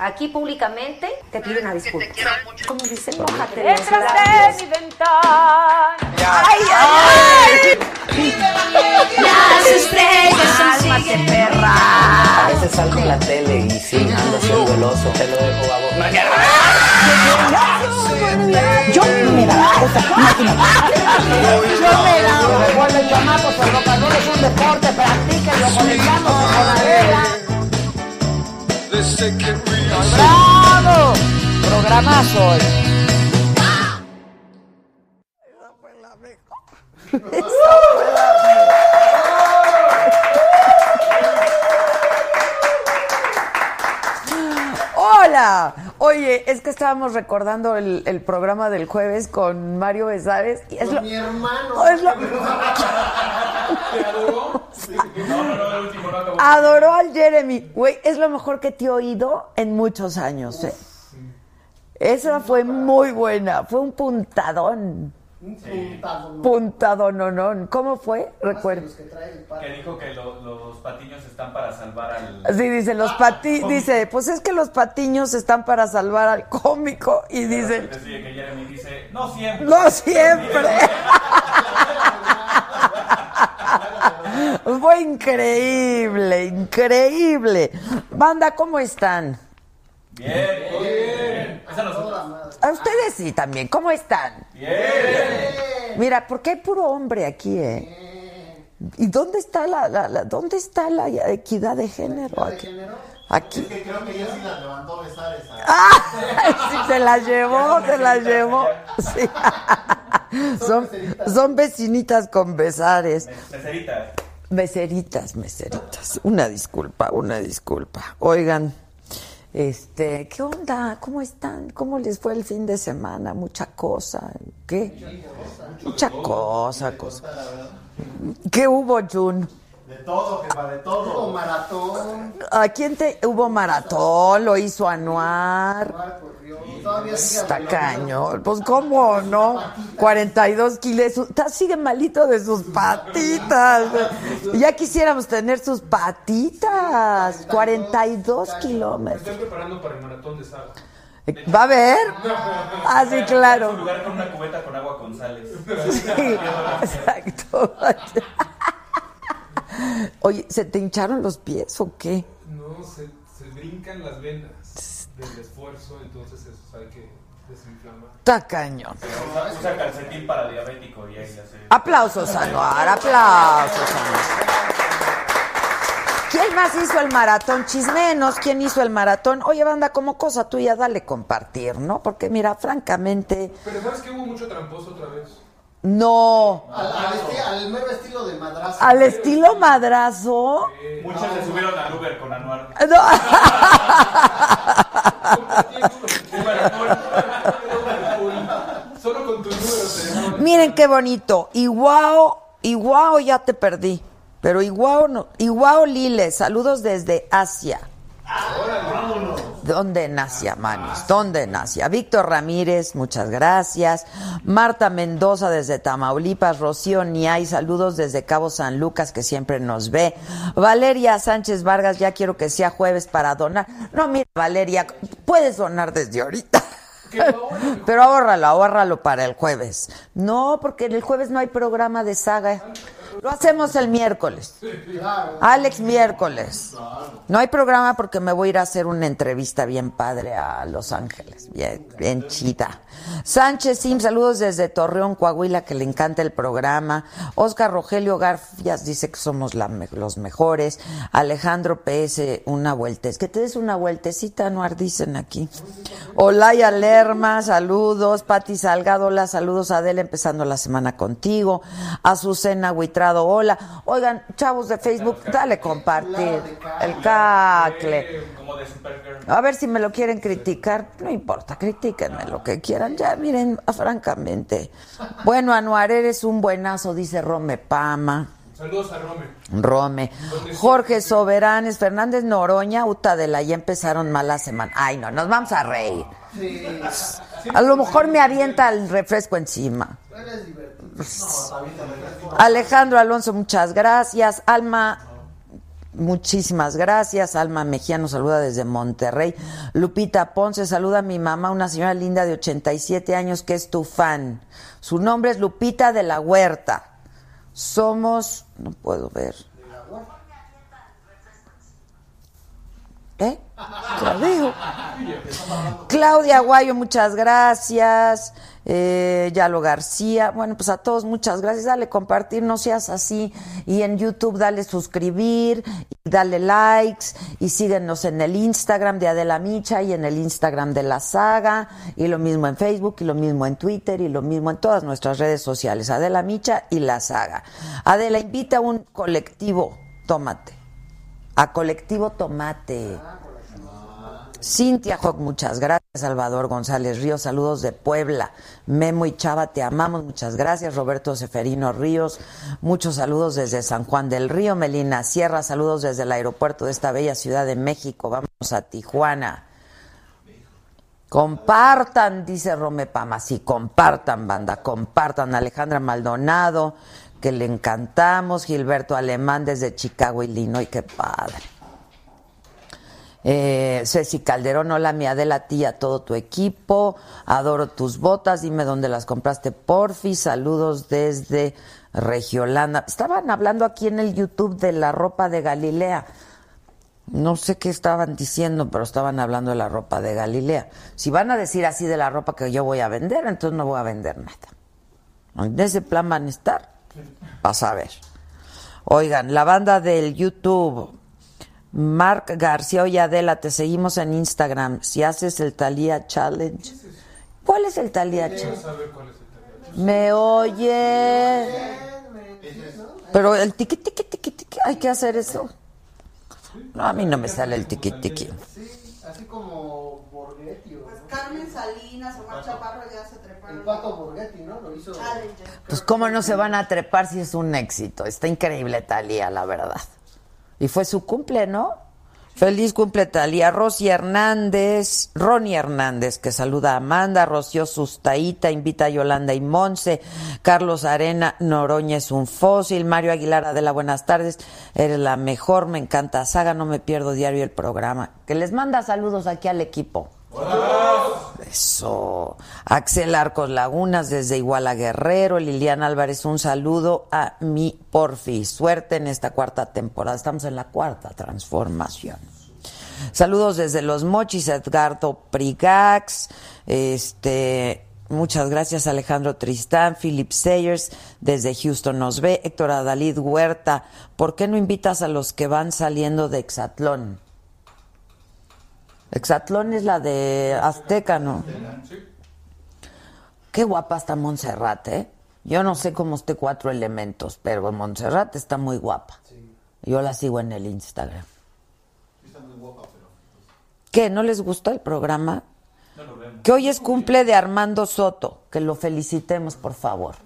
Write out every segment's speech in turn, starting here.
aquí públicamente te pido una disculpa. Como dice, mojate Detrás de mi ventana. ¡Ay, ay, ay! Las estrellas Cálmate, perra. A veces salgo en la tele y sí, ando haciendo el oso. Te lo dejo, babo. Yo me da, o sea, imagínate. Yo me da, recuerden chamacos, el rock and roll es un deporte, practíquenlo, conectamos con la vela. ¡Bravo! Programazo hoy. Hola, oye, es que estábamos recordando el, el programa del jueves con Mario Besares y es lo, mi hermano. es lo- adoró al Jeremy, güey, es lo mejor que te he oído en muchos años, eh. Esa fue muy buena, fue un puntadón. Un puntado. Puntadón, no, no. ¿Cómo fue? Recuerdo. Que trae el padre. Que dijo que lo- los patiños están para salvar al. Sí, dice, los pati, dice, pues es que los patiños están para salvar al cómico y dice, que Jeremy dice, no siempre. no siempre. Fue increíble, increíble. Banda, ¿cómo están? Bien, bien. A ustedes sí también, ¿cómo están? Bien. Mira, porque hay puro hombre aquí, ¿eh? ¿Y dónde está la, la- la- dónde está la equidad de género? ¿De Aquí. género? Aquí. Es que creo que ya sí la levantó Besares. ¿sabes? ¡Ah! Sí, se la llevó, se la llevó. Sí. Son, son vecinitas con besares. Beceritas. Meseritas, meseritas. Una disculpa, una disculpa. Oigan, este, ¿qué onda? ¿Cómo están? ¿Cómo les fue el fin de semana? Mucha cosa. ¿Qué? Mucha cosa, cosa. ¿Qué hubo, Jun? De todo, jefa, de todo. Hubo maratón. ¿A quién te hubo maratón? Lo hizo Anuar. Está cañón. Pues, ¿cómo no? 42 kilos. Está, sigue malito de sus patitas. Ya quisiéramos tener sus patitas. 42 kilómetros. Estoy preparando para el maratón de Saga. ¿Va a ver? Ah, sí, claro. lugar con una cubeta con agua con sales. Sí, exacto. Oye, ¿se te hincharon los pies o qué? No, se, se brincan las venas del esfuerzo, entonces eso sabe que desinflama. Está cañón. Usa, calcetín para diabético y ahí se. Aplausos, Anuar, aplausos, Anuar. ¿Quién más hizo el maratón? Chismenos, ¿quién hizo el maratón? Oye, banda, como cosa tuya, dale compartir, ¿no? Porque mira, francamente, Pero ¿sabes que hubo mucho tramposo otra vez? No. Al, al, mero estilo de madrazo. Al estilo madrazo. Muchos se subieron al Uber con Anuar. No. Solo con tus números Miren qué bonito. Iguao, Iguao ya te perdí. Pero Iguao no. Iguao Lile, saludos desde Asia. ¿Dónde en Asia, manis? ¿Dónde en Asia? Víctor Ramírez, muchas gracias. Marta Mendoza desde Tamaulipas. Rocío Niay, saludos desde Cabo San Lucas, que siempre nos ve. Valeria Sánchez Vargas, ya quiero que sea jueves para donar. No, mira, Valeria, puedes donar desde ahorita. Pero ahórralo, ahórralo para el jueves. No, porque el jueves no hay programa de saga. Lo hacemos el miércoles. Alex miércoles. No hay programa porque me voy a ir a hacer una entrevista bien padre a Los Ángeles. Bien, bien chida. Sánchez Sim, saludos desde Torreón, Coahuila, que le encanta el programa. Oscar Rogelio Garfias dice que somos la los mejores. Alejandro PS, una vuelta. Es que te des una vueltecita, no dicen aquí. Olaya Lerma, saludos. Pati Salgado, hola, saludos. Adela, empezando la semana contigo. Azucena Huitrado, hola. Oigan, chavos de Facebook, dale compartir. El cacle. A ver si me lo quieren criticar, no importa, critíquenme lo que quieran. Ya, miren, francamente. Bueno, Anuar, eres un buenazo, dice Rome Pama. Saludos a Rome. Rome. Jorge Soberanes, Fernández Noroña, Uta de la, ya empezaron mal la semana. Ay, no, nos vamos a reír. Sí. A lo mejor me avienta el refresco encima. Alejandro Alonso, muchas gracias. Alma Muchísimas gracias. Alma Mejía nos saluda desde Monterrey. Lupita Ponce saluda a mi mamá, una señora linda de 87 años que es tu fan. Su nombre es Lupita de la Huerta. Somos, no puedo ver. Claudia Aguayo, muchas gracias. Eh, Yalo García, bueno, pues a todos muchas gracias. Dale compartir, no seas así. Y en YouTube dale suscribir, y dale likes y síguenos en el Instagram de Adela Micha y en el Instagram de la saga y lo mismo en Facebook y lo mismo en Twitter y lo mismo en todas nuestras redes sociales. Adela Micha y la saga. Adela, invita a un colectivo, tómate. A colectivo tomate. Cintia Joc, muchas gracias. Salvador González Ríos, saludos de Puebla. Memo y Chava, te amamos, muchas gracias. Roberto Seferino Ríos, muchos saludos desde San Juan del Río. Melina Sierra, saludos desde el aeropuerto de esta bella ciudad de México. Vamos a Tijuana. Compartan, dice Rome Pama. Sí, compartan, banda, compartan. Alejandra Maldonado, que le encantamos. Gilberto Alemán desde Chicago, Illinois, qué padre. Eh, Ceci Calderón, hola mi Adela, tía, todo tu equipo, adoro tus botas, dime dónde las compraste, porfi, saludos desde Regiolanda. Estaban hablando aquí en el YouTube de la ropa de Galilea. No sé qué estaban diciendo, pero estaban hablando de la ropa de Galilea. Si van a decir así de la ropa que yo voy a vender, entonces no voy a vender nada. En ese plan van a estar. Vas a ver. Oigan, la banda del YouTube, Mark García Oye Adela, te seguimos en Instagram. Si haces el Talía Challenge. ¿Cuál es el Talía Challenge? Me oye. Pero el tiqui tiqui tiqui tiqui, hay que hacer eso. No, a mí no me sale el tiqui tiqui. Sí, así como Borghetti. ¿o Pues no? Carmen Salinas, Omar Chaparro ya se treparon. El pato Borghetti, ¿no? Lo hizo. Pues cómo no se van a trepar si es un éxito. Está increíble Talía, la verdad. Y fue su cumple, ¿no? Feliz cumple Talía. Rosy Hernández, Ronnie Hernández, que saluda a Amanda, Rocío Sustaíta, invita a Yolanda y Monse, Carlos Arena, Noroña es un fósil, Mario Aguilar, Adela, buenas tardes, eres la mejor, me encanta Saga, no me pierdo diario el programa. Que les manda saludos aquí al equipo. Eso. Axel Arcos Lagunas desde Iguala Guerrero. Liliana Álvarez, un saludo a mi porfi. Suerte en esta cuarta temporada. Estamos en la cuarta transformación. Saludos desde Los Mochis, Edgardo Prigax. Este. Muchas gracias Alejandro Tristán, Philip Sayers desde Houston nos ve, Héctor Adalid Huerta, ¿por qué no invitas a los que van saliendo de Exatlón? Exatlón es la de Azteca, ¿no? Qué guapa está Montserrat, ¿eh? Yo no sé cómo esté cuatro elementos, pero Montserrat está muy guapa. Yo la sigo en el Instagram. ¿Qué? ¿No les gustó el programa? Que hoy es cumple de Armando Soto. Que lo felicitemos, por favor.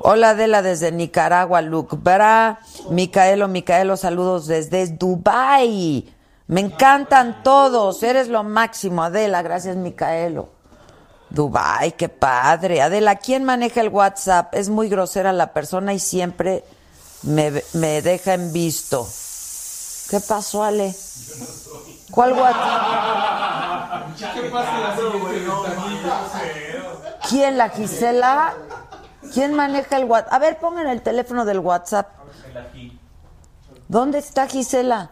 Hola Adela desde Nicaragua, Luke Bra, Micaelo, Micaelo, saludos desde Dubai. Me encantan todos, eres lo máximo, Adela, gracias Micaelo. Dubai, qué padre. Adela, ¿quién maneja el WhatsApp? Es muy grosera la persona y siempre me, me deja en visto. ¿Qué pasó, Ale? ¿Cuál WhatsApp? ¿Qué pasa? ¿Quién, la Gisela? ¿Quién maneja el WhatsApp? A ver, pongan el teléfono del WhatsApp. ¿Dónde está Gisela?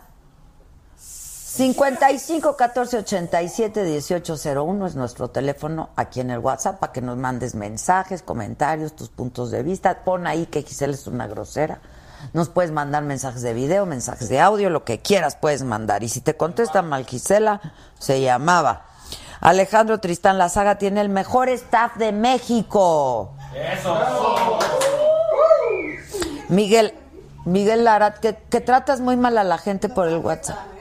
55 14 87 18 01 es nuestro teléfono aquí en el WhatsApp para que nos mandes mensajes, comentarios, tus puntos de vista. Pon ahí que Gisela es una grosera. Nos puedes mandar mensajes de video, mensajes de audio, lo que quieras puedes mandar. Y si te contesta mal Gisela, se llamaba. Alejandro Tristán, la saga tiene el mejor staff de México. Miguel, Miguel Lara, que, que tratas muy mal a la gente por el WhatsApp.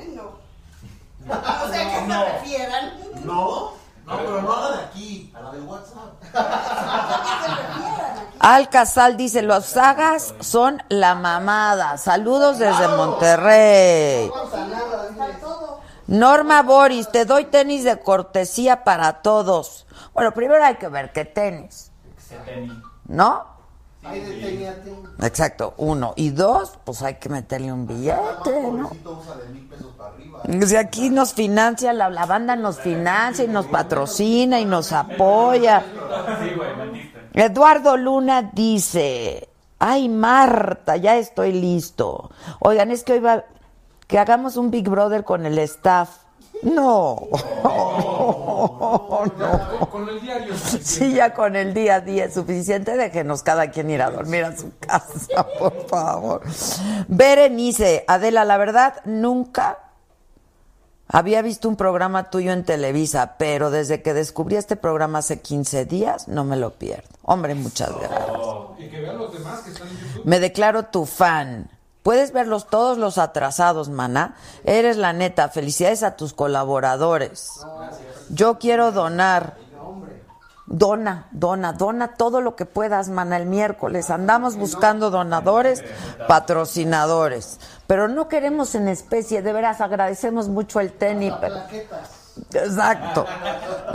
No sé a qué se refieran. No, no, pero no hagan aquí, a la del WhatsApp. Al Casal dice, los sagas son la mamada. Saludos desde Monterrey. Norma Boris, te doy tenis de cortesía para todos. Bueno, primero hay que ver qué tenis, ¿no? Ahí. Exacto, uno. Y dos, pues hay que meterle un billete, ¿no? Pobrecito usa de mil pesos para arriba. Si aquí nos financia, la, la banda nos financia y nos patrocina y nos apoya. Eduardo Luna dice, ay Marta, ya estoy listo. Oigan, es que hoy va, que hagamos un Big Brother con el staff. No, no. Con el diario. Sí, ya con el día a día es suficiente. Déjenos cada quien ir a dormir a su casa, por favor. Berenice, Adela, la verdad, nunca había visto un programa tuyo en Televisa, pero desde que descubrí este programa hace 15 días, no me lo pierdo. Hombre, muchas gracias. Y que vean los demás que están en YouTube. Me declaro tu fan. Puedes verlos todos los atrasados, mana. Eres la neta. Felicidades a tus colaboradores. Yo quiero donar. Dona, dona, dona todo lo que puedas, mana, el miércoles. Andamos buscando donadores, patrocinadores. Pero no queremos en especie, de veras agradecemos mucho el tenis. pero- Exacto,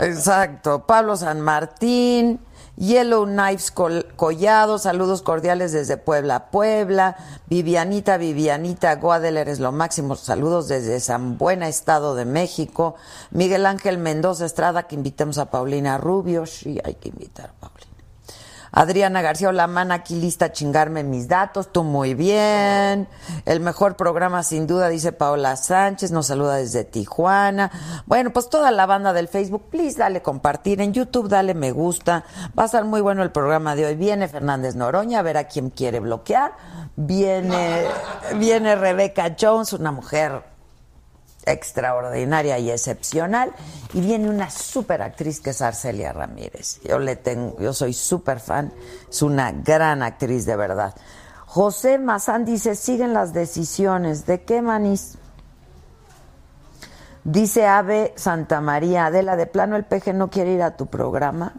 exacto. Pablo San Martín, Yellow Knives Col- Collado, saludos cordiales desde Puebla, Puebla. Vivianita, Vivianita Guadel, eres lo máximo. Saludos desde San Buena, Estado de México. Miguel Ángel Mendoza Estrada, que invitemos a Paulina Rubio. Sí, hay que invitar a. Adriana García Olamana, aquí lista a chingarme mis datos, tú muy bien. El mejor programa sin duda, dice Paola Sánchez, nos saluda desde Tijuana. Bueno, pues toda la banda del Facebook, please dale compartir, en YouTube dale me gusta. Va a estar muy bueno el programa de hoy. Viene Fernández Noroña, a ver a quién quiere bloquear. Viene, viene Rebeca Jones, una mujer extraordinaria y excepcional y viene una super actriz que es Arcelia Ramírez. Yo le tengo, yo soy súper fan, es una gran actriz de verdad. José Mazán dice, siguen las decisiones. ¿De qué manís? Dice Ave Santa María, Adela, de plano el peje no quiere ir a tu programa.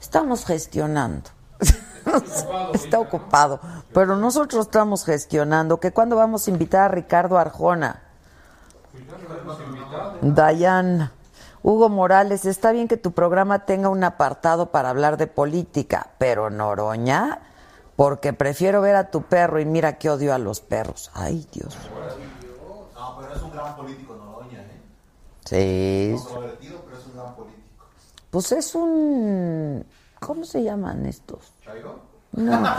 Estamos gestionando. Está ocupado, pero nosotros estamos gestionando que cuando vamos a invitar a Ricardo Arjona. Dayan, Hugo Morales, está bien que tu programa tenga un apartado para hablar de política, pero Noroña, porque prefiero ver a tu perro y mira que odio a los perros. Ay, Dios. No, pero es un gran político, Noroña, ¿eh? Sí, Controvertido, pero es un gran político. pues es un... ¿Cómo se llaman estos? ¿Chairo? No.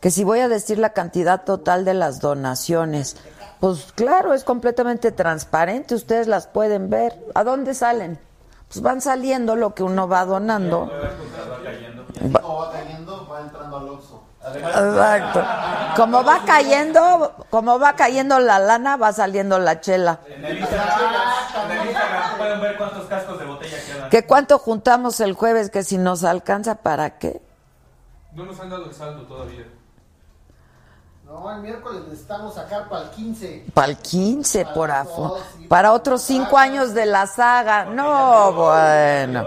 Que si voy a decir la cantidad total de las donaciones, pues claro, es completamente transparente, ustedes las pueden ver. ¿A dónde salen? Pues van saliendo lo que uno va donando. Como va cayendo, va entrando al Oxxo. Exacto. Como va cayendo, como va cayendo la lana, va saliendo la chela. En el Instagram, en el Instagram pueden ver cuántos cascos de botella quedan. ¿Que cuánto juntamos el jueves? Que si nos alcanza, ¿para qué? No nos han dado el saldo todavía. No, el miércoles necesitamos sacar para el 15. Para el 15, por Para afo. sí. Para otros cinco años de la saga. No, bueno.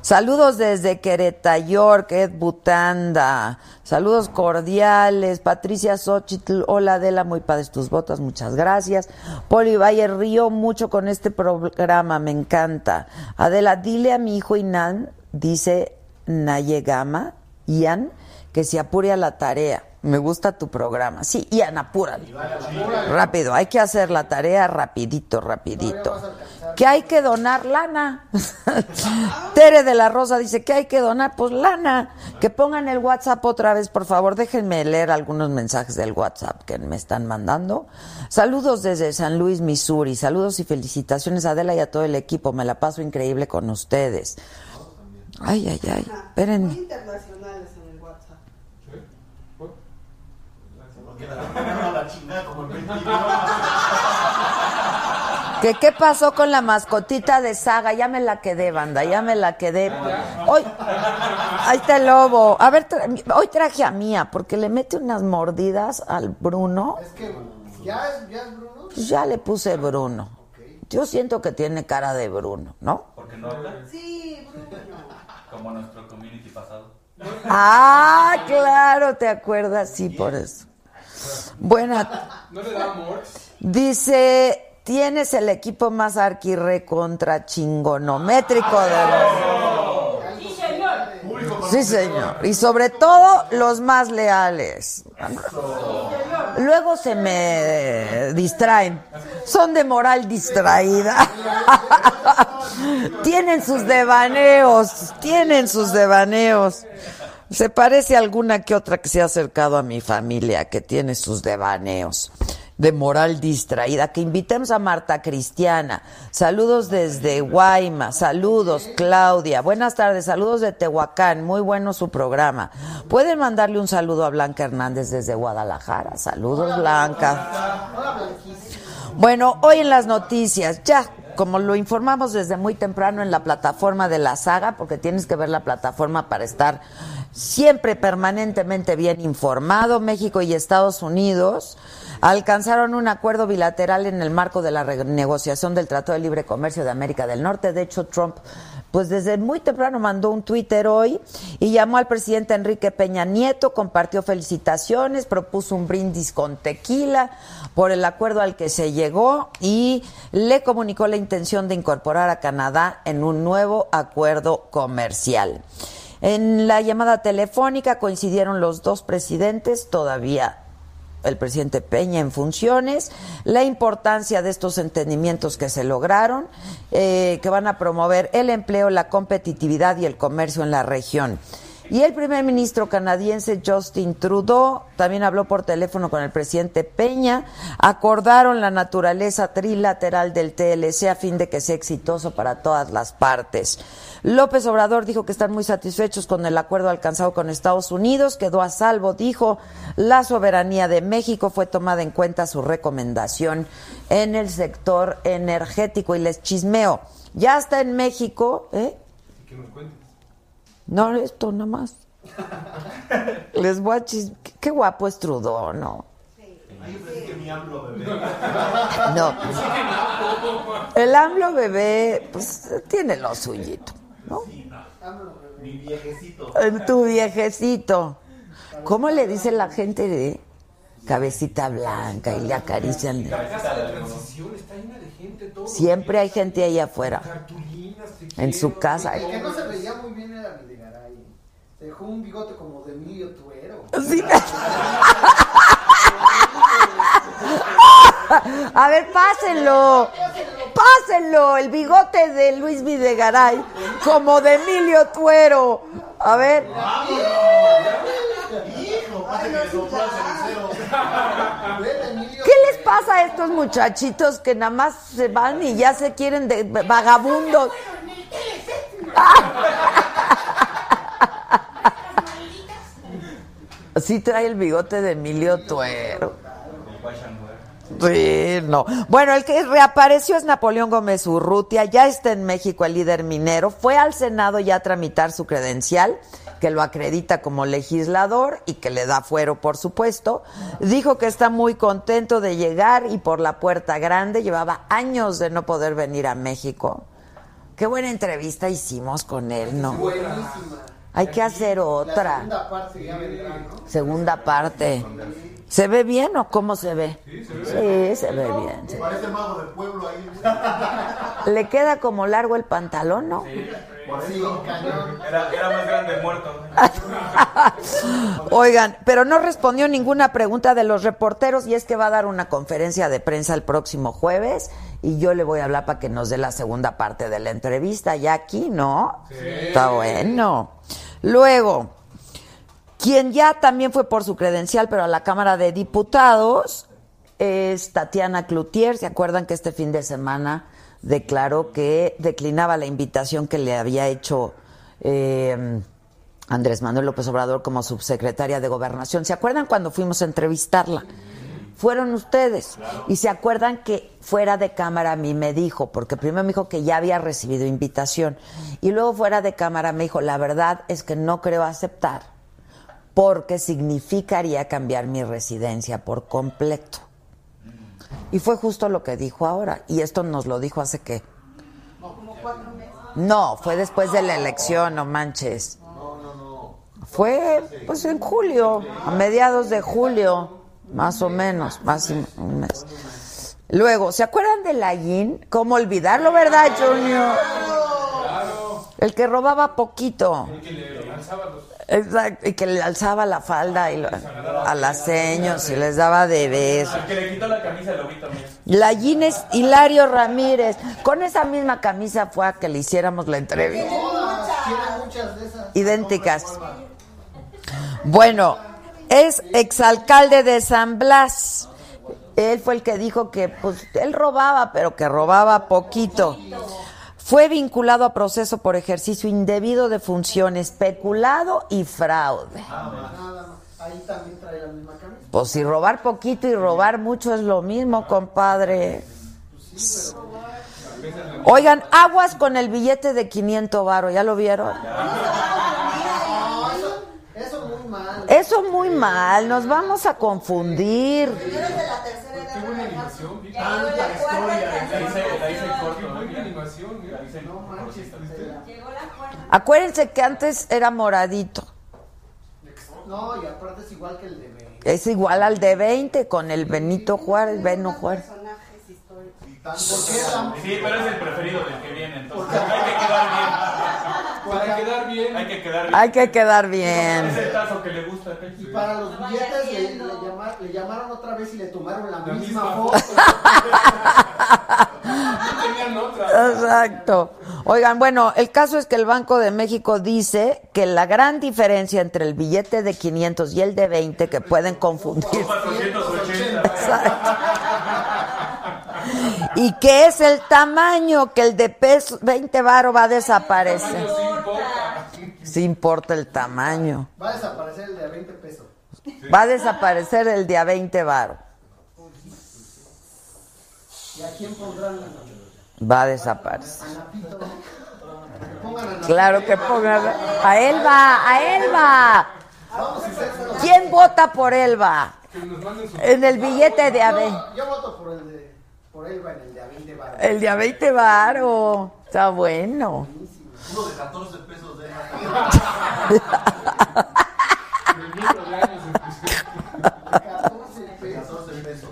Saludos desde Querétaro, York, Ed Butanda. Saludos cordiales. Patricia Xochitl. Hola, Adela, muy padres tus botas. Muchas gracias. Poli Valle, río mucho con este programa. Me encanta. Adela, dile a mi hijo Inan, dice Nayegama, Ian, que se apure a la tarea. Me gusta tu programa. Sí, Ian, apúrale. Rápido, hay que hacer la tarea rapidito, rapidito. Que hay que donar lana. Tere de la Rosa dice que hay que donar, pues lana. Que pongan el WhatsApp otra vez, por favor. Déjenme leer algunos mensajes del WhatsApp que me están mandando. Saludos desde San Luis, Missouri. Saludos y felicitaciones a Adela y a todo el equipo. Me la paso increíble con ustedes. Ay, ay, ay. Espérenme. internacionales en el WhatsApp. ¿Sí? ¿Por? Porque la mandaron a la chingada como el 21. ¿Qué, ¿Qué pasó con la mascotita de Saga? Ya me la quedé, banda, ya me la quedé. Hoy, ahí está el lobo. A ver, tra- hoy traje a Mía porque le mete unas mordidas al Bruno. Es que ya es, ya es Bruno. Pues ya le puse Bruno. Yo siento que tiene cara de Bruno, ¿no? Porque no habla Sí, Bruno. como nuestro community pasado. Ah, claro, ¿te acuerdas? Sí, por eso. Buena. ¿No le da amor? Dice, tienes el equipo más arquirre contra chingonométrico de los... Sí, señor. Sí, señor. Y sobre todo los más leales. Luego se me distraen. Son de moral distraída. tienen sus devaneos, tienen sus devaneos. Se parece a alguna que otra que se ha acercado a mi familia, que tiene sus devaneos de moral distraída. Que invitemos a Marta Cristiana. Saludos desde Guaymas. Saludos, Claudia. Buenas tardes. Saludos de Tehuacán. Muy bueno su programa. Pueden mandarle un saludo a Blanca Hernández desde Guadalajara. Saludos, Blanca. Bueno, hoy en las noticias, ya como lo informamos desde muy temprano en la plataforma de la saga, porque tienes que ver la plataforma para estar siempre permanentemente bien informado, México y Estados Unidos alcanzaron un acuerdo bilateral en el marco de la renegociación del Tratado de Libre Comercio de América del Norte. De hecho, Trump, pues desde muy temprano mandó un Twitter hoy y llamó al presidente Enrique Peña Nieto, compartió felicitaciones, propuso un brindis con tequila por el acuerdo al que se llegó y le comunicó la intención de incorporar a Canadá en un nuevo acuerdo comercial. En la llamada telefónica coincidieron los dos presidentes, todavía el presidente Peña en funciones, la importancia de estos entendimientos que se lograron, eh, que van a promover el empleo, la competitividad y el comercio en la región. Y el primer ministro canadiense Justin Trudeau también habló por teléfono con el presidente Peña. Acordaron la naturaleza trilateral del TLC a fin de que sea exitoso para todas las partes. López Obrador dijo que están muy satisfechos con el acuerdo alcanzado con Estados Unidos. Quedó a salvo, dijo, la soberanía de México fue tomada en cuenta su recomendación en el sector energético. Y les chismeo, ya está en México, ¿eh? No, esto nada más. Les voy a chis... Qué guapo es Trudeau, ¿no? No. El AMLO bebé, pues tiene lo suyito, ¿no? Mi viejecito. Tu viejecito. ¿Cómo le dice la gente de cabecita blanca y le acarician? Siempre hay gente ahí afuera. En su casa. El que no se veía muy bien era. Se dejó un bigote como de Emilio Tuero. Sí. A ver, pásenlo. Pásenlo. El bigote de Luis Videgaray. Como de Emilio Tuero. A ver. ¿Qué les pasa a estos muchachitos que nada más se van y ya se quieren de vagabundos? Sí trae el bigote de Emilio Tuero. Sí, no. Bueno, el que reapareció es Napoleón Gómez Urrutia, ya está en México el líder minero, fue al Senado ya a tramitar su credencial, que lo acredita como legislador y que le da fuero, por supuesto. Dijo que está muy contento de llegar y por la puerta grande, llevaba años de no poder venir a México. Qué buena entrevista hicimos con él, ¿no? Hay que hacer La otra. segunda parte ya vendrá, ¿no? Segunda parte. ¿Se ve bien o cómo se ve? Sí, se ve bien. sí. Parece mago del pueblo ahí. Le queda como largo el pantalón, ¿no? Sí. Era, era más grande muerto. Oigan, pero no respondió ninguna pregunta de los reporteros y es que va a dar una conferencia de prensa el próximo jueves y yo le voy a hablar para que nos dé la segunda parte de la entrevista. Ya aquí, ¿no? Está bueno. Luego, quien ya también fue por su credencial, pero a la Cámara de Diputados, es Tatiana Cloutier. ¿Se acuerdan que este fin de semana declaró que declinaba la invitación que le había hecho eh, Andrés Manuel López Obrador como subsecretaria de Gobernación? ¿Se acuerdan cuando fuimos a entrevistarla? Fueron ustedes. Y se acuerdan que fuera de cámara a mí me dijo, porque primero me dijo que ya había recibido invitación, y luego fuera de cámara me dijo, la verdad es que no creo aceptar, porque significaría cambiar mi residencia por completo. Y fue justo lo que dijo ahora. Y esto nos lo dijo hace qué. No, fue después de la elección, no manches. Fue pues en julio, a mediados de julio, más o menos, más un mes. Luego, ¿se acuerdan de la Yin? ¿Cómo olvidarlo, verdad, Junior? El que robaba poquito. El que le alzaba los. Exacto, y que le alzaba la falda y lo- a las seños y les daba de besos. Al que le quitó la camisa lo vi también. La Gines Hilario Ramírez, con esa misma camisa fue a que le hiciéramos la entrevista. Idénticas. Bueno, es exalcalde de San Blas. Él fue el que dijo que pues él robaba, pero que robaba poquito. Fue vinculado a proceso por ejercicio indebido de funciones, peculado y fraude. Nada más. Ahí también trae la misma camisa. Pues si robar poquito y robar mucho es lo mismo, compadre. Oigan, aguas con el billete de 500 varo, ¿ya lo vieron? Mal. Eso muy mal, nos vamos a confundir. Qué buena animación. vi- La hice, la hice en corto, Qué ¿no? buena animación. La hice en No corto, manches, ¿viste? Estela. Acuérdense que antes era moradito. No, y aparte es igual que el de Benito. Es igual al de 20 con el Benito Juárez, Beno Juárez. ¿Por qué la- Sí, pero es el preferido del que viene, entonces hay que quedar Para quedar bien. bien. Hay que quedar bien. Hay que quedar Es bien. el tazo que le gusta. Y para los billetes le, le llama- le llamaron otra vez y le tomaron la, La misma, misma foto. Tenían otra. Exacto. Oigan, bueno, el caso es que el Banco de México dice que la gran diferencia entre el billete de 500 y el de 20 que pueden confundir 480. Y que es el tamaño que el de peso 20 varo va a desaparecer. Sí importa. Sí importa el tamaño. Va a desaparecer el de 20 pesos. Va a desaparecer el de a 20 varo. ¿Y a quién pondrán? Va a desaparecer. Claro que pongan a Elba, a Elba. Vamos a hacer ¿Quién vota por Elba? En el billete de a 20. Yo, yo voto por el de por Elba en el de a 20 baros. El de a 20 varo. Está bueno. Uno de 14 pesos de El libro de años especial. 14 pesos. 14 pesos.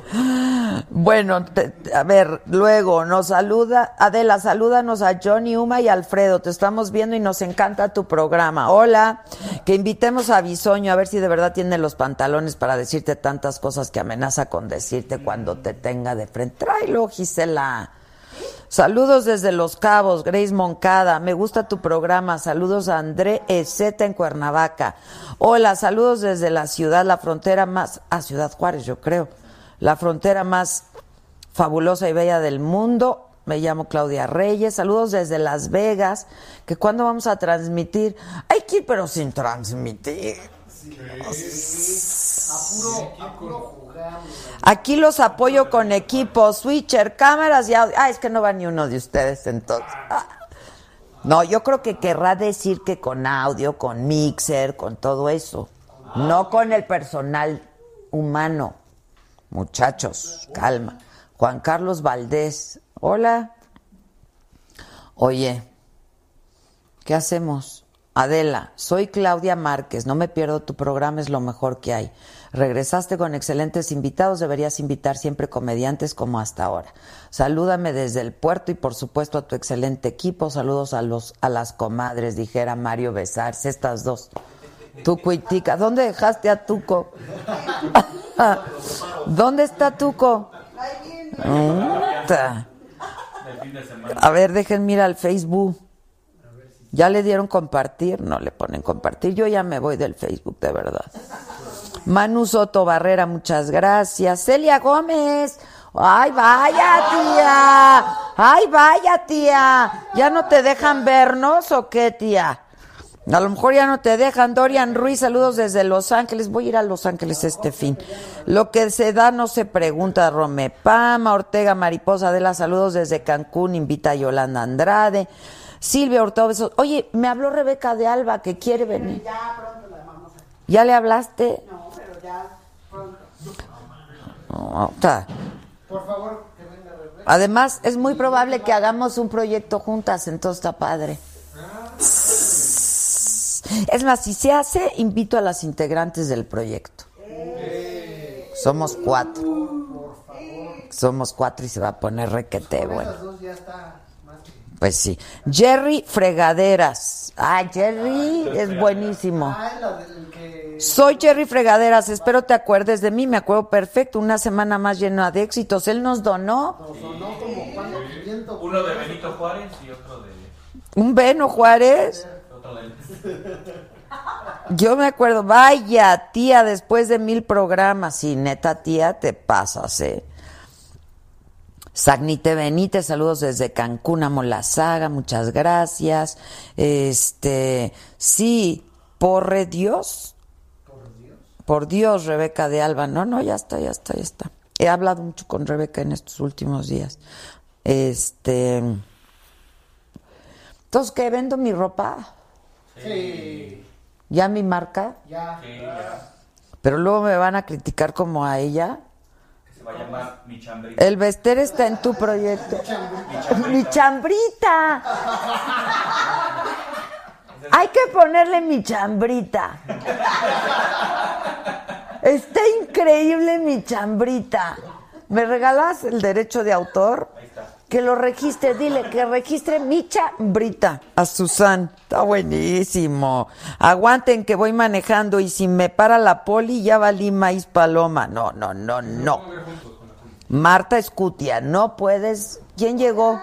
Bueno, te- a ver, luego nos saluda, Adela, salúdanos a Johnny, Uma y Alfredo, te estamos viendo y nos encanta tu programa. Hola, que invitemos a Bisoño a ver si de verdad tiene los pantalones para decirte tantas cosas que amenaza con decirte cuando te tenga de frente. Tráelo, Gisela. Saludos desde Los Cabos, Grace Moncada. Me gusta tu programa. Saludos a André Ezeta en Cuernavaca. Hola, saludos desde la ciudad, la frontera más, a Ciudad Juárez, yo creo. La frontera más fabulosa y bella del mundo. Me llamo Claudia Reyes. Saludos desde Las Vegas. Que cuando vamos a transmitir. Hay que ir, pero sin transmitir. Aquí los apoyo con equipos, switcher, cámaras y audio. Ah, es que no va ni uno de ustedes entonces. Ah. No, yo creo que querrá decir que con audio, con mixer, con todo eso. No con el personal humano. Muchachos, calma. Juan Carlos Valdés, hola. Oye, ¿qué hacemos? Adela, soy Claudia Márquez, no me pierdo tu programa, es lo mejor que hay. Regresaste con excelentes invitados, deberías invitar siempre comediantes como hasta ahora. Salúdame desde el puerto y por supuesto a tu excelente equipo. Saludos a los a las comadres, dijera Mario Besarse, estas dos. Tuco y Tica. ¿Dónde dejaste a Tuco? ¿Dónde está Tuco? A ver, dejen mirar al Facebook. ¿Ya le dieron compartir? No le ponen compartir. Yo ya me voy del Facebook, de verdad. Manu Soto Barrera, muchas gracias. Celia Gómez. Ay, vaya, tía. Ay, vaya, tía. ¿Ya no te dejan vernos o qué, tía? A lo mejor ya no te dejan. Dorian Ruiz, saludos desde Los Ángeles. Voy a ir a Los Ángeles este fin. Lo que se da no se pregunta. Rome Pama, Ortega Mariposa de las saludos desde Cancún. Invita a Yolanda Andrade. Silvia Hurtado, besos. Oye, me habló Rebeca de Alba que quiere venir. Ya pronto la vamos a. ¿Ya le hablaste? No, pero ya pronto. No, está. Por favor, que venga Rebeca. Además, es muy probable que hagamos un proyecto juntas, entonces está padre. Es más, si se hace, invito a las integrantes del proyecto. Somos cuatro. Somos cuatro y se va a poner requete, bueno. Esas dos ya está más que. Pues sí. Jerry Fregaderas. Ay, Jerry es buenísimo. Ah. Soy Jerry Fregaderas, espero te acuerdes de mí, me acuerdo perfecto, una semana más llena de éxitos. Él nos donó Nos sonó como cuando 500. Uno de Benito Juárez y otro de. un Beno Juárez. Yo me acuerdo, vaya tía, después de mil programas, sí, neta tía, te pasas, ¿eh? Sagnite Benítez, saludos desde Cancún, amo la saga, muchas gracias. Este, sí, porre Dios. Por Dios, Rebeca de Alba. No, no, ya está, ya está, ya está. He hablado mucho con Rebeca en estos últimos días. Este. Entonces, ¿qué? ¿Vendo mi ropa? Sí. ¿Ya mi marca? Ya. Sí, ya. Pero luego me van a criticar como a ella. Que se va a llamar Mi Chambrita. El Bester está en tu proyecto. Mi chambrita. Hay que ponerle mi chambrita. Está increíble mi chambrita. ¿Me regalas el derecho de autor? Que lo registre, dile que registre mi chambrita a Susan. Está buenísimo. Aguanten que voy manejando y si me para la poli ya valí maíz paloma. No, no, no, no. Marta Escutia, no puedes. ¿Quién llegó?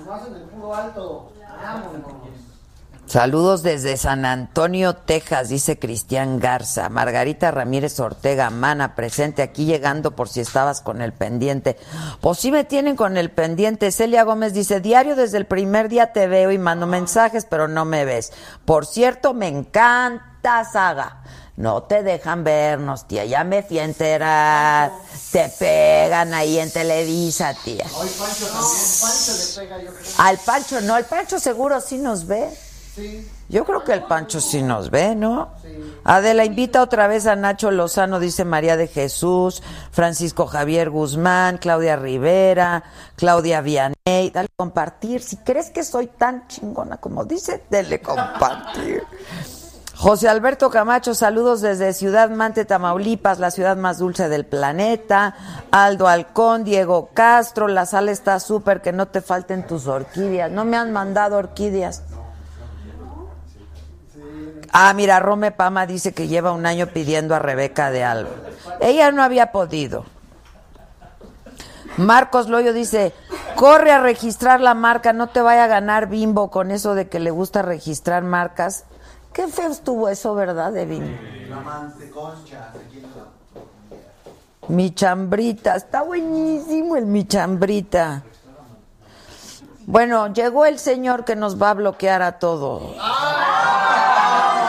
Nomás en el puro alto. Vámonos. Saludos desde San Antonio, Texas, dice Cristian Garza. Margarita Ramírez Ortega, mana, presente aquí llegando por si estabas con el pendiente. Pues sí me tienen con el pendiente. Celia Gómez dice, diario desde el primer día te veo y mando mensajes, pero no me ves. Por cierto, me encanta Saga. No te dejan vernos, tía. Ya me fui a enterar. Te pegan ahí en Televisa, tía. Hoy Pancho también. Pancho le pega, yo creo. Al Pancho no, el Pancho seguro sí nos ve. Sí. Yo creo que el Pancho sí nos ve, ¿no? Adela invita otra vez a Nacho Lozano, dice María de Jesús, Francisco Javier Guzmán, Claudia Rivera, Claudia Vianey. Dale compartir. Si crees que soy tan chingona como dice, dele compartir. José Alberto Camacho, saludos desde Ciudad Mante, Tamaulipas, la ciudad más dulce del planeta. Aldo Alcón, Diego Castro, la sala está súper, que no te falten tus orquídeas. No me han mandado orquídeas. Ah, mira, Rome Pama dice que lleva un año pidiendo a Rebeca de Alba. Ella no había podido. Marcos Loyo dice, corre a registrar la marca, no te vaya a ganar Bimbo con eso de que le gusta registrar marcas. Qué feo estuvo eso, ¿verdad, de Bimbo? Amante, concha, ¿de quién la- Mi chambrita, está buenísimo el mi chambrita. Bueno, llegó el señor que nos va a bloquear a todos. ¡Aló,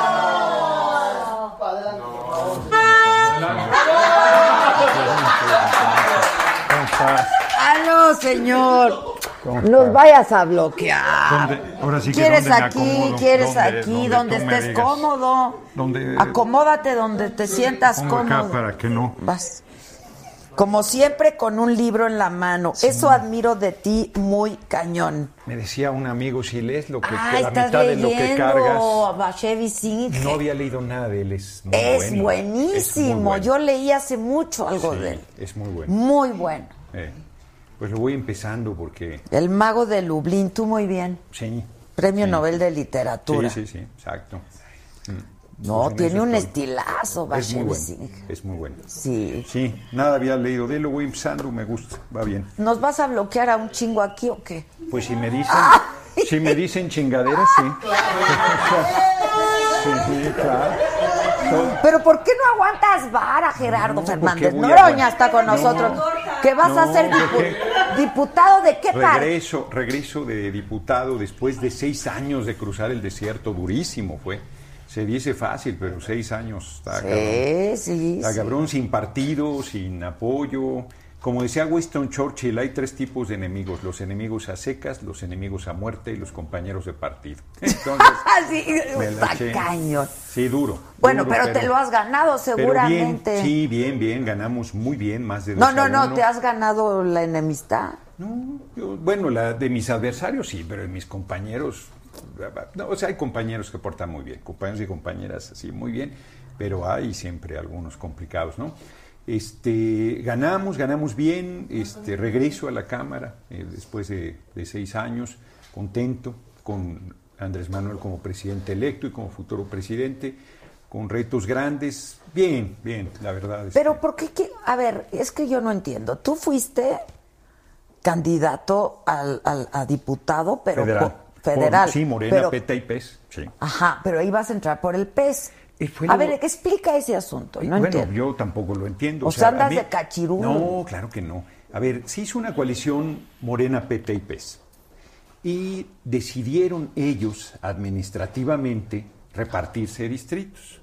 señor! Nos vayas a bloquear. Ahora sí que ¿Quieres ¿dónde me aquí? acomodo? ¿Quieres aquí? Donde estés digas. cómodo. Acomódate donde te sientas Pongo acá cómodo. para que no. Vas. Como siempre, con un libro en la mano. Eso admiro de ti muy cañón. Me decía un amigo, si lees lo que Ah, la estás mitad de lo que cargas. No había leído nada de él, es muy Es bueno. buenísimo. Es muy bueno. Yo leí hace mucho algo Sí, de él. Es muy bueno. Muy bueno. Eh, pues lo voy empezando porque El mago de Lublin, tú muy bien. sí. Premio Sí. Nobel de Literatura. Sí, sí, sí, exacto. No, Pues en tiene un estilazo, Es muy bueno. Es muy bueno. Sí. Sí, nada había leído de él, lo voy empezando, me gusta, va bien. ¿Nos vas a bloquear a un chingo aquí o qué? Pues si me dicen, si me dicen chingaderas, sí. Sí, sí, claro. Pero ¿por qué no aguantas vara, Gerardo No, Fernández? Noroña está con No. nosotros. ¿Que vas a ser dipu- diputado de qué parte? Regreso, regreso de diputado después de seis años de cruzar el desierto, durísimo fue. Se dice fácil, pero seis años está cabrón. Sí, sí, Está sí. cabrón, sin partido, sin apoyo. Como decía Winston Churchill, hay tres tipos de enemigos: los enemigos a secas, los enemigos a muerte y los compañeros de partido. Entonces, sí, está eché. cañón. Sí, duro. Bueno, duro, pero, te lo has ganado seguramente. bien, sí, bien, bien, ganamos muy bien, más de dos no, no, no, te has ganado la enemistad. No, yo- bueno, la de mis adversarios sí, pero de mis compañeros, no, o sea, hay compañeros que portan muy bien, compañeros y compañeras así muy bien, pero hay siempre algunos complicados, ¿no? Este, ganamos, ganamos bien, este, regreso a la Cámara eh, después de, de seis años, contento con Andrés Manuel como presidente electo y como futuro presidente, con retos grandes. Bien, bien, la verdad. Es Pero ¿por qué? qué- A ver, es que yo no entiendo. Tú fuiste candidato al, al- a diputado, pero federal. po- federal. Por- sí, Morena, pero- PETA y PES. Sí. Ajá, pero ibas a entrar por el PES. Fue a lo- ver, explica ese asunto. No bueno, entiendo. yo tampoco lo entiendo. O sea, andas mí- de cachirul. No, claro que no. A ver, se hizo una coalición Morena, PT y PES. Y decidieron ellos administrativamente repartirse distritos.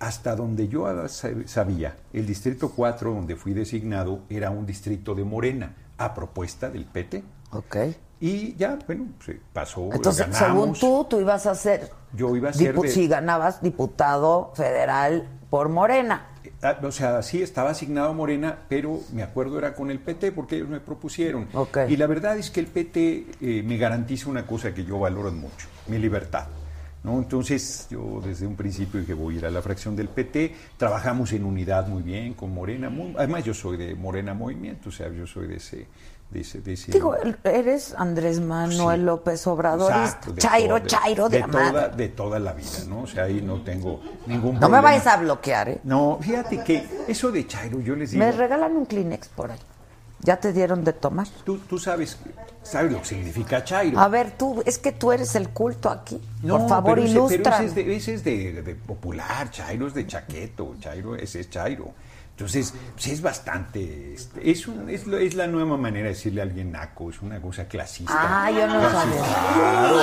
Hasta donde yo sab- sabía, el distrito 4 donde fui designado era un distrito de Morena, a propuesta del PT. Ok. Y ya, bueno, se pasó. Entonces, ganamos. según tú, tú ibas a ser. Yo iba a ser dipu- de- Si ganabas diputado federal por Morena. Ah, O sea, sí estaba asignado a Morena, pero me acuerdo era con el PT porque ellos me propusieron. Y la verdad es que el PT eh, me garantiza una cosa que yo valoro mucho, mi libertad. ¿no? Entonces yo desde un principio dije voy a ir a la fracción del PT, trabajamos en unidad muy bien con Morena, muy- además yo soy de Morena Movimiento, o sea, yo soy de ese... Ese, de ese- Digo, eres Andrés Manuel Sí. López de Chairo, toda- Chairo de, de toda, de toda la vida, ¿no? O sea, ahí no tengo ningún No problema. me vayas a bloquear, ¿eh? No, fíjate que eso de Chairo, yo les digo... Me regalan un Kleenex por ahí. ¿Ya te dieron de tomar? Tú, tú sabes, sabes lo que significa Chairo. A ver, tú, es que tú eres el culto aquí. No, por favor, pero ese- ilustra. Pero ese es, de, ese es de, de popular, Chairo es de chaqueto, Chairo, ese es Chairo. Entonces, pues es bastante, este, es, un- es, lo- es la nueva manera de decirle a alguien naco, es una cosa clasista. Ah, yo no Clasista, Claro,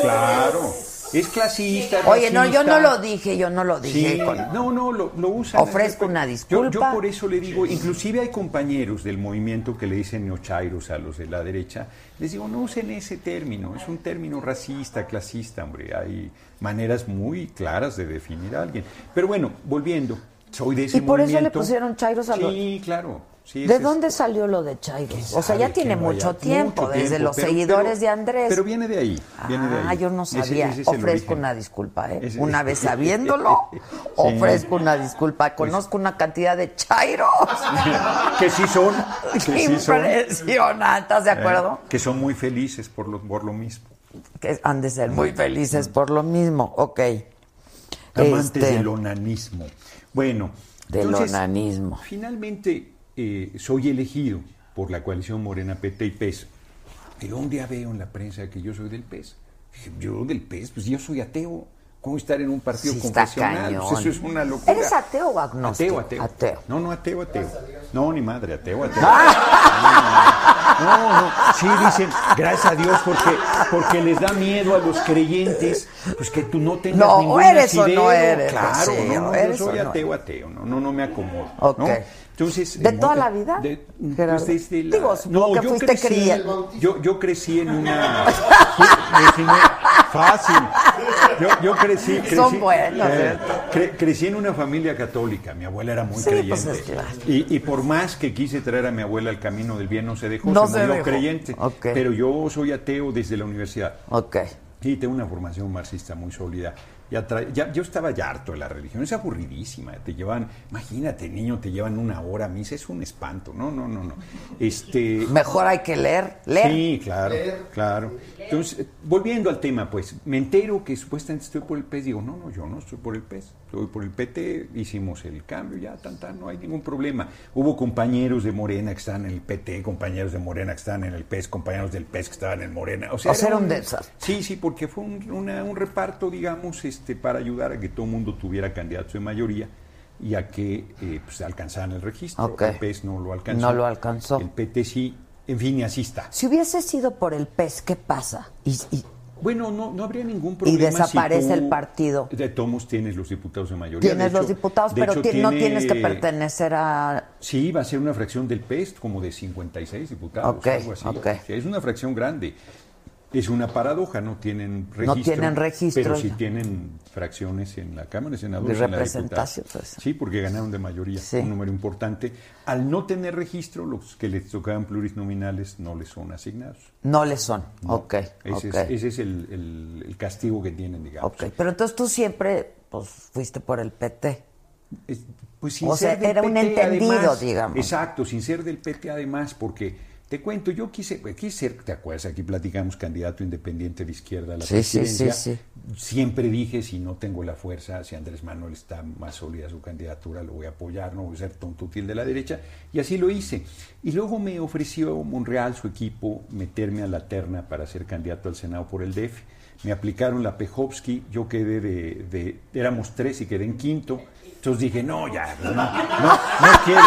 claro. Es clasista. Oye, no, yo no lo dije, yo no lo dije. Sí, con- no, no, lo, lo usan. Ofrezco una Yo, disculpa. yo por eso le digo, inclusive hay compañeros del movimiento que le dicen neochairos a los de la derecha, les digo, no usen ese término, es un término racista, clasista, hombre, hay maneras muy claras de definir a alguien. Pero bueno, volviendo, soy de ese Y por eso le pusieron chairos a los... Sí, claro. sí, ¿De es- dónde salió lo de Chairos? ¿Quién O sea, ya tiene mucho vaya? tiempo, Mucho desde tiempo, los pero- seguidores pero- de Andrés. Pero viene de ahí, viene de Ah, ahí. yo no sabía. ese el Ofrezco una disculpa, ¿eh? Ese- Una vez sabiéndolo, Sí. ofrezco una disculpa. Conozco una cantidad de chairos. que sí son, que. Impresionante, ¿estás de acuerdo? Eh, que son muy felices por lo, por lo mismo. Que han de ser muy felices por lo mismo. Ok. Amantes Este, del onanismo. Bueno, Del entonces, onanismo. Finalmente eh, soy elegido por la coalición Morena PT y PES. Y un día veo en la prensa que yo soy del PES. Yo del PES, pues yo soy ateo. ¿Cómo estar en un partido Sí, confesional? Pues cañón. eso es una locura. ¿Eres ateo o agnóstico? Ateo, ateo. Ateo. No, no, ateo, ateo. No, ni madre, ateo, ateo. No, no, sí dicen, gracias a Dios, porque, porque les da miedo a los creyentes, pues que tú no tengas No, ningún eres o no eres, Claro, sí, no, no, eres yo soy no ateo, ateo, no, no, no me acomodo. Ok. ¿no? Entonces, ¿De toda la vida, de- Gerardo? desde la- Digo, supongo que yo fuiste crecí, cría. yo, yo crecí en una... fácil. Yo, yo crecí, crecí, Son buenos, eh, ¿eh? cre- crecí en una familia católica. Mi abuela era muy Sí, creyente. pues es claro. y, y por más que quise traer a mi abuela al camino del bien, no se dejó, No se, se murió dejó. creyente. Ok. Pero yo soy ateo desde la universidad. Ok. Sí, tengo una formación marxista muy sólida. Ya ya- yo estaba ya harto de la religión, es aburridísima. Te llevan, imagínate, niño, te llevan una hora a misa, es un espanto. No, no, no, no. Este, Mejor hay que leer. Leer. Sí, claro, claro. Entonces, volviendo al tema, pues, me entero que supuestamente estoy por el PES. Digo, no, no, yo no estoy por el PES, estoy por el PT, hicimos el cambio, ya, tan, tan, no hay ningún problema. Hubo compañeros de Morena que estaban en el PT, compañeros de Morena que estaban en el PES, compañeros del PES que estaban en Morena. O sea, O sea, era un desastre. Sí, sí, porque fue un, una- un reparto, digamos, este, para ayudar a que todo el mundo tuviera candidatos de mayoría y a que eh, pues, alcanzaran el registro. Ok. El PES no lo alcanzó. No lo alcanzó. El PT sí, en fin, y así está. Si hubiese sido por el PES, ¿qué pasa? Y, y- Bueno, no, no habría ningún problema. si desaparece tú- el partido. De tomos tienes los diputados de mayoría. tienes De los diputados, pero hecho, no tiene- tienes que pertenecer a... Sí, va a ser una fracción del PES, como de 56 diputados, Ok, algo así. ok. Sí, es una fracción grande. Es una paradoja, no tienen registro. No tienen registro. Pero sí tienen fracciones en la Cámara de Senadores. De y en la representación, pues. Sí, porque ganaron de mayoría, Sí. un número importante. Al no tener registro, los que les tocaban plurinominales no les son asignados. No le son. No. Ok, Ese ok. es, ese es el, el- el castigo que tienen, digamos. Ok, pero entonces tú siempre pues, fuiste por el PT. Es- pues sin O sea, ser del era un PT, entendido, además. digamos. Exacto, sin ser del PT además, porque Te cuento, yo quise, pues, quise ser, ¿te acuerdas? Aquí platicamos candidato independiente de izquierda a la Sí, sí, presidencia. sí, Siempre dije, si no tengo la fuerza, si Andrés Manuel está más sólida su candidatura, lo voy a apoyar, no voy a ser tonto útil de la derecha. Y así lo hice. Y luego me ofreció Monreal, su equipo, meterme a la terna para ser candidato al Senado por el DF. Me aplicaron la Pejovsky, yo quedé de, de- éramos tres y quedé en quinto. Entonces dije, no, ya, no, no, no quieren,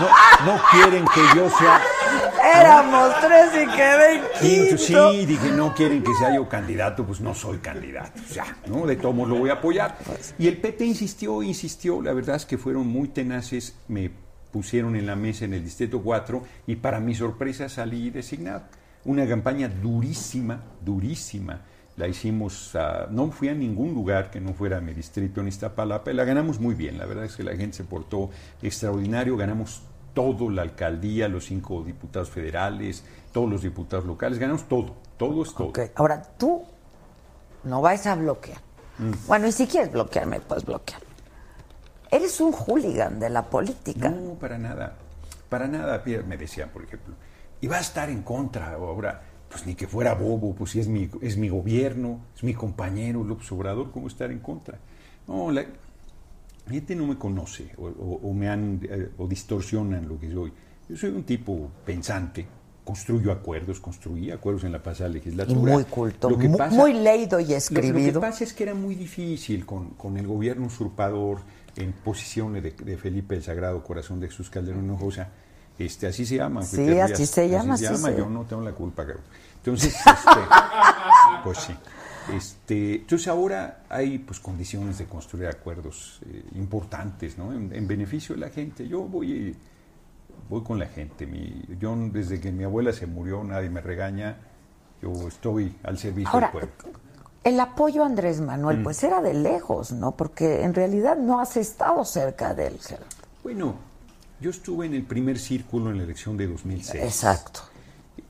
no, no quieren que yo sea Éramos tres y quedé en Quinto, sí, dije, no quieren que sea yo candidato, pues no soy candidato. O sea, ¿no? De todos modos lo voy a apoyar. Y el PT insistió, insistió. La verdad es que fueron muy tenaces. Me pusieron en la mesa en el Distrito 4 y para mi sorpresa salí designado. Una campaña durísima, durísima. La hicimos, no fui a ningún lugar que no fuera mi distrito en Iztapalapa y la ganamos muy bien. La verdad es que la gente se portó extraordinario. Ganamos todo, la alcaldía, los cinco diputados federales, todos los diputados locales, ganamos todo, todo es todo. Ahora tú no vais a bloquear. Mm. Bueno, y si quieres bloquearme, puedes bloquear. Eres un hooligan de la política. No, para nada, para nada, Pierre, me decían, por ejemplo, y va a estar en contra ahora, pues ni que fuera bobo, pues si es mi, es mi gobierno, es mi compañero López Obrador, ¿cómo estar en contra? No, la gente no me conoce o, o- o me han, eh, o distorsionan lo que soy. Yo soy un tipo pensante, construyo acuerdos, construí acuerdos en la pasada legislatura. muy culto, Lo que mu- pasa- muy leído y Lo, lo escribido. que pasa es que era muy difícil con, con el gobierno usurpador en posiciones de, de Felipe el Sagrado Corazón de Jesús Calderón Hinojosa. Este, así se llama. Sí, Peter así Díaz. se llama, así se- Yo no tengo la culpa, creo. Entonces, este, pues sí. Este, entonces ahora hay pues condiciones de construir acuerdos eh, importantes, ¿no? En, en beneficio de la gente. Yo voy, voy con la gente. Mi, yo desde que mi abuela se murió, nadie me regaña. Yo estoy al servicio Ahora, del pueblo. el apoyo a Andrés Mm. Manuel, pues era de lejos, ¿no? Porque en realidad no has estado cerca de él. Gerardo. Bueno, yo estuve en el primer círculo en la elección de 2006. Exacto.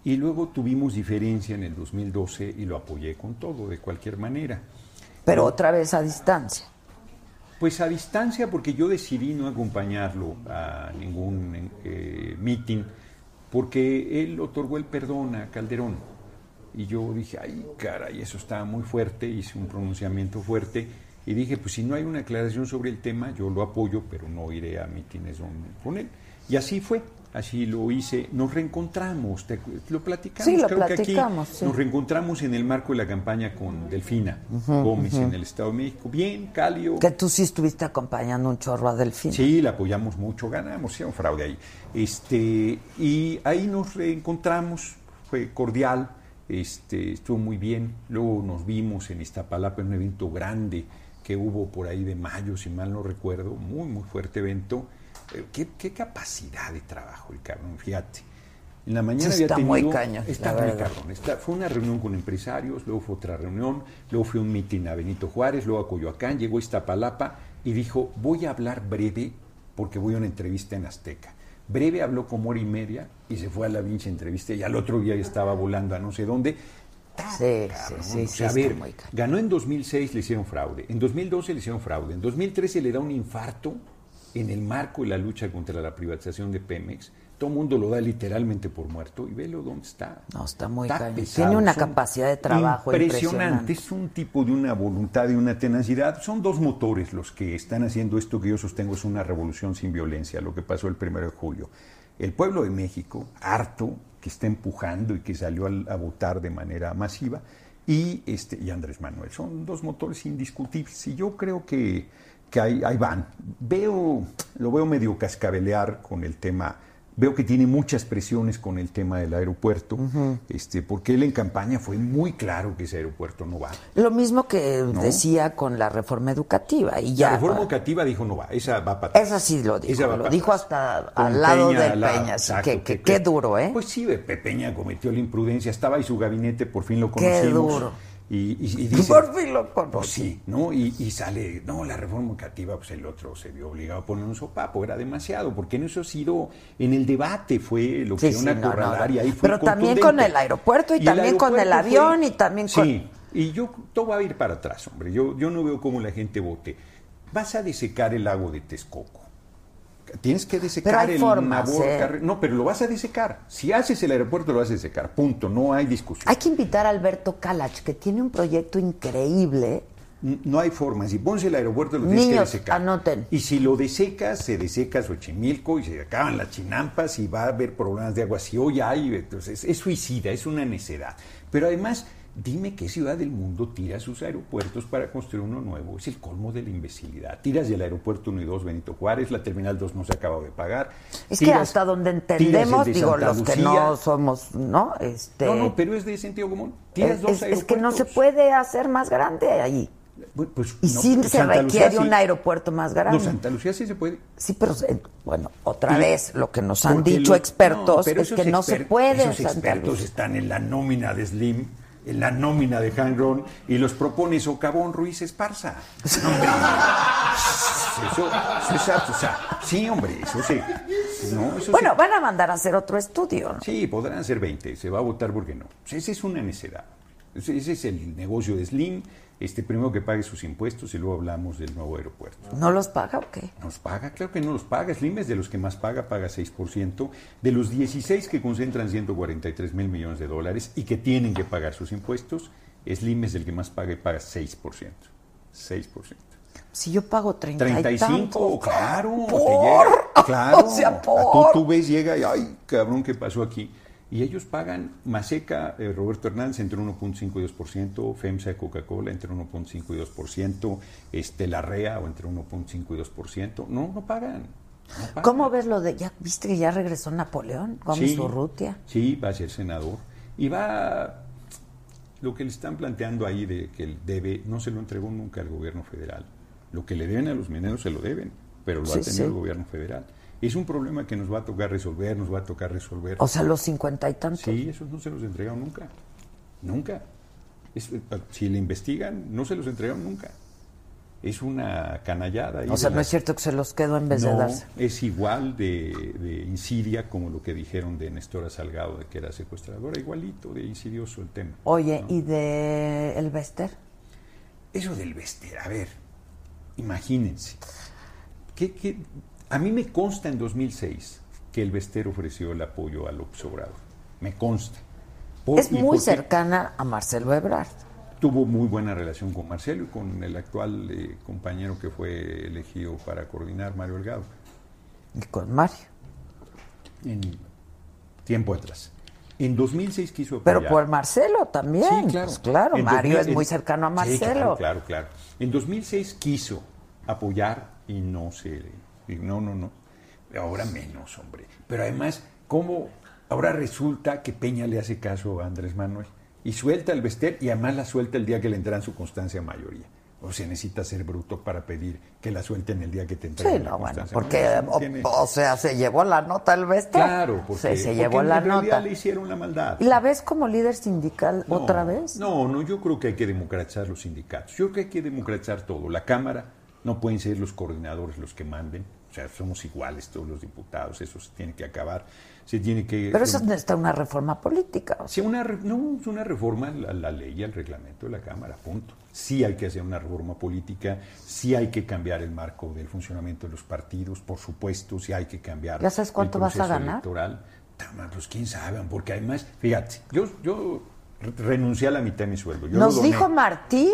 Y luego tuvimos diferencia en el 2012 y lo apoyé con todo, de cualquier manera. Pero otra vez a distancia. Pues a distancia, porque yo decidí no acompañarlo a ningún eh, meeting, porque él otorgó el perdón a Calderón. Y yo dije, ay, caray, eso estaba muy fuerte, hice un pronunciamiento fuerte. Y dije, pues si no hay una aclaración sobre el tema, yo lo apoyo, pero no iré a mítines con él. Y así fue, así lo hice. Nos reencontramos, te lo platicamos. Sí, lo creo que aquí sí. Nos reencontramos en el marco de la campaña con Delfina Gómez en el Estado de México. Bien, cálido. Que tú sí estuviste acompañando un chorro a Delfín. Sí, la apoyamos mucho, ganamos, sí, un fraude ahí. Este, y ahí nos reencontramos, fue cordial, este, estuvo muy bien. Luego nos vimos en Iztapalapa en un evento grande que hubo por ahí de mayo, si mal no recuerdo, muy, muy fuerte evento. Eh, ¿Qué, qué capacidad de trabajo el cabrón, fíjate. En la mañana había está muy tenido- cañón, Está la muy cabrón. Está- fue una reunión con empresarios, luego fue otra reunión, luego fue un mitin a Benito Juárez, luego a Coyoacán, llegó a Iztapalapa y dijo, voy a hablar breve porque voy a una entrevista en Azteca. Breve habló como hora y media y se fue a la pinche entrevista y al otro día estaba volando a no sé dónde. Sí, Cabrón, sí, sí, o sí, sea, a está ver, ganó en 2006, le hicieron fraude. En 2012 le hicieron fraude. En 2013 le da un infarto en el marco de la lucha contra la privatización de Pemex. Todo el mundo lo da literalmente por muerto y velo dónde está. No, está muy Está Tiene una son capacidad de trabajo impresionante. Es un tipo de una voluntad y una tenacidad. Son dos motores los que están haciendo esto que yo sostengo es una revolución sin violencia, lo que pasó el primero de julio. El pueblo de México, harto, que está empujando y que salió al- a votar de manera masiva, y, este, y Andrés Manuel. Son dos motores indiscutibles. Y yo creo que, que ahí, ahí van. Veo, lo veo medio cascabelear con el tema Veo que tiene muchas presiones con el tema del aeropuerto, este, porque él en campaña fue muy claro que ese aeropuerto no va. Lo mismo que ¿No? decía con la reforma educativa. Y la ya, reforma educativa dijo no va, esa va para Esa sí lo dijo, lo dijo atrás. hasta Con al lado Peña, la- Peña, exacto, que, que- qué duro, ¿eh? Pues sí, Pe- Peña cometió la imprudencia, estaba ahí su gabinete, por fin lo Qué conocimos. duro. Y, y- y dice, Por fin lo. Pues sí, ¿no? Y, y sale, no, la reforma educativa, pues el otro se vio obligado a poner un sopapo, era demasiado, porque en eso ha sido, en el debate fue lo que Sí, una sí, no, no, acorralar y ahí fue Pero también con el aeropuerto y también con el avión y también con- Sí, y yo, todo va a ir para atrás, hombre, yo, yo no veo cómo la gente vote. Vas a desecar el lago de Texcoco, Tienes que Pero desecar el Nabor ¿eh? No, pero lo vas a desecar. Si haces el aeropuerto, lo vas a desecar. Punto. No hay discusión. Hay que invitar a Alberto Calach, que tiene un proyecto increíble. No hay forma. Si pones el aeropuerto, lo tienes que Niños, desecar. anoten. Y si lo desecas, se deseca Xochimilco y se acaban las chinampas y va a haber problemas de agua. Si hoy hay, entonces es suicida, es una necedad. Pero además, dime qué ciudad del mundo tira sus aeropuertos para construir uno nuevo. Es el colmo de la imbecilidad. Tiras del aeropuerto 1 y 2 Benito Juárez, la terminal 2 no se ha acabado de pagar. Es que hasta donde entendemos, de digo, Santa los que no somos, ¿no? Este, No, no, pero es de sentido común. Tiras es, dos es- es que no se aeropuertos. puede hacer más grande ahí. Pues, Y no, sí se Santa Lucía requiere sí. un aeropuerto más grande. No, Santa Lucía sí se puede. Sí, pero eh, bueno, otra Y- vez lo que nos han dicho expertos no, es que no se puede Esos Santa expertos están en la nómina de Slim, en la nómina de Hanron y los propone Socavón Ruiz Esparza. No, hombre. Eso, eso es o sea, sí, hombre, eso sí. No, eso Bueno, sí. van a mandar a hacer otro estudio, ¿no? Sí, podrán ser 20, se va a votar porque no. Esa es una necedad. Ese, ese es el negocio de Slim. Este, primero que pague sus impuestos y luego hablamos del nuevo aeropuerto. ¿No los paga o qué? ¿Nos paga? Claro que no los paga. Slim es de los que más paga, paga 6%. De los 16 que concentran 143 mil millones de dólares y que tienen que pagar sus impuestos, Slim es el que más paga y paga 6%. 6%. Si yo pago 30 y 35, tanto. claro. te ¿Por? llega, claro. O sea, A ¿por? Tú, tú ves, llega y, ay, cabrón, ¿qué pasó aquí? Y ellos pagan Maseca, eh, Roberto Hernández, entre 1.5 y 2%, FEMSA, Coca-Cola, entre 1.5 y 2%, este, la REA, o entre 1.5 y 2%. No, no pagan. no pagan. ¿Cómo ves lo de ya viste que ya regresó Napoleón Gómez Sí, Urrutia? Sí, va a ser senador. Y va. Lo que le están planteando ahí de que él debe, no se lo entregó nunca al gobierno federal. Lo que le deben a los mineros se lo deben, pero lo Sí, ha tenido sí. el gobierno federal. Es un problema que nos va a tocar resolver, nos va a tocar resolver. O sea, los cincuenta y tantos. Sí, esos no se los entregaron nunca. Nunca. Es- eh, si le investigan, no se los entregaron nunca. Es una canallada. O sea, de no es cierto que se los quedó en vez de no, darse. es igual de, de insidia como lo que dijeron de Nestora Salgado, de que era secuestradora, igualito de insidioso el tema. Oye, ¿no? ¿y de el Bester? Eso del Vester, a ver, imagínense. ¿Qué- qué? A mí me consta en 2006 que el Vester ofreció el apoyo a López Obrador. Me consta. Por- Es muy cercana a Marcelo Ebrard. Tuvo muy buena relación con Marcelo y con el actual eh, compañero que fue elegido para coordinar, Mario Delgado. Y con Mario. en tiempo atrás. En 2006 quiso Pero apoyar. por Marcelo también. Sí, claro. Pues claro, En Mario 2000 es muy cercano a Sí, Marcelo. claro, claro, claro. En 2006 quiso apoyar y no se... y no, no, no. Ahora menos, hombre. Pero además, ¿cómo ahora resulta que Peña le hace caso a Andrés Manuel? Y suelta el Bester y además la suelta el día que le entregan su constancia mayoría. O se necesita ser bruto para pedir que la suelten el día que te Sí, entreguen la no, bueno, constancia porque, mayoría. O, o sea, se llevó la nota el Bester. Claro, porque, se, se llevó la nota. le hicieron la maldad. ¿Y la ves como líder sindical No, otra vez? No, no, yo creo que hay que democratizar los sindicatos. Yo creo que hay que democratizar todo. La Cámara no pueden ser los coordinadores los que manden. O sea, somos iguales todos los diputados. Eso se tiene que acabar. Se tiene que. Pero eso necesita una reforma política. Sí, una, no, es una reforma a la, la ley al reglamento de la Cámara, punto. Sí hay que hacer una reforma política, sí hay que cambiar el marco del funcionamiento de los partidos, por supuesto, sí hay que cambiar. ¿Ya sabes cuánto el vas a ganar? Electoral. Tama, Pues quién sabe, porque además, fíjate, yo, yo re- renuncié a la mitad de mi sueldo. Yo Nos dijo Martí,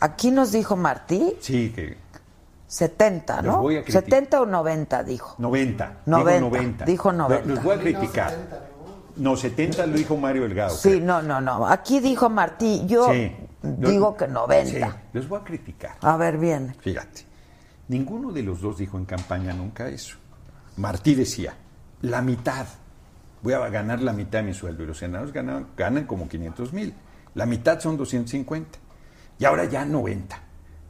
aquí nos dijo Martí, Sí, que 70, Los ¿no? voy a criticar. 70 o 90 dijo. 90. 90, Dijo 90. dijo 90. Los voy a criticar. No, 70 lo dijo Mario Delgado. Sí, no, no, no. Aquí dijo Martí, yo Sí. digo que 90. Sí, los voy a criticar. A ver, bien. Fíjate, ninguno de los dos dijo en campaña nunca eso. Martí decía, la mitad, voy a ganar la mitad de mi sueldo. Y los senadores ganan, ganan como 500 mil. La mitad son 250. Y ahora ya 90.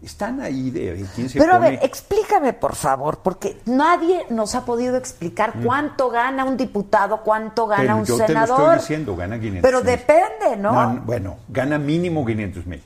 Están ahí de quién se Pero a pone... ver, explícame, por favor, porque nadie nos ha podido explicar cuánto gana un diputado, cuánto gana Mm. Pero un yo te lo senador. estoy diciendo, gana 500 Pero depende, ¿no? bueno, gana mínimo 500 mil.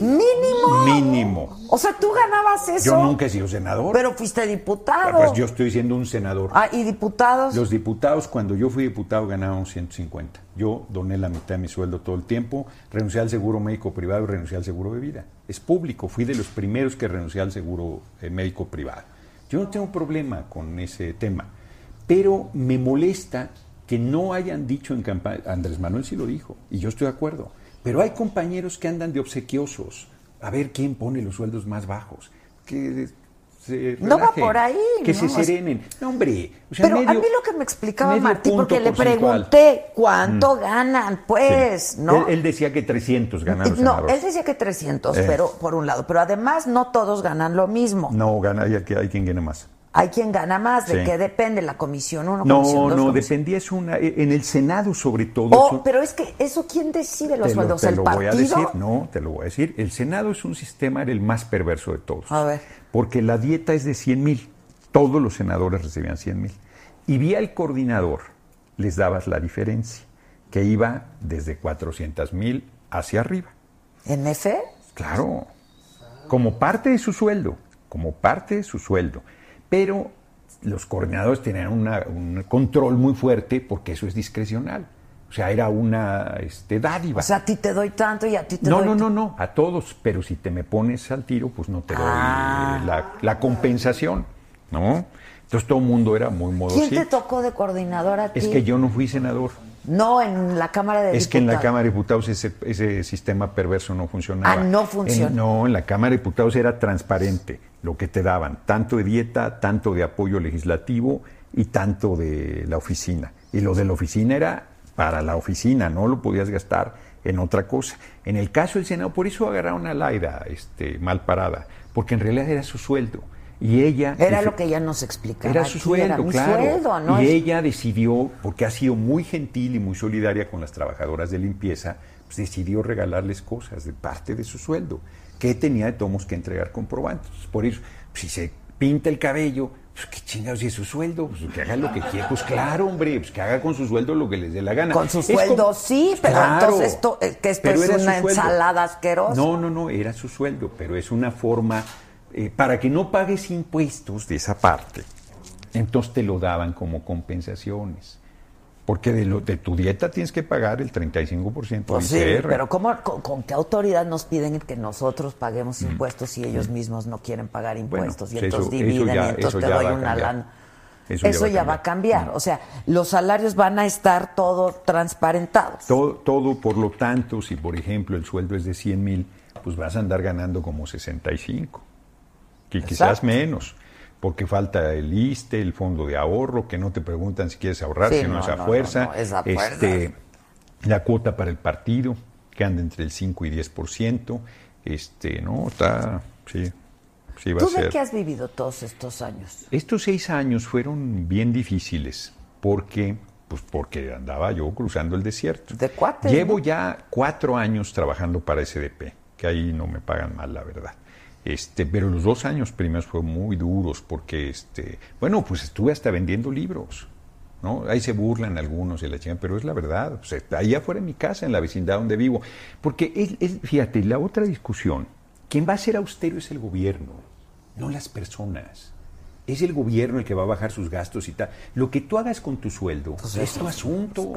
Mínimo. Mínimo. O sea, tú ganabas eso. Yo nunca he sido senador. Pero fuiste diputado. Pues yo estoy siendo un senador. Ah, y diputados. Los diputados, cuando yo fui diputado, ganaban 150. Yo doné la mitad de mi sueldo todo el tiempo, renuncié al seguro médico privado y renuncié al seguro de vida. Es público, fui de los primeros que renuncié al seguro eh, médico privado. Yo no tengo problema con ese tema, pero me molesta que no hayan dicho en campaña, Andrés Manuel sí lo dijo, y yo estoy de acuerdo, pero hay compañeros que andan de obsequiosos, a ver quién pone los sueldos más bajos, que se No va por ahí, que no, se serenen. No, hombre, o sea, Pero a mí lo que me explicaba medio Martí, punto porque le pregunté cuánto Mm. ganan, pues, Sí. ¿no? Él, él decía que 300 ganan los no, senadores. él decía que 300, Eh. pero por un lado. Pero además no todos ganan lo mismo. No, gana, hay, hay quien gane más. Hay quien gana más, de Sí. qué depende la comisión uno, No, comisión dos, no, comisión- dependía, es una, en el Senado sobre todo. Oh, es un- pero es que eso, ¿quién decide los te lo, sueldos? te ¿El lo voy a partido? decir, no, te lo voy a decir. El Senado es un sistema, era el más perverso de todos. A ver. Porque la dieta es de 100 mil. Todos los senadores recibían 100 mil. Y vía el coordinador les dabas la diferencia, que iba desde 400 mil hacia arriba. ¿En F? Claro, como parte de su sueldo, como parte de su sueldo. Pero los coordinadores tenían una- un control muy fuerte porque eso es discrecional. O sea, era una este, dádiva. O sea, a ti te doy tanto y a ti te no, doy no, no, no, a todos. Pero si te me pones al tiro, pues no te doy Ah. eh, la, la compensación, ¿no? Entonces todo el mundo era muy ¿Quién modosito. te tocó de coordinador a ti? Es que yo no fui senador. No, en la Cámara de Es que en la Diputados. Cámara de Diputados ese, ese sistema perverso no funcionaba. Ah, no funciona. En- no, en la Cámara de Diputados era transparente lo que te daban, tanto de dieta, tanto de apoyo legislativo y tanto de la oficina. Y lo de la oficina era para la oficina, no lo podías gastar en otra cosa. En el caso del Senado, por eso agarraron a Laida este, mal parada, porque en realidad era su sueldo. Y ella... Era lo que ella nos explicaba. Era su sueldo, era claro. sueldo, ¿no? Y ella decidió, porque ha sido muy gentil y muy solidaria con las trabajadoras de limpieza, pues decidió regalarles cosas de parte de su sueldo, que tenía de tomos que entregar comprobantes. Por eso, si se pinta el cabello, pues qué chingados, si es su sueldo, pues que haga lo que quiera. Pues claro, hombre, pues que haga con su sueldo lo que les dé la gana. Con su Es sueldo como- sí, pero Claro, entonces esto, que esto pero es una ensalada asquerosa. No, no, no, era su sueldo, pero es una forma eh, para que no pagues impuestos de esa parte. Entonces te lo daban como compensaciones. Porque de, lo, de tu dieta tienes que pagar el 35% Pues de sí, ICR. pero ¿cómo, con, con qué autoridad nos piden que nosotros paguemos impuestos si ellos mismos no quieren pagar Mm. Bueno, impuestos? y entonces eso dividen ya- y entonces te doy una lana. Eso Eso, ya ya, va a va a cambiar. O sea, los salarios van a estar todo transparentados. Todo, todo, por lo tanto, si por ejemplo el sueldo es de 100 mil, pues vas a andar ganando como 65. Y quizás menos. Porque falta el ISTE, el fondo de ahorro, que no te preguntan si quieres ahorrar, Sí, si no, no, es a no, fuerza. no, no, es a fuerza. Este, la cuota para el partido, que anda entre el 5 y 10%. Este, no, está, sí, sí va ¿Tú a de ser. qué has vivido todos estos años? Estos seis años fueron bien difíciles porque, pues porque andaba yo cruzando el desierto. De cuates, Llevo ya cuatro años trabajando para SDP, que ahí no me pagan mal, la verdad. Este, pero los dos años primeros fueron muy duros porque, este, bueno, pues estuve hasta vendiendo libros. ¿no? Ahí se burlan algunos y la chingan, pero es la verdad. O sea, ahí afuera en mi casa, en la vecindad donde vivo. Porque, es, es- fíjate, la otra discusión, quien va a ser austero es el gobierno, no las personas. Es el gobierno el que va a bajar sus gastos y tal. Lo que tú hagas con tu sueldo es tu asunto.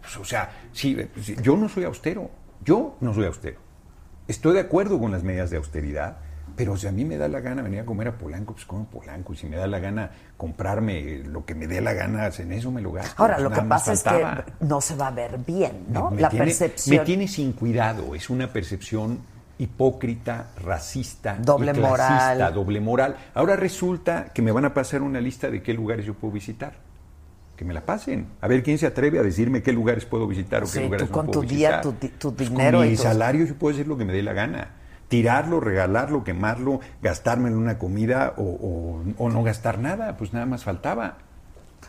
Pues, o sea, si, si- yo no soy austero. Yo no soy austero. Estoy de acuerdo con las medidas de austeridad, pero si a mí me da la gana venir a comer a Polanco, pues como Polanco. Y si me da la gana comprarme lo que me dé la gana, en eso me lo gasto. Ahora, Pues lo que pasa es que no se va a ver bien, ¿no? Me- me La tiene- percepción. Me tiene sin cuidado. Es una percepción hipócrita, racista, y Doble clasista, moral. doble moral. Ahora resulta que me van a pasar una lista de qué lugares yo puedo visitar. Que me la pasen. A ver quién se atreve a decirme qué lugares puedo visitar o Sí, qué lugares tú no con puedo tu día, tu tu Pues dinero Con y mi tus- salario yo puedo hacer lo que me dé la gana. Tirarlo, regalarlo, quemarlo, gastarme en una comida o, o- o no gastar nada. Pues nada más faltaba.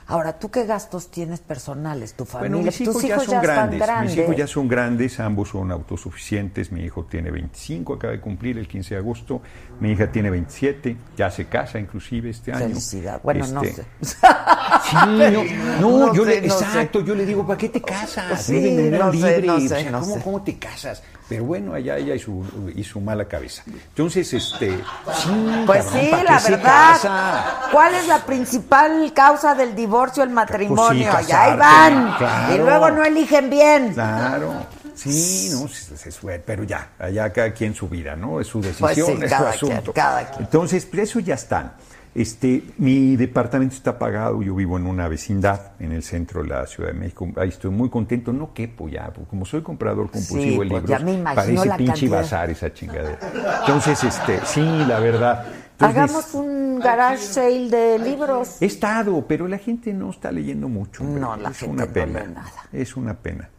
Ahora, ¿tú qué gastos tienes personales? ¿Tu familia? Bueno, mis hijos, Tus ya son grandes. grandes. Mis hijos ya son grandes, ambos son autosuficientes. Mi hijo tiene 25, acaba de cumplir el 15 de agosto. Mi hija tiene 27, ya se casa inclusive este año. Felicidad. Bueno, no Este, sé. Sí, no, no, No yo sé, le, no sé. exacto, yo le digo, ¿para qué te casas? Sí, no sé, libre. O sea, no ¿cómo, sé. ¿Cómo te casas? Pero bueno, allá ella y su, y su mala cabeza. Entonces, este, sí, Pues cabrón, sí, ¿para la verdad. ¿Cuál es la principal causa del divorcio? El matrimonio. Pues sí, casarte, van. claro. Y luego no eligen bien. Claro. Sí, no, se, se fue, pero ya, allá cada quien su vida, ¿no? Es su Pues decisión, sí, es su quien, asunto. cada quien. Entonces, pues, eso ya están. Este, mi departamento está pagado, yo vivo en una vecindad en el centro de la Ciudad de México, ahí estoy muy contento, no quepo ya, porque como soy comprador compulsivo Sí, de pues libros, ya me imagino parece la pinche cantidad. bazar esa chingadera. Entonces, este, sí, la verdad. Entonces, Hagamos un garage sale de libros. He estado, pero la gente no está leyendo mucho. hombre. No, la es gente una no pena. lee nada. Es una pena.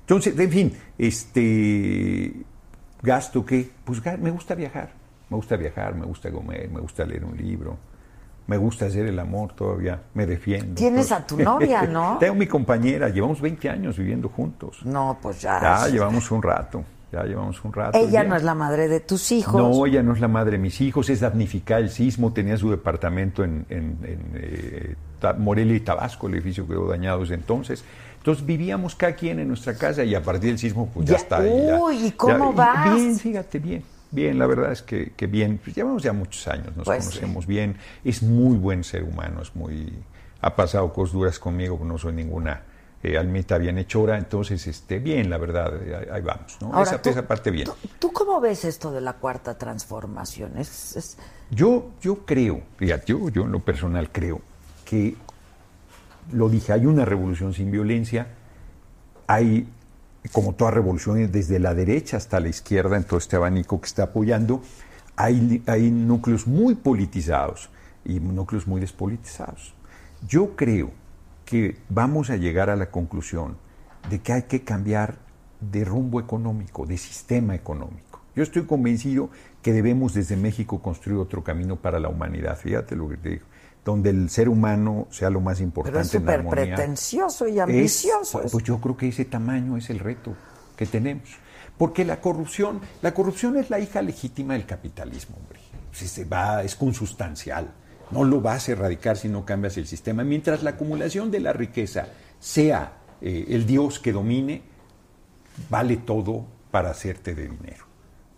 Entonces, en fin, este gasto que, pues me gusta viajar, me gusta viajar, me gusta comer, me gusta leer un libro, me gusta hacer el amor todavía, me defiendo. Tienes a tu novia, ¿no? Tengo mi compañera, llevamos 20 años viviendo juntos. No, pues ya. Ya llevamos un rato, ya llevamos un rato. Ella ya. no es la madre de tus hijos. No, ella no es la madre de mis hijos, es damnificada el sismo, tenía su departamento en, en- en, eh, Morelia y Tabasco, el edificio quedó dañado desde entonces. Entonces vivíamos cada quien en nuestra casa y a partir del sismo pues ya, Ya- está. ya- uy, ¿y cómo vas? Bien, fíjate, bien. Bien, la verdad es que, que bien. Pues llevamos ya muchos años, nos Pues conocemos bien. Es muy buen ser humano, es muy... Ha pasado cosas duras conmigo, no soy ninguna eh, almita bienhechora, entonces, este, bien, la verdad, eh, ahí, ahí vamos. ¿no? Ahora, esa, tú- esa parte bien. ¿Tú, tú cómo ves esto de la cuarta transformación? Es, es- Yo, yo creo, fíjate, yo, yo en lo personal creo que, lo dije, hay una revolución sin violencia, hay, como todas revoluciones, desde la derecha hasta la izquierda, en todo este abanico que está apoyando, hay, hay núcleos muy politizados y núcleos muy despolitizados. Yo creo que vamos a llegar a la conclusión de que hay que cambiar de rumbo económico, de sistema económico. Yo estoy convencido que debemos desde México construir otro camino para la humanidad. Fíjate lo que te digo. Donde el ser humano sea lo más importante pero es súper pretencioso y Es- ambicioso. pues yo creo que ese tamaño es el reto que tenemos. Porque la corrupción, la corrupción es la hija legítima del capitalismo, hombre. Si se va, es consustancial. No lo vas a erradicar si no cambias el sistema. Mientras la acumulación de la riqueza sea eh, el Dios que domine, vale todo para hacerte de dinero.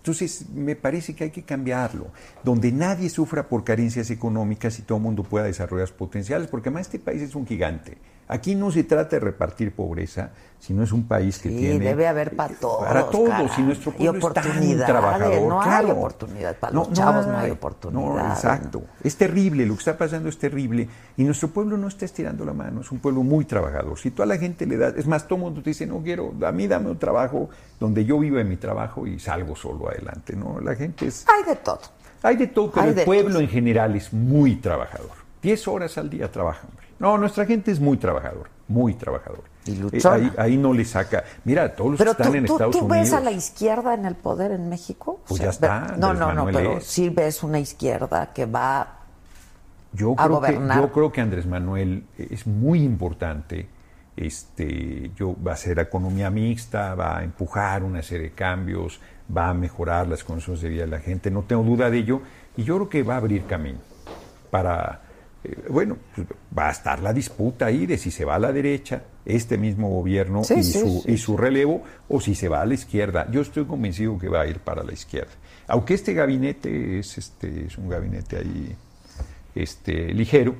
Entonces, me parece que hay que cambiarlo, donde nadie sufra por carencias económicas y todo el mundo pueda desarrollar sus potenciales, porque además este país es un gigante. Aquí no se trata de repartir pobreza, sino es un país que Sí, tiene... debe haber para todos. Para todos, caray. y nuestro Y pueblo es tan trabajador. no hay oportunidad. Para los chavos no hay oportunidad. No, exacto. Es terrible, lo que está pasando es terrible. Y nuestro pueblo no está estirando la mano, es un pueblo muy trabajador. Si tú a la gente le das, es más, todo el mundo te dice, no quiero, a mí dame un trabajo donde yo viva en mi trabajo y salgo solo adelante. No, la gente es... Hay de todo. Hay de todo, pero Hay el pueblo todo. en general es muy trabajador. Diez horas al día trabaja, hombre. No, nuestra gente es muy trabajador, muy trabajador. Y Eh, luchona. ahí, ahí no le saca. Mira, todos los Pero que están tú, en tú- Estados tú Unidos. ves a la izquierda en el poder en México. Pues ya está, No, no, no, Manuel pero es. sí ves una izquierda que va Yo a creo, que, gobernar. yo creo que Andrés Manuel es muy importante. Este, yo, va a hacer economía mixta, va a empujar una serie de cambios, va a mejorar las condiciones de vida de la gente, no tengo duda de ello. Y yo creo que va a abrir camino para, bueno, pues, va a estar la disputa ahí de si se va a la derecha, este mismo gobierno Sí, y, sí, su, sí, y su relevo, o si se va a la izquierda. Yo estoy convencido que va a ir para la izquierda. Aunque este gabinete es, este, es un gabinete ahí este, ligero,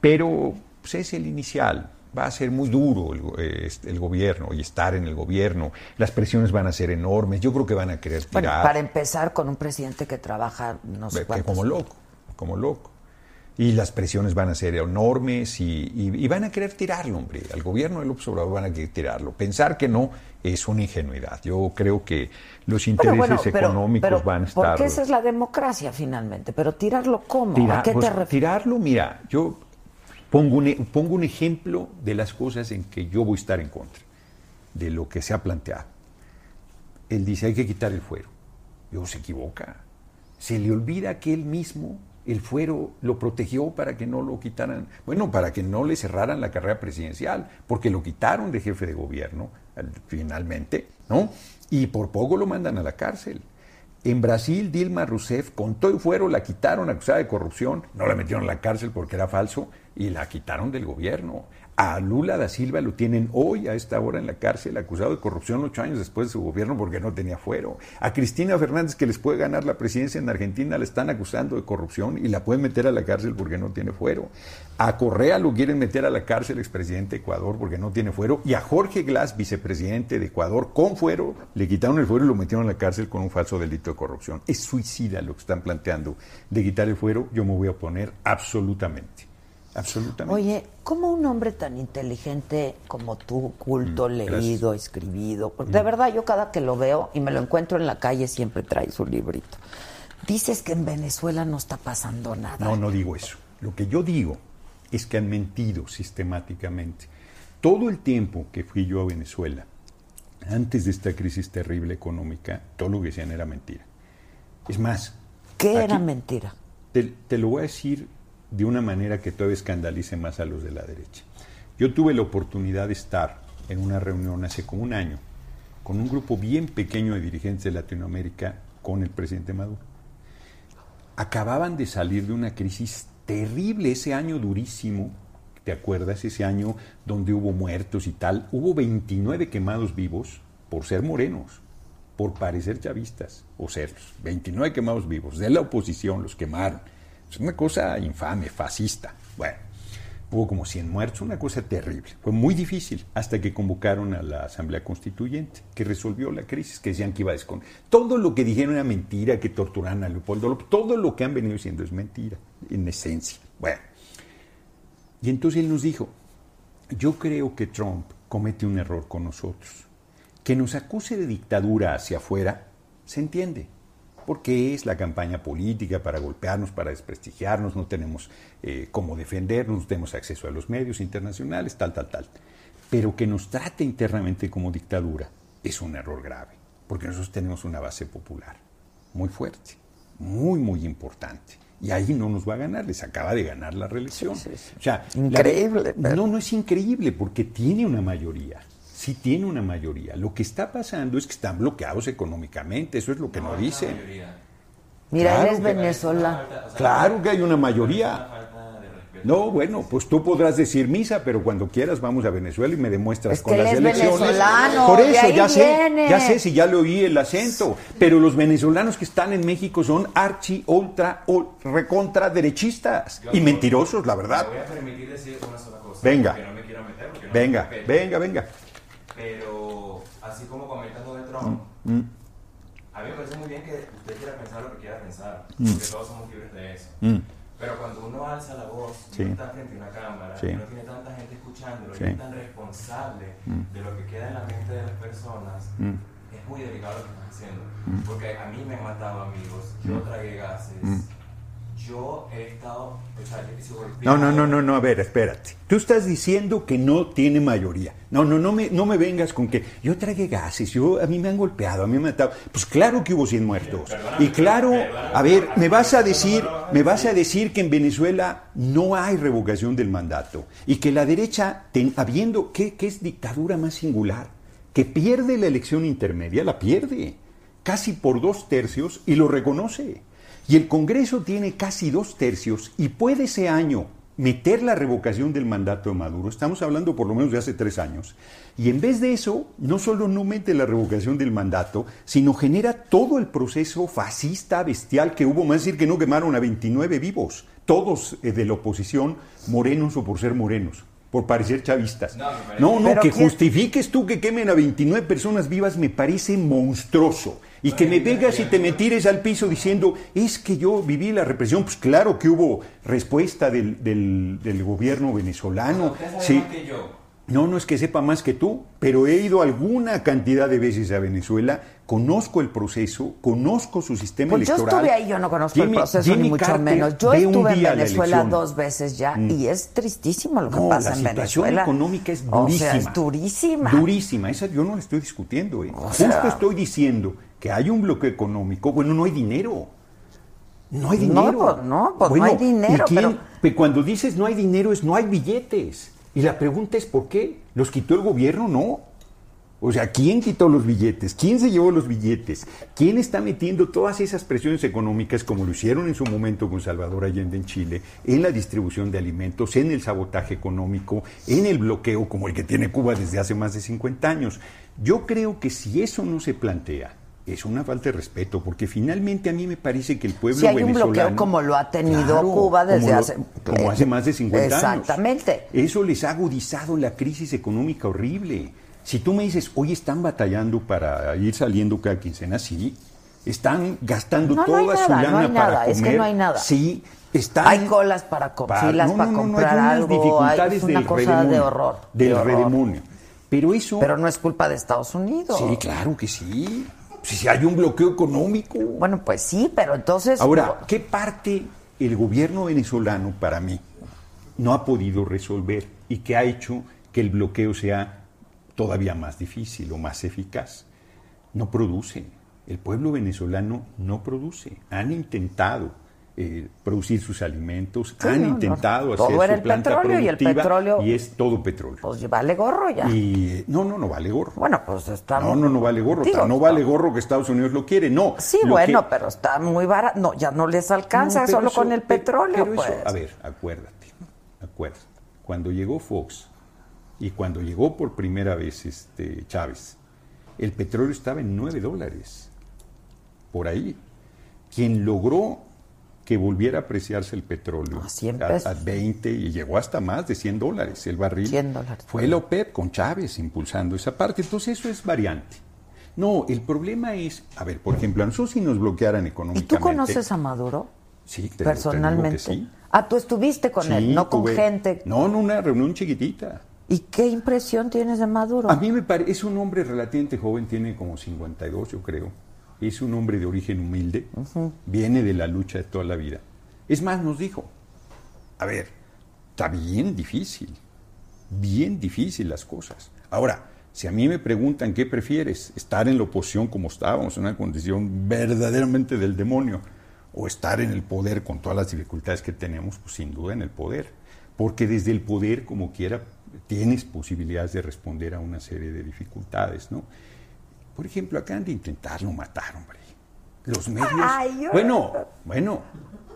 pero pues, es el inicial. Va a ser muy duro el, eh, este, el gobierno y estar en el gobierno. Las presiones van a ser enormes. Yo creo que van a querer Bueno, tirar. para empezar con un presidente que trabaja no sé que cuántos- como loco, como loco. Y las presiones van a ser enormes y, y- y van a querer tirarlo, hombre. Al gobierno del Obrador van a querer tirarlo. Pensar que no es una ingenuidad. Yo creo que los Pero intereses bueno, pero- económicos pero van a estar... Porque esa es la democracia finalmente. Pero tirarlo cómo? Tira- ¿A qué pues, te refieres? Tirarlo, mira, yo pongo un, e- pongo un ejemplo de las cosas en que yo voy a estar en contra, de lo que se ha planteado. Él dice, hay que quitar el fuero. Yo se equivoca. Se le olvida que él mismo, el fuero, lo protegió para que no lo quitaran, bueno, para que no le cerraran la carrera presidencial, porque lo quitaron de jefe de gobierno, al- finalmente, ¿no? Y por poco lo mandan a la cárcel. En Brasil, Dilma Rousseff, con todo el fuero, la quitaron acusada de corrupción, no la metieron a la cárcel porque era falso y la quitaron del gobierno. A Lula da Silva lo tienen hoy a esta hora en la cárcel, acusado de corrupción ocho años después de su gobierno porque no tenía fuero. A Cristina Fernández, que les puede ganar la presidencia en Argentina, la están acusando de corrupción y la pueden meter a la cárcel porque no tiene fuero. A Correa lo quieren meter a la cárcel, expresidente de Ecuador, porque no tiene fuero. Y a Jorge Glass, vicepresidente de Ecuador, con fuero, le quitaron el fuero y lo metieron a la cárcel con un falso delito de corrupción. Es suicida lo que están planteando de quitar el fuero. Yo me voy a oponer absolutamente. Absolutamente. Oye, ¿cómo un hombre tan inteligente como tú, culto, Mm, leído, escribido? Porque de verdad yo cada que lo veo y me lo encuentro en la calle siempre trae su librito. Dices que en Venezuela no está pasando nada. No, no digo eso. Lo que yo digo es que han mentido sistemáticamente. Todo el tiempo que fui yo a Venezuela, antes de esta crisis terrible económica, todo lo que decían era mentira. Es más, ¿Qué aquí- era mentira? te, te lo voy a decir de una manera que todavía escandalice más a los de la derecha. Yo tuve la oportunidad de estar en una reunión hace como un año con un grupo bien pequeño de dirigentes de Latinoamérica con el presidente Maduro. Acababan de salir de una crisis terrible, ese año durísimo, ¿te acuerdas? Ese año donde hubo muertos y tal. Hubo 29 quemados vivos por ser morenos, por parecer chavistas o serlos. 29 quemados vivos, de la oposición los quemaron. Es una cosa infame, fascista. Bueno, hubo como 100 muertos, una cosa terrible. Fue muy difícil hasta que convocaron a la Asamblea Constituyente, que resolvió la crisis, que decían que iba a descon... Todo lo que dijeron era mentira, que torturaron a Leopoldo López, todo lo que han venido diciendo es mentira, en esencia. Bueno, y entonces él nos dijo, yo creo que Trump comete un error con nosotros. Que nos acuse de dictadura hacia afuera, se entiende, porque es la campaña política para golpearnos, para desprestigiarnos, no tenemos eh, cómo defendernos, no tenemos acceso a los medios internacionales, tal, tal, tal. Pero que nos trate internamente como dictadura es un error grave, porque nosotros tenemos una base popular muy fuerte, muy, muy importante. Y ahí no nos va a ganar, les acaba de ganar la reelección. Sí, sí, sí. O sea, Increíble, la- pero- no, no es increíble porque tiene una mayoría. Sí tiene una mayoría. Lo que está pasando es que están bloqueados económicamente. Eso es lo que nos dicen. Mira, Claro él es que- venezolano. Claro que hay una mayoría. No, bueno, pues tú podrás decir misa, pero cuando quieras vamos a Venezuela y me demuestras Es con que las es elecciones. venezolano, Por eso ya sé, viene. ya sé si ya le oí el acento, pero los venezolanos que están en México son archi, ultra, ul- recontra derechistas y mentirosos, la verdad. Me voy a permitir decir una sola cosa. Venga. Que no me quiero meter porque no Venga, venga, venga. Pero así como comentando de Trump, Mm, a mí me parece muy bien que usted quiera pensar lo que quiera pensar, Mm. porque todos somos libres de eso. mm. Pero cuando uno alza la voz, Sí. uno está frente a una cámara, Sí. y no tiene tanta gente escuchándolo, Sí. y es tan responsable Mm. de lo que queda en la mente de las personas, Mm. es muy delicado lo que están haciendo. Mm. Porque a mí me han matado amigos, yo Mm. tragué gases, Mm. Yo he estado, o sea, yo he sido No, no, no, no, no, a ver, espérate. Tú estás diciendo que no tiene mayoría. No, no, no me, no me vengas con que yo tragué gases, yo, a mí me han golpeado, a mí me han matado. Pues claro que hubo 100 muertos. Y claro, a ver, me vas a decir, me vas a decir que en Venezuela no hay revocación del mandato y que la derecha, ten- habiendo, ¿qué, qué es dictadura más singular? Que pierde la elección intermedia, la pierde, casi por dos tercios y lo reconoce. Y el Congreso tiene casi dos tercios y puede ese año meter la revocación del mandato de Maduro. Estamos hablando por lo menos de hace tres años. Y en vez de eso, no solo no mete la revocación del mandato, sino genera todo el proceso fascista, bestial que hubo, más decir que no quemaron a 29 vivos, todos eh, de la oposición, morenos o por ser morenos. Por parecer chavistas. No, No, no, que ¿quién- justifiques tú que quemen a 29 personas vivas me parece monstruoso. Y que me vengas y te me tires al piso diciendo, es que yo viví la represión. Pues claro que hubo respuesta del, del- del gobierno venezolano. Sabe Sí. yo. No, no es que sepa más que tú, pero he ido alguna cantidad de veces a Venezuela, conozco el proceso, conozco su sistema Pues yo electoral. estuve ahí, yo no conozco Jimmy- el proceso ni mucho Carter menos. Yo estuve en la Venezuela dos veces ya Mm. y es tristísimo lo que No, pasa la en situación Venezuela. económica es O durísima. sea, es durísima. Durísima, esa yo no la estoy discutiendo. ¿eh? sea- Justo estoy diciendo que hay un bloqueo económico, bueno, no hay dinero. No hay No, dinero. pues, no, pues, no hay dinero, ¿y quién- pero- cuando dices no hay dinero es no hay billetes. Y la pregunta es ¿por qué? ¿Los quitó el gobierno? No. O sea, ¿quién quitó los billetes? ¿Quién se llevó los billetes? ¿Quién está metiendo todas esas presiones económicas, como lo hicieron en su momento con Salvador Allende en Chile, en la distribución de alimentos, en el sabotaje económico, en el bloqueo como el que tiene Cuba desde hace más de 50 años? Yo creo que si eso no se plantea, es una falta de respeto, porque finalmente a mí me parece que el pueblo Si hay un venezolano... bloqueo como lo ha tenido Claro, Cuba desde como lo- hace... como hace más de 50 años. Exactamente. Eso les ha agudizado la crisis económica horrible. Si tú me dices, hoy están batallando para ir saliendo cada quincena, sí. Están gastando No, no hay toda su nada, lana no hay para nada, comer. es que no hay nada. Sí, están... Hay colas para co- Pa- filas no, para no, no, no, comprar hay algo, hay- dificultades es una del cosa de redemonio, horror. Del de horror. redemonio. Pero eso... Pero no es culpa de Estados Unidos. Sí, claro que sí. Si hay un bloqueo económico. Bueno, pues sí, pero entonces... Ahora, ¿qué parte el gobierno venezolano, para mí, no ha podido resolver y que ha hecho que el bloqueo sea todavía más difícil o más eficaz? No producen. El pueblo venezolano no produce. Han intentado eh, producir sus alimentos, Sí, han no, no. intentado Todo hacer su el planta petróleo y el petróleo- y es todo petróleo. Pues vale gorro ya. Y no, no, no vale gorro. Bueno, pues está... No, no, no vale gorro. Digo, no vale gorro que Estados Unidos lo quiere, no. Sí, bueno, que- pero está muy barato. No, ya no les alcanza No, solo eso- con el pe- petróleo, pero pues. eso- a ver, acuérdate, acuérdate. Cuando llegó Fox y cuando llegó por primera vez este Chávez, el petróleo estaba en 9 dólares. Por ahí. Quien logró que volviera a apreciarse el petróleo A 100 a, pesos. a 20 y llegó hasta más de 100 dólares el barril. 100 dólares. Fue la OPEP con Chávez impulsando esa parte. Entonces eso es variante. No, el problema es, a ver, por ejemplo, a nosotros si nos bloquearan ¿Y económicamente. tú conoces a Maduro? Sí, te- te digo personalmente. que sí. Ah, tú estuviste con Sí, él, no con tuve- gente. No, en una reunión chiquitita. ¿Y qué impresión tienes de Maduro? A mí me parece, es un hombre relativamente joven, tiene como 52 yo creo. Es un hombre de origen humilde, viene de la lucha de toda la vida. Es más, nos dijo, a ver, está bien difícil, bien difícil las cosas. Ahora, si a mí me preguntan qué prefieres, estar en la oposición como estábamos, en una condición verdaderamente del demonio, o estar en el poder con todas las dificultades que tenemos, pues sin duda en el poder. Porque desde el poder, como quiera, tienes posibilidades de responder a una serie de dificultades, ¿no? Por ejemplo, acaban de intentarlo matar, hombre. Los medios. Ay, yo- Bueno, bueno,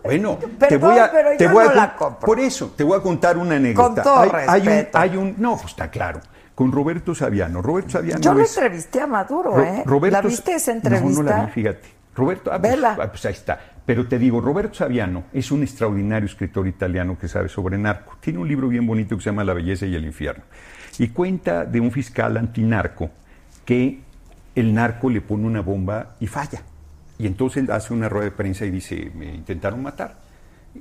bueno. te voy a, pero te yo voy a no con- la compro. Por eso, te voy a contar una anécdota. todo hay, hay un, respeto. hay un, no, pues está claro. Con Roberto Saviano. Roberto Saviano Yo lo es- entrevisté a Maduro, Ro- ¿eh? Roberto- ¿La viste esa entrevista? no la vi, fíjate. Roberto, ah, pues, Vela. ah, pues ahí está. Pero te digo, Roberto Saviano es un extraordinario escritor italiano que sabe sobre narco. Tiene un libro bien bonito que se llama La belleza y el infierno. Y cuenta de un fiscal antinarco que el narco le pone una bomba y falla. Y entonces hace una rueda de prensa y dice, me intentaron matar.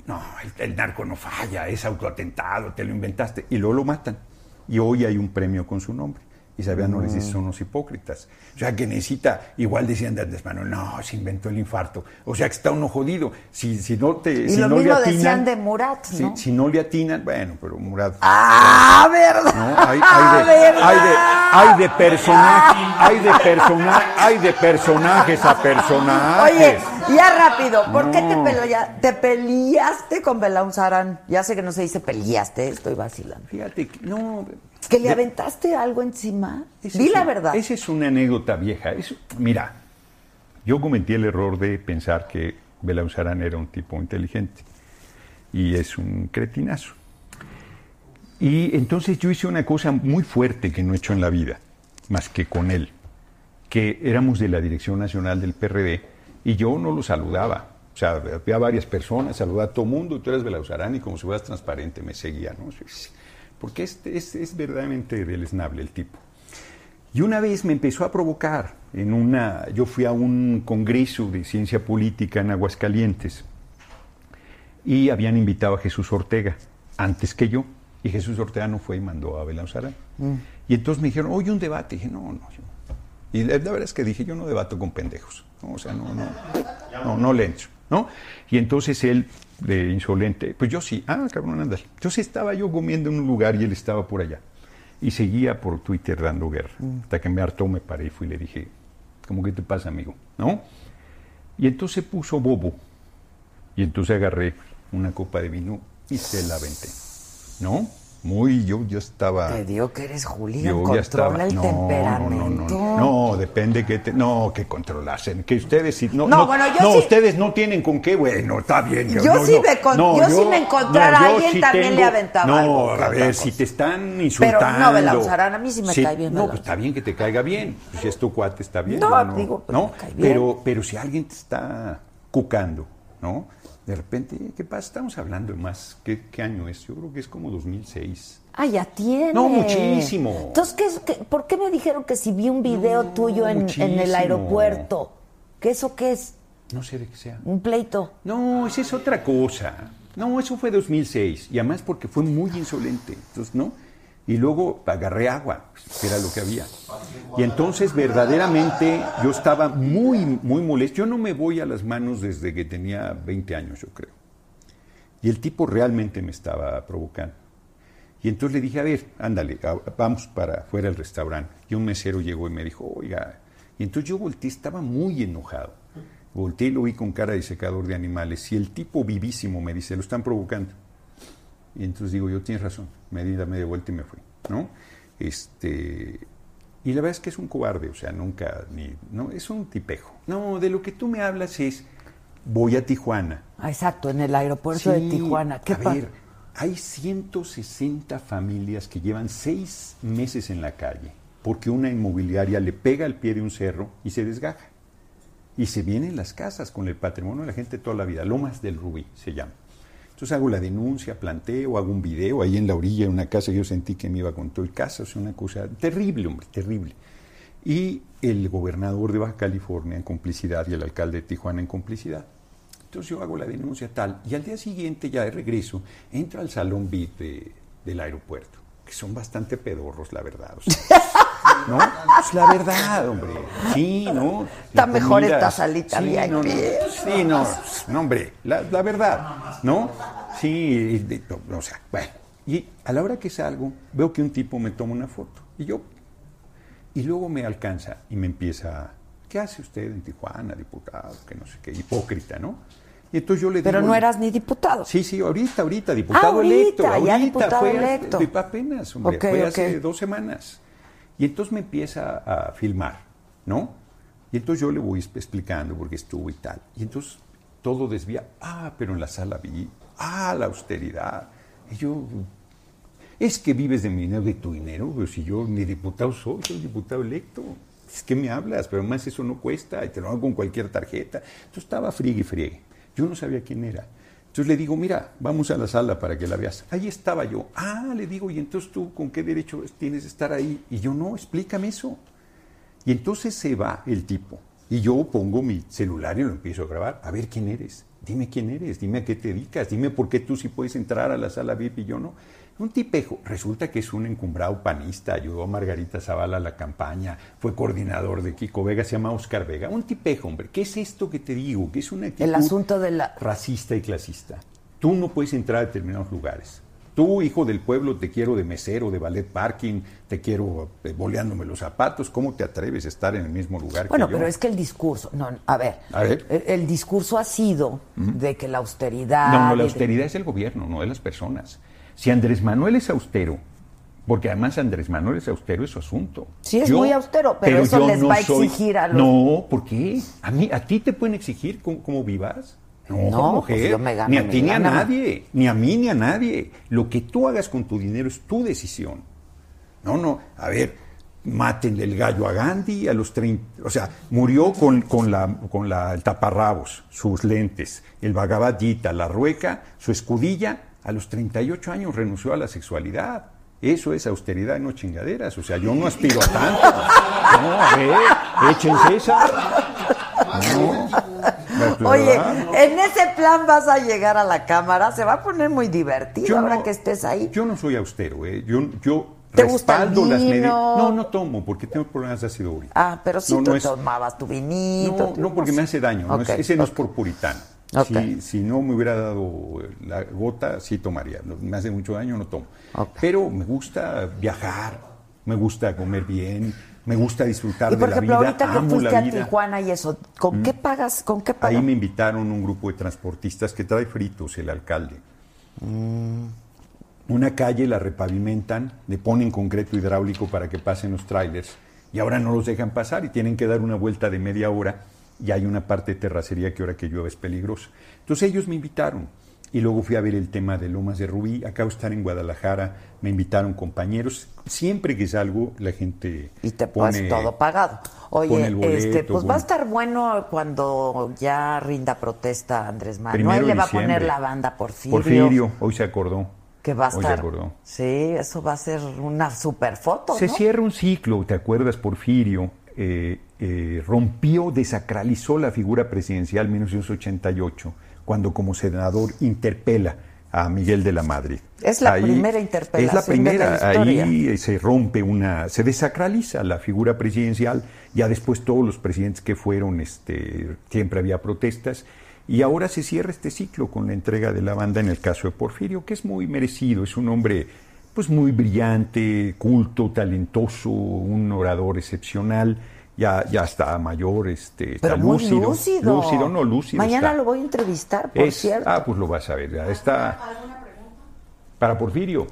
No, el, el narco no falla, es autoatentado, te lo inventaste. Y luego lo matan. Y hoy hay un premio con su nombre. Y Sabiano dice, son los hipócritas. O sea, que necesita, igual decían de Andrés Manuel, no, se inventó el infarto. O sea, que está uno jodido. Si, si no te Y si lo no le atinan, decían de Murat, si- ¿no? Si, no le atinan, bueno, pero Murat... ¡Ah, verdad! ¿no? Hay, hay de, ¿Verdad? hay, de, hay de personajes, hay de persona- hay de personajes a personajes. Oye, ya rápido, ¿por qué te, pelea- te peleaste con Belaún Sarán? Ya sé que no se dice peleaste, estoy vacilando. Fíjate, que- no... ¿Que le aventaste algo encima? Esa Di la verdad. Esa es una anécdota vieja. Es- mira, yo cometí el error de pensar que Belauzarán era un tipo inteligente y es un cretinazo. Y entonces yo hice una cosa muy fuerte que no he hecho en la vida, más que con él, que éramos de la Dirección Nacional del PRD y yo no lo saludaba. O sea, había varias personas, saludaba a todo mundo, tú eres Belauzarán y como si fueras transparente me seguía, ¿no? Porque es, es, es verdaderamente deleznable el tipo. Y una vez me empezó a provocar en una, yo fui a un congreso de ciencia política en Aguascalientes y habían invitado a Jesús Ortega antes que yo y Jesús Ortega no fue y mandó a Belauzarán. Y entonces me dijeron, oye, un debate. Y dije, no, no. yo- Y la, verdad es que dije, yo no debato con pendejos. ¿no? O sea, no, no, no, no le entro, ¿no? Y entonces él, de insolente, pues yo sí, ah, cabrón, ándale. Entonces estaba yo comiendo en un lugar y él estaba por allá. Y seguía por Twitter dando guerra. Hasta que me hartó, me paré y fui y le dije, ¿cómo que te pasa, amigo? ¿No? Y entonces puso bobo. Y entonces agarré una copa de vino y se la aventé. ¿No? Muy, yo, yo estaba... Te digo que eres Julián, Yo ya controla estaba- el no, temperamento. No, no, no, no, depende que te, no, que controlasen, que ustedes sí, no, No, no, bueno, yo no, sí- ustedes no tienen con qué, bueno, está bien. Yo no, sí me con- yo sí me encontrara a yo alguien, también le aventaba No, algo, a ver, si te están insultando. Pero no, Belauzarán, a mí sí me cae bien No, pues está bien que te caiga bien, pues si es tu cuate está bien. No, digo, pero me cae bien. pero, pero si alguien te está cucando, ¿no? De repente, ¿qué pasa? Estamos hablando más, ¿qué, qué año es? Yo creo que es como 2006. Ah, ya tiene. No, muchísimo. Entonces, ¿qué, qué- por qué me dijeron que si vi un video tuyo en, en el aeropuerto? ¿Qué eso qué es? No sé de qué sea. ¿Un pleito? No, esa es otra cosa. No, eso fue 2006. Y además porque fue muy insolente. Entonces, ¿no? Y luego agarré agua, que era lo que había. Y entonces, verdaderamente, yo estaba muy, muy molesto. Yo no me voy a las manos desde que tenía 20 años, yo creo. Y el tipo realmente me estaba provocando. Y entonces le dije, a ver, ándale, vamos para afuera del restaurante. Y un mesero llegó y me dijo, oiga. Y entonces yo volteé, estaba muy enojado. Volteé y lo vi con cara de secador de animales. Y el tipo vivísimo me dice, lo están provocando. Y entonces digo, yo tienes razón. Me di la media vuelta y me fui, ¿no? Este, y la verdad es que es un cobarde, o sea, nunca, ni, no, es un tipejo. No, de lo que tú me hablas es, voy a Tijuana. Ah, exacto, en el aeropuerto de Tijuana. ¿Qué a ver, hay 160 familias que llevan seis meses en la calle porque una inmobiliaria le pega al pie de un cerro y se desgaja. Y se vienen las casas con el patrimonio de la gente toda la vida. Lomas del Rubí se llama. Entonces hago la denuncia, planteo, hago un video ahí en la orilla de una casa. Yo sentí que me iba con todo el caso. Es una cosa terrible, hombre, terrible. Y el gobernador de Baja California en complicidad y el alcalde de Tijuana en complicidad. Entonces yo hago la denuncia tal. Y al día siguiente, ya de regreso, entro al salón VIP de- del aeropuerto, que son bastante pedorros, la verdad. o sea, ¿No? Pues la verdad, hombre. Sí, ¿no? Está La mejor comida- esta salita sí, VIP. no, no, sí, no, no, hombre, la, la verdad, ¿no? Sí, de- no, o sea, bueno. Y a la hora que salgo, veo que un tipo me toma una foto. Y yo, y luego me alcanza y me empieza, ¿qué hace usted en Tijuana, diputado? Que no sé qué, hipócrita, ¿no? Y entonces yo le digo... Pero no eras ni diputado. Sí, sí, ahorita, ahorita, diputado Ah, ahorita, electo. ya Ahorita diputado fue electo. apenas, hombre, fue hace dos semanas. Y entonces me empieza a filmar, ¿no? Y entonces yo le voy explicando porque estuvo y tal. Y entonces todo desvía. Ah, pero en la sala vi. Ah, la austeridad. Y yo, es que vives de mi dinero, de tu dinero. Pero si yo ni diputado soy, soy diputado electo. Es que me hablas, pero además eso no cuesta y te lo hago con cualquier tarjeta. Entonces estaba friegue y friegue. Yo no sabía quién era. Entonces le digo, mira, vamos a la sala para que la veas. Ahí estaba yo. Ah, le digo, ¿y entonces tú con qué derecho tienes de estar ahí? Y yo, no, explícame eso. Y entonces se va el tipo. Y yo pongo mi celular y lo empiezo a grabar. A ver quién eres. Dime quién eres. Dime a qué te dedicas. Dime por qué tú sí puedes entrar a la sala VIP y yo no. Un tipejo. Resulta que es un encumbrado panista. Ayudó a Margarita Zavala a la campaña. Fue coordinador de Kiko Vega. Se llama Oscar Vega. Un tipejo, hombre. ¿Qué es esto que te digo? Que es una actitud El asunto de la... racista y clasista. Tú no puedes entrar a determinados lugares. Tú, hijo del pueblo, te quiero de mesero, de ballet parking, te quiero eh, boleándome los zapatos. ¿Cómo te atreves a estar en el mismo lugar Bueno, que yo? pero es que el discurso, no, a ver, A ver. El, el discurso ha sido de que la austeridad... No, no, la de- austeridad es el gobierno, no de las personas. Si Andrés Manuel es austero, porque además Andrés Manuel es austero, es su asunto. Sí, es muy austero, pero eso les va a exigir a los- No, ¿por qué? ¿A, mí, ¿A ti te pueden exigir cómo, cómo vivas? No, No, mujer, pues yo me gano ni a ti ni a nadie, ni a mí ni a nadie. Lo que tú hagas con tu dinero es tu decisión. No, no, a ver, mátenle el gallo a Gandhi a los 30, o sea, murió con, con la, con la, el taparrabos, sus lentes, el Bhagavad Gita, la rueca, su escudilla, a los 38 años renunció a la sexualidad. Eso es austeridad y no chingaderas. O sea, yo no aspiro a tanto. No, a ver, échense esa. No, Oye, en ese plan vas a llegar a la cámara, se va a poner muy divertido Yo ahora no- que estés ahí. Yo no soy austero, ¿eh? Yo, yo ¿Te gusta el respaldo las medidas. No, no tomo porque tengo problemas de ácido úrico. Ah, pero sí No, tú tomabas tu vinito. No, no porque me hace daño. no es- Ok, ese no es por puritano. Si, si no me hubiera dado la gota, sí tomaría. Me hace mucho daño, no tomo. Pero me gusta viajar, me gusta comer bien, me gusta disfrutar Y de la vida. ahorita que amo fuiste la a vida. Mm. Tijuana y eso, ¿con qué pagas? ¿Con qué pagas? Ahí me invitaron un grupo de transportistas que trae fritos el alcalde. una calle la repavimentan, le ponen concreto hidráulico para que pasen los trailers y ahora no los dejan pasar y tienen que dar una vuelta de media hora y hay una parte de terracería que ahora que llueve es peligrosa. Entonces ellos me invitaron y luego fui a ver el tema de Lomas de Rubí, acabo de estar en Guadalajara, me invitaron compañeros, siempre que salgo la gente Y te pone pones todo pagado. Oye, pone el boleto, este, pues va a pone- estar bueno cuando ya rinda protesta Andrés Manuel. Primero le va a poner la banda Porfirio. Porfirio, hoy se acordó. Que va a Hoy se estar. acordó. Sí, eso va a ser una super foto. Se ¿no? cierra un ciclo, ¿te acuerdas? Porfirio eh, eh, rompió, desacralizó la figura presidencial en 1988, cuando como senador interpela a Miguel de la Madrid. Es la primera interpelación Es la de primera, la ahí se rompe una, se desacraliza la figura presidencial, ya después todos los presidentes que fueron, este, siempre había protestas, y ahora se cierra este ciclo con la entrega de la banda en el caso de Porfirio, que es muy merecido, es un hombre pues muy brillante, culto, talentoso, un orador excepcional, ya, ya está mayor, este, está Pero muy lúcido, lúcido. lúcido, no, lúcido Mañana está. lo voy a entrevistar, por Es- cierto. Ah, pues lo vas a ver, ya está. Para Porfirio.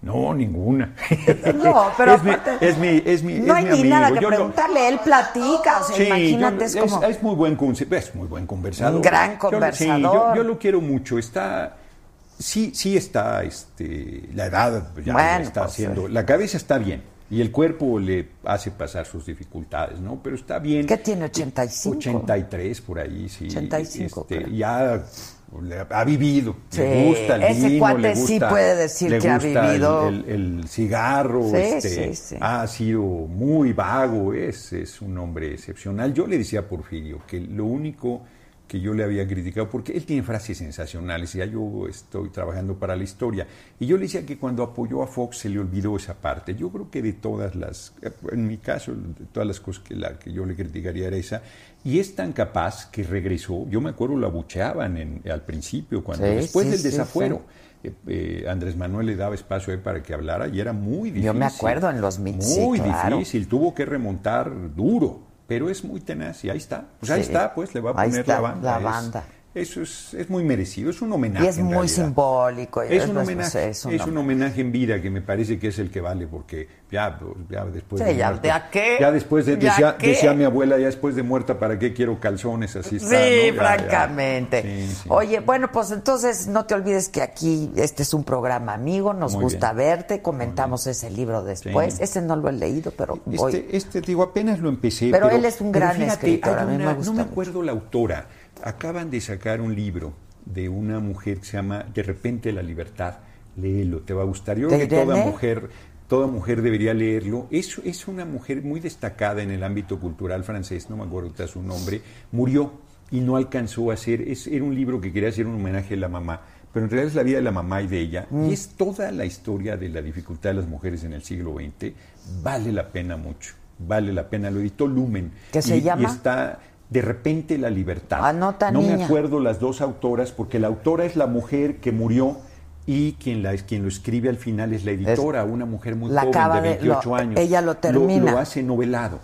No, ninguna. No, pero es mi, es mi, es mi, no es hay mi ni nada amigo. que Yo lo- preguntarle. Él platica. O sea, Sí, imagínate, yo- es como. es muy buen es muy buen conversador. Un gran Yo- sí, yo- conversador. yo, lo quiero mucho. Está, sí, sí está, este, la edad ya Bueno, está pues, haciendo. sí. La cabeza está bien y el cuerpo le hace pasar sus dificultades, ¿no? Pero está bien. ¿Qué tiene? 85. 83 por ahí, sí. 85, Este, ya le ha vivido, Sí, le gusta el ese vino, cuate le sí gusta- puede decir le que ha gusta el- vivido. El, el cigarro, Sí, este, sí, sí. ha sido muy vago, es, es un hombre excepcional. Yo le decía a Porfirio que lo único que yo le había criticado, porque él tiene frases sensacionales, ya yo estoy trabajando para la historia, y yo le decía que cuando apoyó a Fox se le olvidó esa parte. Yo creo que de todas las, en mi caso, de todas las cosas que, la, que yo le criticaría era esa, y es tan capaz que regresó, yo me acuerdo lo abucheaban en- al principio, cuando Sí, después sí, del sí, desafuero. eh, eh, Andrés Manuel le daba espacio a él para que hablara y era muy difícil. Yo me acuerdo en los sí, Muy claro. difícil, tuvo que remontar duro, pero es muy tenaz y ahí está. Pues ahí Sí. está, pues le va a Ahí poner está, la banda. la banda. Eso es, es muy merecido, es un homenaje. Y es en muy realidad. simbólico. Es es- un pues, homenaje, es es un homenaje en vida que me parece que es el que vale, porque ya, pues, ya después Sí, de ya, ¿ya qué? ya después de, ¿Ya decía, qué? decía mi abuela, ya después de muerta, ¿para qué quiero calzones? Así está, Sí, ¿no? Ya, ya. francamente. Sí, sí. Oye, bueno, pues entonces no te olvides que aquí este es un programa amigo, nos Muy gusta bien. verte, comentamos ese libro después. Ese no lo he leído, pero voy. Este, este, digo, apenas lo empecé. Pero él es un gran fíjate, escritor, a mí me gusta No me mucho. acuerdo la autora. Acaban de sacar un libro de una mujer que se llama De repente la libertad. Léelo, te va a gustar. Yo creo ¿De que toda mujer, toda mujer debería leerlo. Es, es una mujer muy destacada en el ámbito cultural francés, no me acuerdo ahorita su nombre. Murió y no alcanzó a hacer. Es, era un libro que quería hacer un homenaje a la mamá. Pero en realidad es la vida de la mamá y de ella. Mm. Y es toda la historia de la dificultad de las mujeres en el siglo XX. Vale la pena mucho. Vale la pena. Lo editó Lumen. ¿Qué se Y- llama? Y está de repente la libertad. Anota, no me acuerdo las dos autoras, porque la autora es la mujer que murió y quien, la, quien lo escribe al final es la editora, una mujer muy la joven de de- 28 lo- años. ella lo termina. Lo, hace novelado.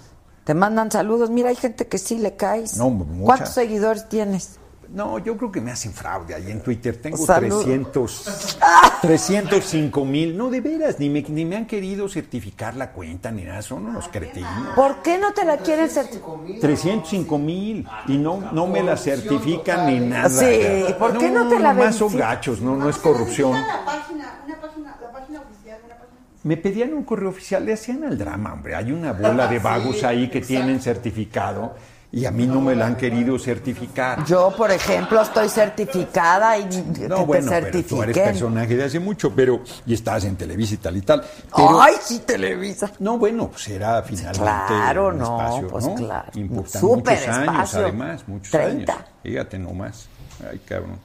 Te mandan saludos. Mira, hay gente que sí le caes. No. ¿Cuántos seguidores tienes? No, yo creo que me hacen fraude ahí en Twitter. Tengo Salud. 300, 305 mil. No, de veras, ni me, ni me han querido certificar la cuenta ni nada. Son unos cretinos. ¿Por qué no te la quieren certificar? 305 mil y no, no me la certifican ni nada. Sí, ¿por qué no te la Más son gachos, no, no es corrupción. La página, una página, la página oficial, una página Me pedían un correo oficial, le hacían al drama, hombre. Hay una bola de vagos ahí que tienen certificado y a mí no me la han querido certificar. Yo, por ejemplo, estoy certificada y que No, te bueno, pero tú eres personaje de hace mucho, pero y estás en Televisa y tal y tal. Pero, Ay, sí, Televisa. no, bueno, pues era finalmente claro, un no, espacio, pues ¿no? claro. Importante, Súper muchos años, espacio. además, muchos 30. años. Fíjate nomás. Ay, cabrón.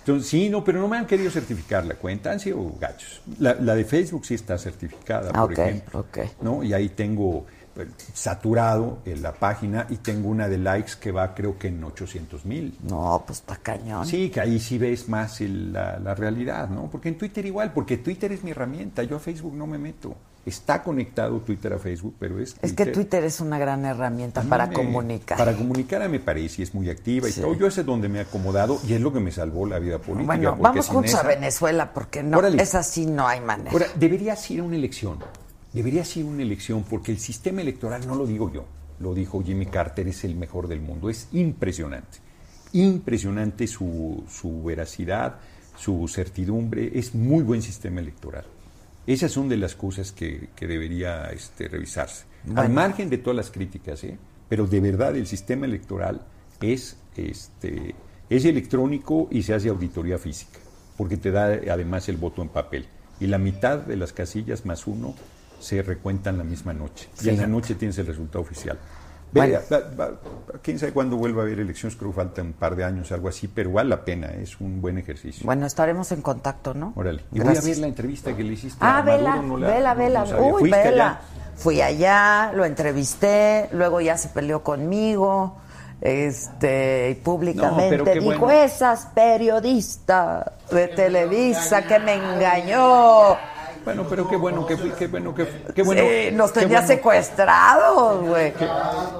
Entonces, sí, no, pero no me han querido certificar la cuenta, han sido gachos. La, la de Facebook sí está certificada, por ok, ejemplo. ok. ¿no? Y ahí tengo, saturado en la página y tengo una de likes que va creo que en 800 mil. No, pues está cañón. Sí, que ahí sí ves más el- la, la realidad, ¿no? Porque en Twitter igual, porque Twitter es mi herramienta, yo a Facebook no me meto. Está conectado Twitter a Facebook, pero es... Es que Twitter es una gran herramienta A para me- comunicar. Para comunicar me parece, y es muy activa Sí. y todo. Yo ese es donde me he acomodado y es lo que me salvó la vida política. bueno, vamos juntos a Venezuela porque no, es así, no hay manera. Ahora, deberías ir a una elección. Deberías ir a una elección porque el sistema electoral, no lo digo yo, lo dijo Jimmy Carter, es el mejor del mundo. Es impresionante. Impresionante su, su veracidad, su certidumbre. Es muy buen sistema electoral. Esas son de las cosas que, que debería este, revisarse. Al margen de todas las críticas, ¿eh? pero de verdad el sistema electoral es, este, es electrónico y se hace auditoría física, porque te da además el voto en papel. Y la mitad de las casillas más uno se recuentan la misma noche. Y en la noche tienes el resultado oficial. Ve, Bueno. va- va- quién sabe cuándo vuelva a haber elecciones, creo que falta un par de años, algo así, pero vale la pena, es un buen ejercicio. Bueno, estaremos en contacto, ¿no? Órale. Y voy a ver la entrevista que le hiciste Ah, a Maduro. vela, no la- vela, no- vela. no. Uy, ¿Fuiste vela. allá? Fui allá, lo entrevisté, luego ya se peleó conmigo, este, públicamente No, dijo, bueno. esas periodistas de Televisa que me engañó. Bueno, pero qué bueno que fui, qué bueno que qué bueno. Sí, nos qué tenía bueno, secuestrados, güey.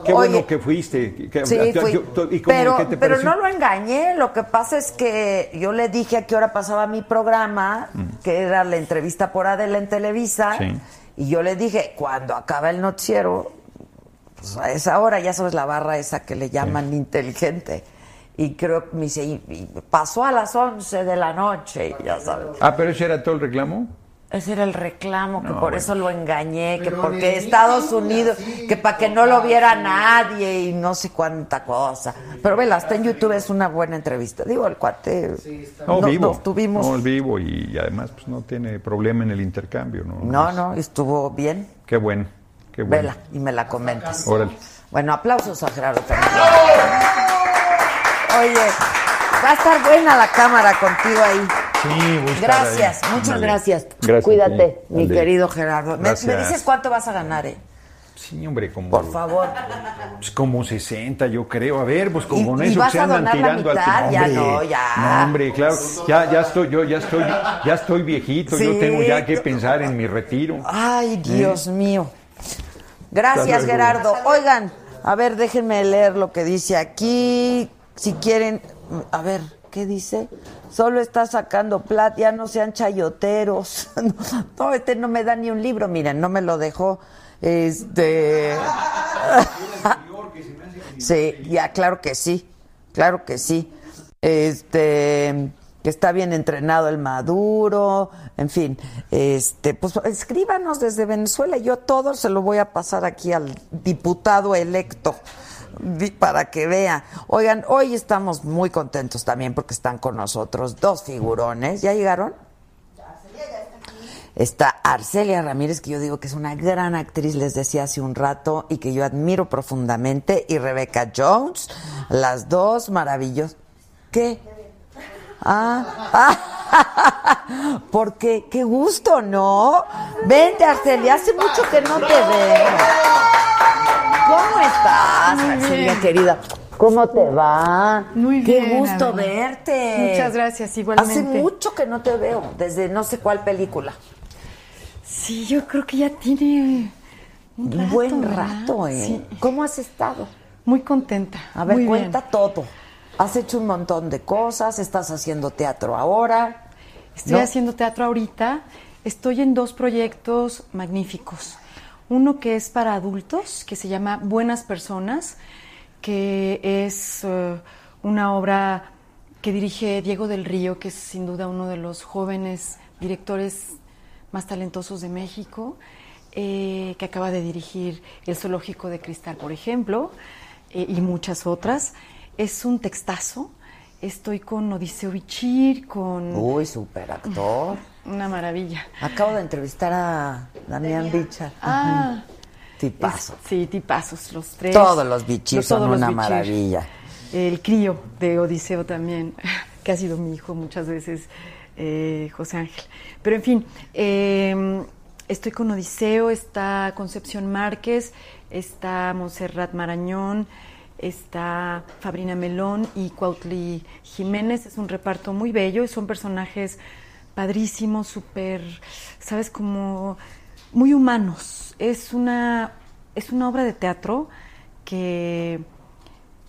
Qué bueno que fuiste. que- Sí, fui. yo- ¿y cómo- pero, qué te pero no lo engañé. Lo que pasa es que yo le dije a qué hora pasaba mi programa, que era la entrevista por Adela en Televisa. Mm. Sí. Y yo le dije, cuando acaba el noticiero, pues a esa hora, ya sabes, la barra esa que le llaman inteligente. Y creo que me dice, y- y pasó a las 11 de la noche, ya sabes. Ah, pero ese era todo el reclamo. Ese era el reclamo, que No, por bueno. eso lo engañé, que Pero porque Estados Unidos, así, que para que no lo viera nadie y no sé cuánta cosa. Pero vela, hasta en YouTube es una buena entrevista. Digo, el cuate No, no- vivo. nos tuvimos. No, el vivo y, y además pues no tiene problema en el intercambio, ¿no? No, no, estuvo bien. Qué bueno, qué bueno. Vela, y me la comentas. Órale. Bueno, aplausos a Gerardo también. Oye, va a estar buena la cámara contigo ahí. Sí, Gracias, ahí. muchas gracias. Gracias Cuídate, mi querido Gerardo. ¿Me, dices cuánto vas a ganar, eh? Sí, hombre, como, Por favor. pues, como 60, yo creo. A ver, pues como ¿Y- con eso se andan tirando mitad? al Ya hombre, no, ya. No, hombre, claro. Ya, ya estoy, yo ya estoy, ya estoy viejito. Sí. Yo tengo ya que pensar en mi retiro. Ay, Dios mío. Gracias. Gerardo. Oigan, a ver, déjenme leer lo que dice aquí. Si quieren, a ver, ¿qué dice? Solo está sacando plata, ya no sean chayoteros. No, este no me da ni un libro, miren, no me lo dejó. Este. Sí, ya, claro que sí. Claro que sí. Este que está bien entrenado el Maduro, en fin, este, pues escríbanos desde Venezuela, yo todo se lo voy a pasar aquí al diputado electo para que vea. Oigan, hoy estamos muy contentos también porque están con nosotros dos figurones. ¿Ya llegaron? Está Arcelia Ramírez, que yo digo que es una gran actriz, les decía hace un rato, y que yo admiro profundamente, y Rebecca Jones, las dos maravillosas. ¿Qué? Ah, ah, porque qué gusto, ¿no? Vente, Arcelia, hace mucho que no te veo. ¿Cómo estás, bien. querida? ¿Cómo te va? Muy Qué bien, gusto Adela. verte. Muchas gracias, igualmente. Hace mucho que no te veo, desde no sé cuál película. Sí, yo creo que ya tiene un, rato, buen ¿verdad? rato, ¿eh? Sí. ¿Cómo has estado? Muy contenta. A ver, muy bien. cuenta todo. Has hecho un montón de cosas, estás haciendo teatro ahora. Estoy ¿no? haciendo teatro ahorita. Estoy en dos proyectos magníficos. Uno que es para adultos, que se llama Buenas Personas, que es eh, una obra que dirige Diego del Río, que es sin duda uno de los jóvenes directores más talentosos de México, eh, que acaba de dirigir El Zoológico de Cristal, por ejemplo, eh, y muchas otras. Es un textazo. Estoy con Odiseo Bichir, con Uy, super actor. Una maravilla. Acabo de entrevistar a Damián Bichar. Ah, Tipazo. es- sí, tipazos, los tres. Todos los Bichir Los- son todos los una Bichir. maravilla. El crío de Odiseo también, que ha sido mi hijo muchas veces, eh, José Ángel. Pero en fin, eh, estoy con Odiseo, está Concepción Márquez, está Montserrat Marañón, está Fabrina Melón y Cuautli Jiménez. Es un reparto muy bello y son personajes padrísimos, súper, ¿sabes? Como muy humanos. Es una, es una obra de teatro que,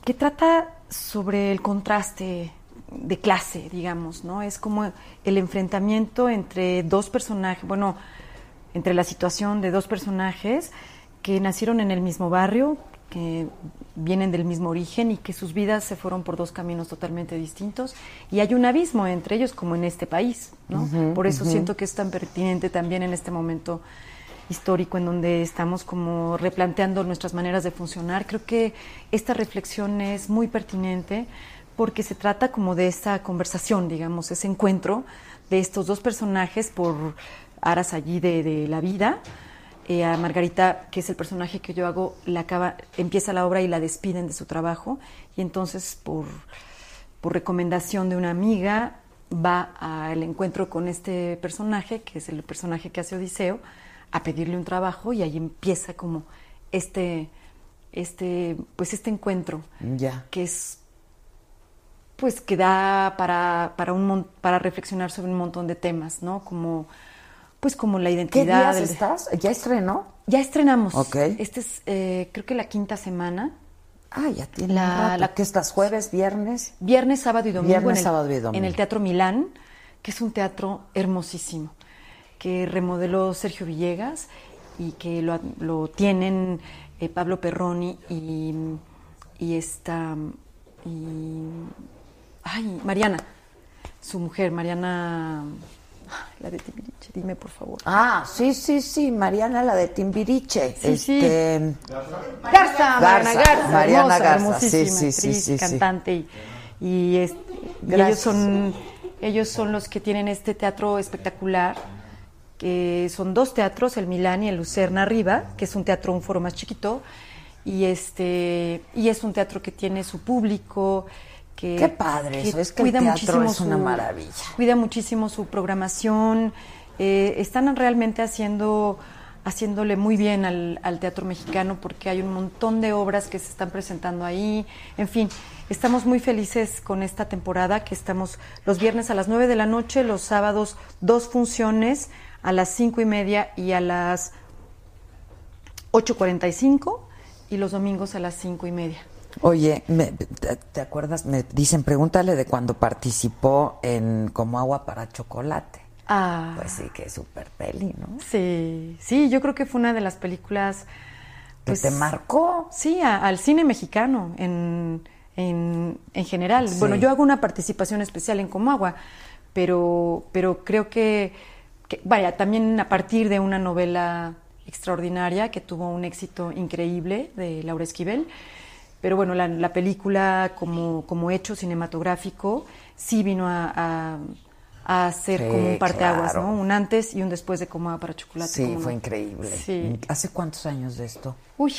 que trata sobre el contraste de clase, digamos, ¿no? Es como el enfrentamiento entre dos personajes, bueno, entre la situación de dos personajes que nacieron en el mismo barrio, que vienen del mismo origen y que sus vidas se fueron por dos caminos totalmente distintos y hay un abismo entre ellos como en este país, ¿no? Por eso siento que es tan pertinente también en este momento histórico en donde estamos como replanteando nuestras maneras de funcionar. Creo que esta reflexión es muy pertinente porque se trata como de esta conversación, digamos, ese encuentro de estos dos personajes por aras allí de, de la vida. Eh, a Margarita, que es el personaje que yo hago, la acaba, empieza la obra y la despiden de su trabajo y entonces por, por recomendación de una amiga va al encuentro con este personaje, que es el personaje que hace Odiseo, a pedirle un trabajo y ahí empieza como este, este, pues este encuentro Ya. que es pues que da para, para, un, para reflexionar sobre un montón de temas, ¿no? Como, pues como la ¿Qué identidad. días del- estás? ¿Ya estrenó? Ya estrenamos. Ok. Este es, eh, creo que la quinta semana. Ah, ya tiene La- la- ¿Qué estás? ¿Jueves, viernes? Viernes, sábado y domingo. Viernes, en el, sábado y domingo. En el Teatro Milán, que es un teatro hermosísimo, que remodeló Sergio Villegas y que lo, lo tienen eh, Pablo Perroni y, y esta. Y, ay, Mariana, su mujer, Mariana. La de Timbiriche, dime por favor. Ah, sí, sí, sí, Mariana, la de Timbiriche. Sí, sí. este, Garza, Mariana Garza, Mariana hermosa, Garza, sí, hermosísima sí, sí, actriz, sí, cantante y, y es- y Gracias. ellos son ellos son los que tienen este teatro espectacular que son dos teatros, el Milán y el Lucerna arriba, que es un teatro un foro más chiquito y este y es un teatro que tiene su público que Qué padre eso, es que el teatro es una maravilla. cuida muchísimo su programación, eh, están realmente haciendo haciéndole muy bien al, al teatro mexicano porque hay un montón de obras que se están presentando ahí, en fin, estamos muy felices con esta temporada que estamos los viernes a las 9 de la noche, los sábados dos funciones a las cinco y media y a las 8.45 y los domingos a las cinco y media. Oye, me- te, te acuerdas? Me dicen, pregúntale de cuando participó en Como agua para chocolate. Ah. Pues sí, que es súper peli, ¿no? Sí, sí, yo creo que fue una de las películas ¿Que pues, te marcó? Sí, a- al cine mexicano en, en, en general. Sí. Bueno, yo hago una participación especial en Comagua, pero, pero creo que, que, vaya, también a partir de una novela extraordinaria que tuvo un éxito increíble de Laura Esquivel. Pero bueno, la, la película como, como hecho cinematográfico sí vino a, a, a hacer Sí, como un parteaguas, claro. ¿no? Un antes y un después de Como Agua para Chocolate. Sí, ¿cómo fue no? increíble. Sí. ¿Hace cuántos años de esto? Uy,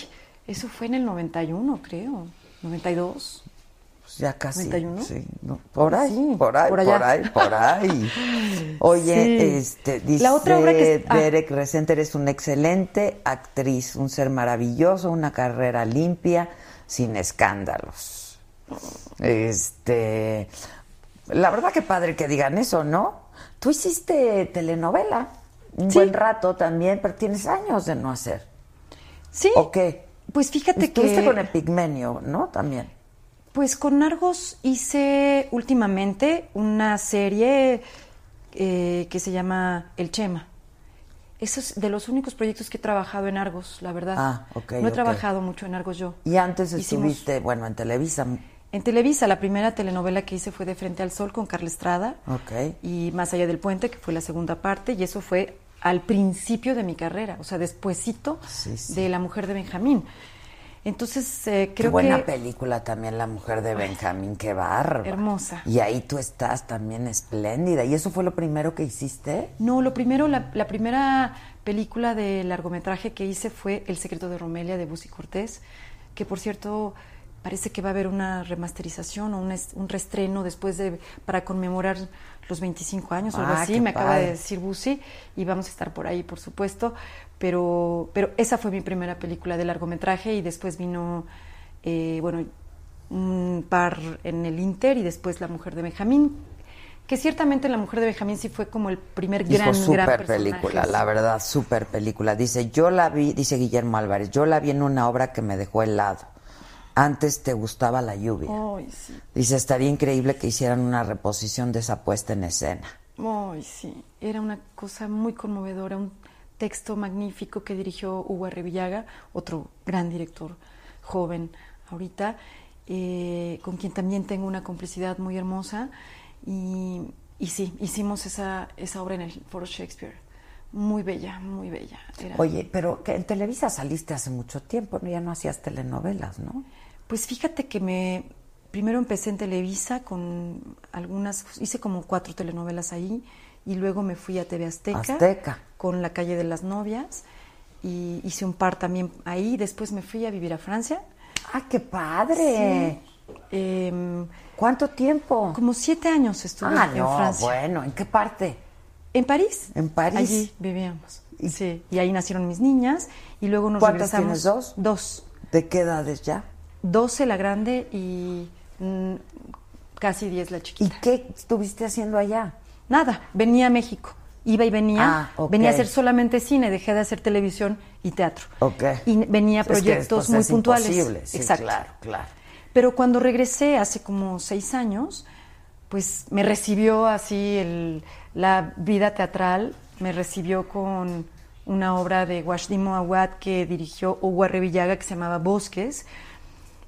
eso fue en el 91, creo. 92. Pues ya casi. 91. Sí, no, por ahí, Sí, por ahí, por ahí, por ahí. Oye, Sí. este, dice La otra obra que es- ah. Derek Resenter es una excelente actriz, un ser maravilloso, una carrera limpia, sin escándalos. Este, la verdad que padre que digan eso, ¿no? Tú hiciste telenovela un Sí. buen rato también, pero tienes años de no hacer. Sí. ¿O qué? Pues fíjate Estuviste que... con Epigmenio, ¿no? También. Pues con Argos hice últimamente una serie eh, que se llama El Chema. Eso es de los únicos proyectos que he trabajado en Argos, la verdad. Ah, ok, No he trabajado mucho en Argos yo. Y antes Hicimos- estuviste, bueno, en Televisa. En Televisa, la primera telenovela que hice fue De Frente al Sol con Carla Estrada. Ok. Y Más allá del puente, que fue la segunda parte, y eso fue al principio de mi carrera, o sea, despuesito Sí, sí. de La Mujer de Benjamín. Entonces, eh, Qué creo buena que... película también, La Mujer de Benjamín, qué bárbara. Hermosa. Y ahí tú estás también espléndida. ¿Y eso fue lo primero que hiciste? No, lo primero, la, la primera película de largometraje que hice fue El secreto de Romelia de Busi Cortés, que por cierto parece que va a haber una remasterización o un, un reestreno después de para conmemorar los 25 años o algo Ah, así, qué me acaba de decir Busi y vamos a estar por ahí, por supuesto, pero pero esa fue mi primera película de largometraje y después vino eh, bueno, un par en el Inter y después La Mujer de Benjamín, que ciertamente La Mujer de Benjamín sí fue como el primer Hijo, gran, gran súper personaje. película, la verdad, súper película. Dice, yo la vi, dice Guillermo Álvarez, yo la vi en una obra que me dejó helado. Antes te gustaba la lluvia. Ay, sí. Dice, estaría increíble que hicieran una reposición de esa puesta en escena. Ay, sí, era una cosa muy conmovedora, un texto magnífico que dirigió Hugo Arrevillaga, otro gran director joven ahorita, eh, con quien también tengo una complicidad muy hermosa. Y, y sí, hicimos esa, esa obra en el Foro Shakespeare. Muy bella, muy bella. Era- Oye, pero que en Televisa saliste hace mucho tiempo, ¿no? ya no hacías telenovelas, ¿no? Pues fíjate que me primero empecé en Televisa con algunas, hice como cuatro telenovelas ahí y luego me fui a TV Azteca, Azteca. con La calle de las novias y hice un par también ahí. Después me fui a vivir a Francia. ¡Ah, qué padre! Sí. Em, ¿Cuánto tiempo? como siete años estuve Ah, en no, Francia. bueno, ¿en qué parte? En París. En París. Allí vivíamos. Sí. Y ahí nacieron mis niñas y luego nos ¿Cuántas regresamos. tienes, dos? Dos. ¿De qué edades ya? 12 la grande y mm, casi 10 la ¿Y chiquita. qué estuviste haciendo allá? Nada, venía a México. Iba y venía. Ah. Venía a hacer solamente cine, dejé de hacer televisión y teatro. Ok. Y venía a Es que proyectos después muy es puntuales. sí, Exacto. claro, claro. Pero cuando regresé hace como seis años, pues me recibió así el- la vida teatral, me recibió con una obra de Washdimo Awad que dirigió Hugo Arrevillaga que se llamaba Bosques.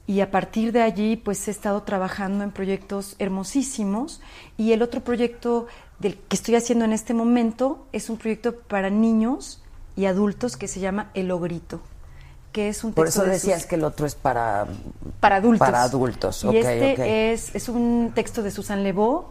Y a partir de allí, pues he estado trabajando en proyectos hermosísimos. Y el otro proyecto del que estoy haciendo en este momento es un proyecto para niños y adultos que se llama El Ogrito, que es un Por texto eso de decías Sus- que el otro es para... para adultos. Para adultos, Y ok, este. Es, es un texto de Susan Lebeau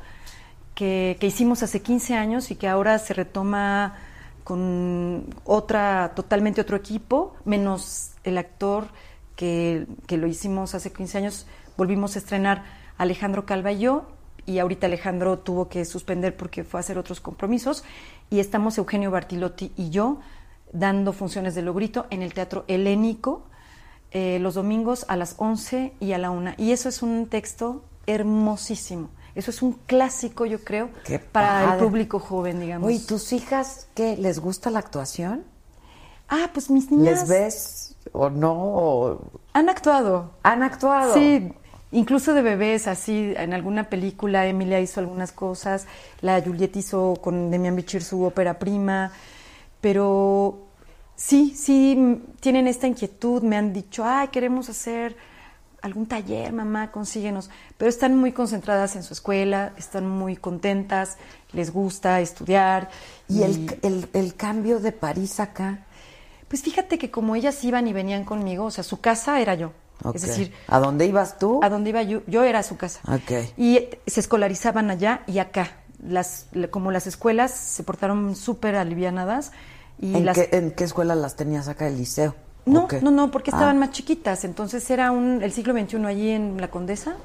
que, que hicimos hace 15 años y que ahora se retoma con otra, totalmente otro equipo, menos el actor que, que lo hicimos hace 15 años. Volvimos a estrenar Alejandro Calva y yo, y ahorita Alejandro tuvo que suspender porque fue a hacer otros compromisos, y estamos Eugenio Bartilotti y yo dando funciones de Logrito en el Teatro Helénico, eh, los domingos a las 11 y a la 1. Y eso es un texto hermosísimo. Eso es un clásico, yo creo, Qué para el público joven, digamos. Oye, ¿tus hijas qué? ¿Les gusta la actuación? Ah, pues mis niñas ¿Les ves o no? o- han actuado. ¿Han actuado? Sí, incluso de bebés, así, en alguna película Emilia hizo algunas cosas, la Juliette hizo con Demian Bichir su ópera prima, pero sí, sí, tienen esta inquietud, me han dicho, ay, queremos hacer algún taller, mamá, consíguenos, pero están muy concentradas en su escuela, están muy contentas, les gusta estudiar. ¿Y el, el, el cambio de París acá? Pues fíjate que como ellas iban y venían conmigo, o sea, su casa era yo. Es decir, ¿A dónde ibas tú? a donde iba yo, yo era su casa. Ok. Y se escolarizaban allá y acá. Las, la- como las escuelas se portaron súper alivianadas. Y ¿En, las, qué, ¿En qué escuela las tenías acá? ¿El liceo? no, ¿O qué? no, no, porque Ah. estaban más chiquitas. Entonces era un, el siglo XXI allí en La Condesa,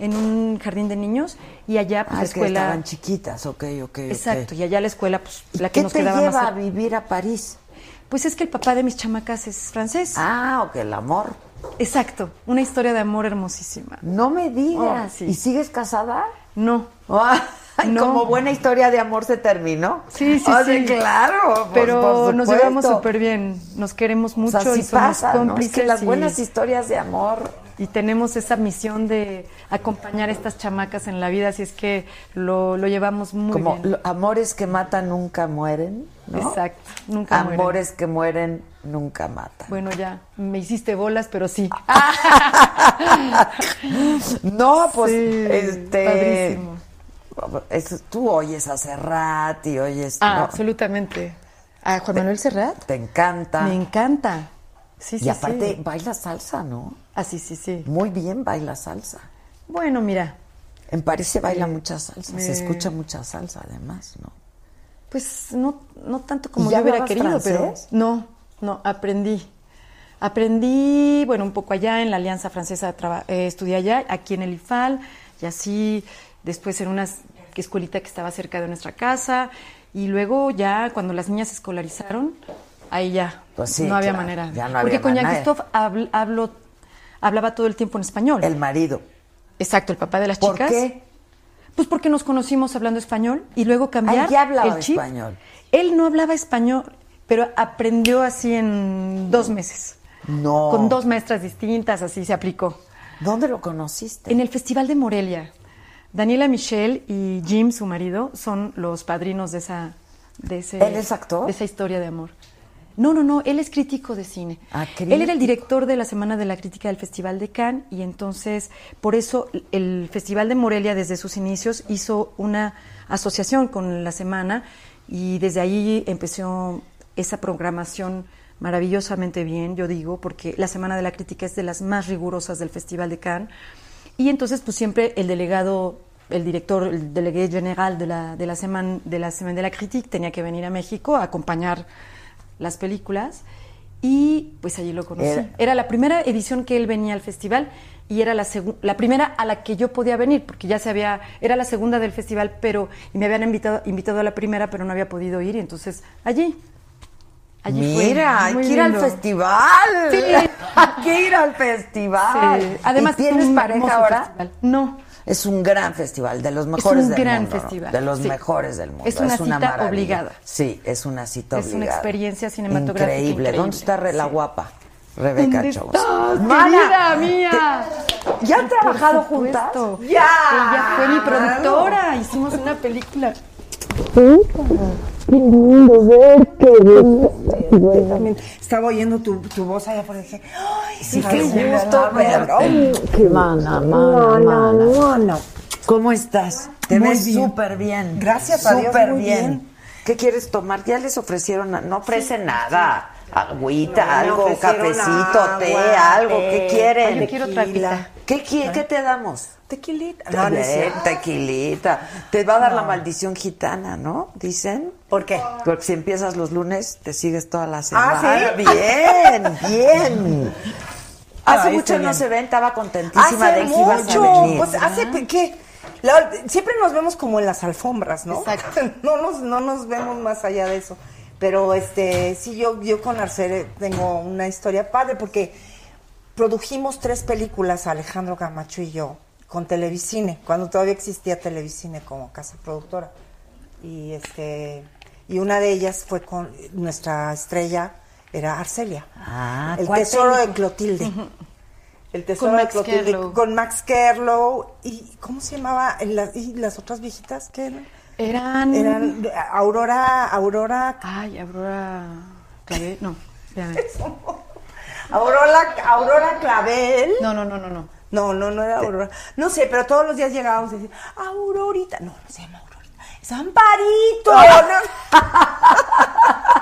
en un jardín de niños, y allá pues Ah, la es que escuela... estaban chiquitas, ok, ok. Exacto, y allá la escuela, pues ¿Y la que qué nos te quedaba lleva más a cerca. vivir a París? Pues es que el papá de mis chamacas es francés. Ah, ok, el amor. Exacto, una historia de amor hermosísima. No me digas. Oh, sí. ¿Y sigues casada? No, Ay, No. Como buena historia de amor se terminó. Sí, sí, O sea, sí. claro. pero por nos llevamos súper bien, nos queremos O mucho sea, sí y somos pasa, ¿no? Es cómplices que las buenas historias de amor. Y tenemos esa misión de acompañar a estas chamacas en la vida, así es que lo, lo llevamos muy como bien. lo- amores que matan nunca mueren, ¿no? Exacto, nunca mueren. Amores que mueren nunca matan. Bueno, ya, me hiciste bolas, pero sí. no, pues, Sí, este... padrísimo. es- tú oyes a Serrat y oyes... Ah, ¿no? absolutamente. ¿A Juan Manuel Serrat? Te encanta. Me encanta. Sí, sí, y aparte sí. baila salsa, ¿no? Ah, sí, sí, sí. Muy bien baila salsa. Bueno, mira, En París se baila mucha salsa, se escucha mucha salsa además, ¿no? pues no, no tanto como ¿Y ya yo hubiera querido, pero no, no, aprendí. Aprendí, bueno, un poco allá en la Alianza Francesa, eh, estudié allá, aquí en el IFAL, y así después en una escuelita que estaba cerca de nuestra casa, y luego ya cuando las niñas se escolarizaron, ahí ya Pues sí, no había claro, manera. ya no Porque había con manera. Jean-Christophe habl- hablo- hablaba todo el tiempo en español. El marido. Exacto, el papá de las ¿Por chicas. qué? Pues porque nos conocimos hablando español y luego cambiar Ah, ya hablaba el chip. español. Él no hablaba español, pero aprendió así en dos meses. No. Con dos maestras distintas, así se aplicó. ¿Dónde lo conociste? En el Festival de Morelia. Daniela Michelle y Jim, su marido, son los padrinos de esa... De ese, ¿Él es actor? De esa historia de amor. No, no, no, él es crítico de cine. Ah, Él era el director de la Semana de la Crítica del Festival de Cannes y entonces, por eso, el Festival de Morelia desde sus inicios hizo una asociación con la Semana y desde ahí empezó esa programación maravillosamente bien, yo digo, porque la Semana de la Crítica es de las más rigurosas del Festival de Cannes. Y entonces, pues siempre el delegado, el director, el delegué general de la, de la Semana de la Semaine de la Critique tenía que venir a México a acompañar las películas y pues allí lo conocí. Era- Era, la primera edición que él venía al festival y era la, la primera a la que yo podía venir, porque ya se había, era la segunda del festival, pero y me habían invitado, invitado a la primera, pero no había podido ir, y entonces allí. Allí fue Mira, hay que ir al festival. Sí. Hay que ir al festival. Sí. Además, ¿Y es tienes pareja ahora? festival. No. Es un gran festival, de los mejores un del gran mundo. ¿no? festival, De los sí. mejores del mundo. Es una cita maravilla. obligada. Sí, es una cita Es una obligada. experiencia cinematográfica Increíble. increíble. ¿Dónde está Re- la Sí. guapa? Rebeca ¿Dónde Jones. estás, Mana, mía? ¿Ya han trabajado juntas? ¡Ya! Ella fue mi productora. Hicimos una película. Estaba oyendo tu, tu voz allá por dije, ¡ay, Sí, qué gusto verte. ay, Mana, mana, mana. ¿Cómo estás? Te Muy ves súper bien. Gracias a Dios, Súper bien. bien. ¿Qué quieres tomar? Ya les ofrecieron, no ofrecen nada. Agüita, No, algo, cafecito, agua, té, algo. ¿Qué quieren? Yo quiero otra. ¿Qué, qui- ¿Qué te damos? Tequilita. No, tequilita. Te va a dar la maldición gitana, ¿no? Dicen. ¿Por qué? Porque si empiezas los lunes, te sigues toda la semana. ¿Ah, sí? Bien, bien. Hace Ay, mucho no se ven, estaba contentísima Hace de que ibas a venir. Pues hace ¿qué? La- siempre nos vemos como en las alfombras, ¿no? Exacto. no nos no nos vemos más allá de eso. Pero este sí yo yo con Arcere tengo una historia padre porque produjimos tres películas Alejandro Camacho y yo con Televicine, cuando todavía existía Televicine como casa productora. Y este y una de ellas fue con nuestra estrella era Arcelia. Ah, el ¿cuál tesoro de? Clotilde. El tesoro Con de Max Clotilde Kerlow. con Max Kerlow y ¿cómo se llamaba? La- y las otras viejitas que eran Eran. eran Aurora Aurora Ay, Aurora. Clavé. No. Aurora Aurora Clavel. No, no, no, no, no. No, no, no era Aurora. No sé, pero todos los días llegábamos y decían, Aurorita. No, no se llama Aurorita. Es Amparito.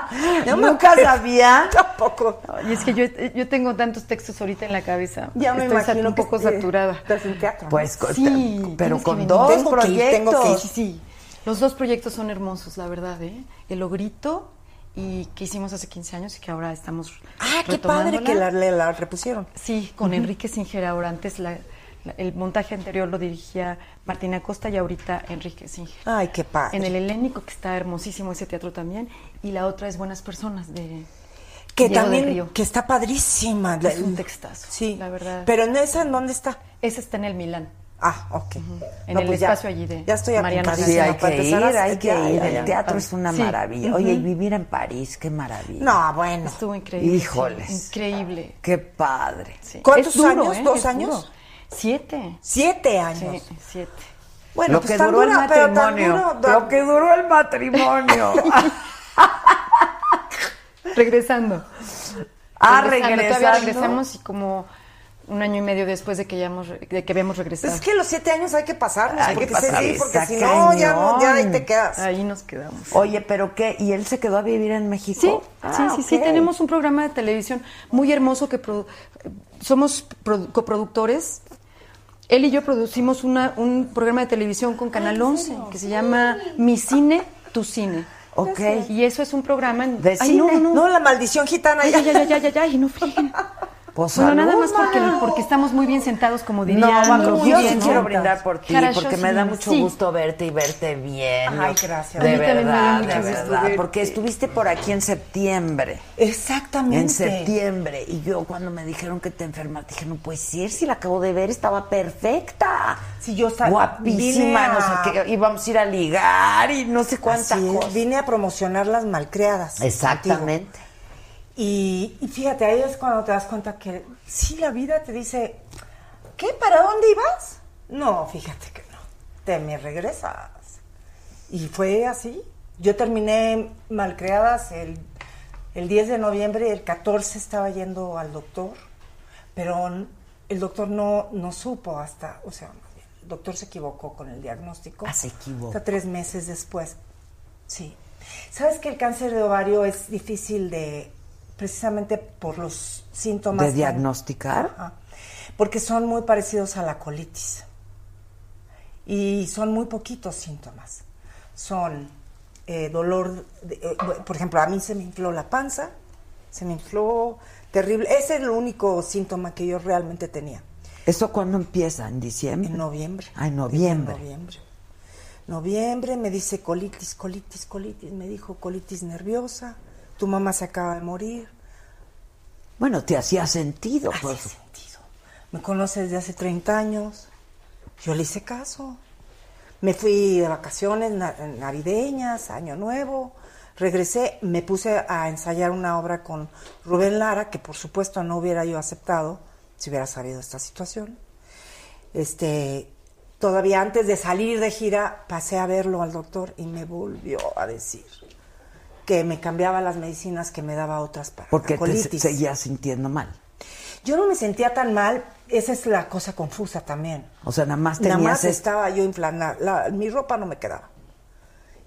No, me Nunca acuerdo. sabía. Tampoco. Y es que yo, yo tengo tantos textos ahorita en la cabeza. Ya me Estoy imagino un poco saturada. Estás en teatro. Pues, con- Sí, pero con dos Tengo que tengo que proyectos. ir. Sí, sí. Los dos proyectos son hermosos, la verdad, ¿eh? El Ogrito y que hicimos hace 15 años y que ahora estamos Ah, qué padre que la, repusieron. Sí, con Enrique Singer ahora. Antes la- la- el montaje anterior lo dirigía Martina Costa y ahorita Enrique Singer. Ay, qué padre. En el Helénico, que está hermosísimo ese teatro también. Y la otra es Buenas Personas de que Diego del también, Río. que está padrísima. Es un textazo, Sí. la verdad. Pero en esa, ¿en dónde está? Ese está en el Milán. Ah, ok. En No, el pues ya- espacio allí de Ya estoy Mariana Sí, hay para que ir, hay que ya, ir. ya, ya. El teatro es una Sí. maravilla. Oye, y vivir en París, qué maravilla. No, bueno. Estuvo increíble. sí, Híjoles. increíble. Qué padre. sí. ¿Cuántos duro, años? ¿eh? ¿Dos años? duro. Siete. Siete años. Sí, siete. Bueno, lo pues que tan duró el dura, pero tan matrimonio. duro, Lo que duró el matrimonio. Regresando. Ah, Regresando, Todavía regresando. regresamos y como un año y medio después de que, hayamos, de que habíamos regresado. Pues es que los siete años hay que pasarlos, Hay que porque, sí, porque si no, ya, no, ya ahí te quedas. Ahí nos quedamos. Oye, pero qué, ¿y él se quedó a vivir en México? Sí, Ah, sí, sí. Tenemos un programa de televisión muy hermoso que produ- somos produ- coproductores. Él y yo producimos una- un programa de televisión con Canal 11 que se llama Mi Cine, Tu Cine. Ok. Y eso es un programa en... ¿De Ay, cine? no, no. No, la maldición gitana. Ay, ya, ya, ya, ya, ya, y no frieguen. Pues Bueno, nada más porque, porque estamos muy bien sentados, como diría No, Marco yo Rubio, sí ¿no? quiero brindar por ti, porque me da mucho sí. gusto verte y verte bien. Ay, gracias. De verdad, de verdad. verte. Porque estuviste por aquí en septiembre. Exactamente. En septiembre. Y yo cuando me dijeron que te enfermas, dije, no puede ser, si la acabo de ver, estaba perfecta. Sí, yo estaba- Guapísima, no sé qué, íbamos a ir a ligar y no sé cuántas cosas. Vine a promocionar las malcriadas. Exactamente. contigo. Y, y fíjate, ahí es cuando te das cuenta que sí, la vida te dice, ¿qué? ¿Para dónde ibas? No, fíjate que no. Te me regresas. Y fue así. Yo terminé malcriadas el, el 10 de noviembre y el 14 estaba yendo al doctor, pero el doctor no, no supo hasta, o sea, el doctor se equivocó con el diagnóstico. Ah, se equivocó. Hasta tres meses después. Sí. ¿Sabes que el cáncer de ovario es difícil de, precisamente por los síntomas? ¿De tan- diagnosticar? Ajá. Porque son muy parecidos a la colitis. Y son muy poquitos síntomas. Son eh, dolor, de- eh, por ejemplo, a mí se me infló la panza, se me infló terrible. Ese es el único síntoma que yo realmente tenía. ¿Eso cuándo empieza? ¿En diciembre? En noviembre. Ah, en noviembre. En noviembre. Noviembre me dice colitis, colitis, colitis. Me dijo colitis nerviosa. Tu mamá se acaba de morir. Bueno, te hacía sentido, Hacía pues. sentido. Me conoce desde hace 30 años. Yo le hice caso. Me fui de vacaciones na- navideñas, año nuevo. Regresé, me puse a ensayar una obra con Rubén Lara, que por supuesto no hubiera yo aceptado si hubiera sabido esta situación. Este, todavía antes de salir de gira, pasé a verlo al doctor y me volvió a decir que me cambiaba las medicinas que me daba otras para Porque te seguías sintiendo mal. Yo no me sentía tan mal, esa es la cosa confusa también. O sea, nada más Nada tenías más es- estaba yo inflamada, la- mi ropa no me quedaba.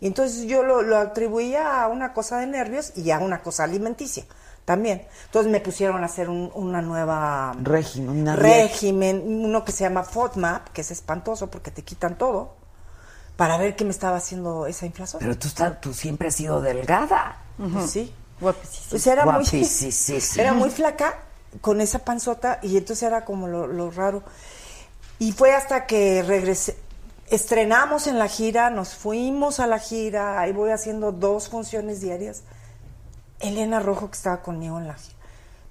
Y entonces yo lo, lo atribuía a una cosa de nervios y a una cosa alimenticia también. Entonces me pusieron a hacer un- una nueva régimen, una régimen, uno que se llama FODMAP, que es espantoso porque te quitan todo, para ver qué me estaba haciendo esa inflación. Pero tú, estás- tú siempre has sido delgada. Pues sí. Pues era muy, Guapísima. era muy flaca con esa panzota y entonces era como lo, lo raro. Y fue hasta que regresé, estrenamos en la gira, nos fuimos a la gira, ahí voy haciendo dos funciones diarias. Elena Rojo, que estaba conmigo en la gira,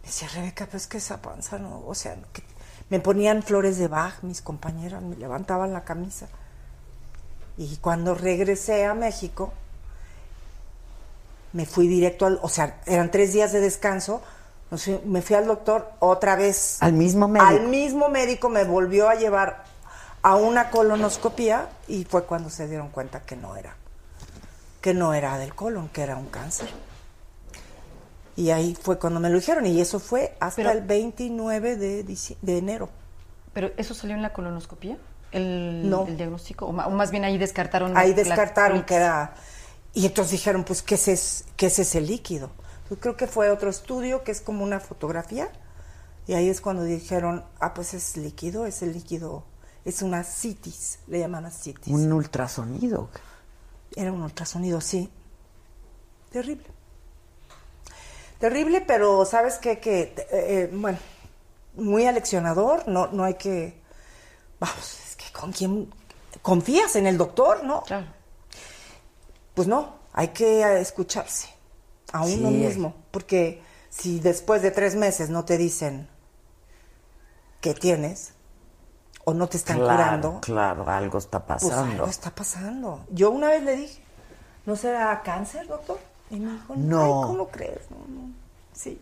me decía, Rebeca, pero es que esa panza no, o sea, que me ponían flores de Bach, mis compañeras, me levantaban la camisa. Y cuando regresé a México, me fui directo al, o sea, eran tres días de descanso, me fui al doctor otra vez. Al mismo médico. Al mismo médico me volvió a llevar a una colonoscopía y fue cuando se dieron cuenta que no era, que no era del colon, que era un cáncer. Y ahí fue cuando me lo dijeron y eso fue hasta Pero- el 29 de, de enero. ¿Pero eso salió en la colonoscopía? ¿El, No. el diagnóstico? O, ma- o más bien ahí descartaron. Ahí descartaron que era... Y entonces dijeron, pues, ¿qué es, es- qué es ese líquido? Yo creo que fue otro estudio que es como una fotografía. Y ahí es cuando dijeron, ah, pues es líquido, es el líquido, es una citis, le llaman ascitis. Un ultrasonido. Era un ultrasonido, sí. Terrible. Terrible, pero ¿sabes qué? Que, eh, eh, bueno, muy aleccionador, no, no hay que... Vamos, es que con quién... ¿Confías en el doctor? No. Claro. Pues no, hay que eh, escucharse a uno Sí. mismo, porque si después de tres meses no te dicen que tienes o no te están claro, curando, Claro, algo está pues pasando. algo está pasando. Yo una vez le dije, ¿no será cáncer, doctor? Y me dijo, No. Ay, ¿cómo crees? No, no. Sí.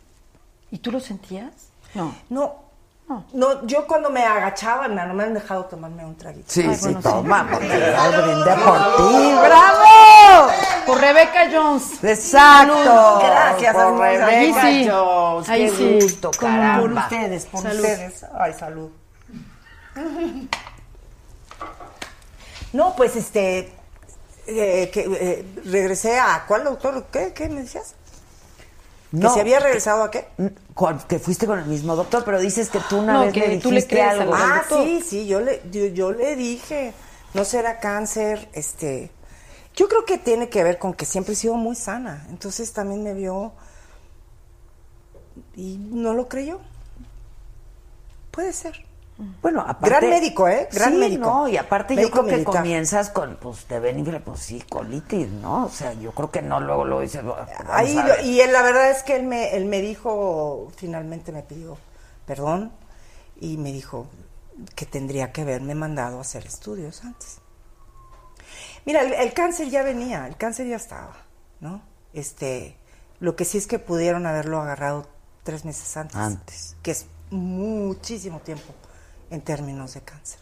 ¿Y tú lo sentías? No. No. No. No, yo cuando me agachaba, no me han dejado tomarme un traguito. Sí, Ay, sí, bueno, sí. toma, porque brindé por ti. ¡Bravo! Por Rebeca Jones. Exacto. Gracias, por. Rebeca Ahí sí. Jones. Ahí Qué sí. gusto, Como caramba. Por ustedes, por Salud. ustedes. Ay, salud. No, pues este, eh, que, eh, regresé a, ¿cuál doctor? ¿Qué, qué me decías? No, ¿Que se había regresado a qué? que fuiste con el mismo doctor, pero dices que tú una No, vez que le tú le dijiste crees algo. al Ah, sí, sí, yo le, yo, yo le dije, no será cáncer, este, Yo creo que tiene que ver con que siempre he sido muy sana. Entonces también me vio y no lo creyó. Puede ser. Bueno, aparte... Gran médico, ¿eh? Gran sí, médico. no, y aparte Médico yo creo militar. que comienzas con, pues, te ven y pues sí, colitis, ¿no? O sea, yo creo que no luego lo dices... vamos Ahí lo- y él, la verdad es que él me, él me dijo, finalmente me pidió perdón y me dijo que tendría que haberme mandado a hacer estudios antes. Mira, el, el cáncer ya venía, el cáncer ya estaba, ¿no? Este, lo que sí es que pudieron haberlo agarrado tres meses antes. Antes. Que es muchísimo tiempo en términos de cáncer.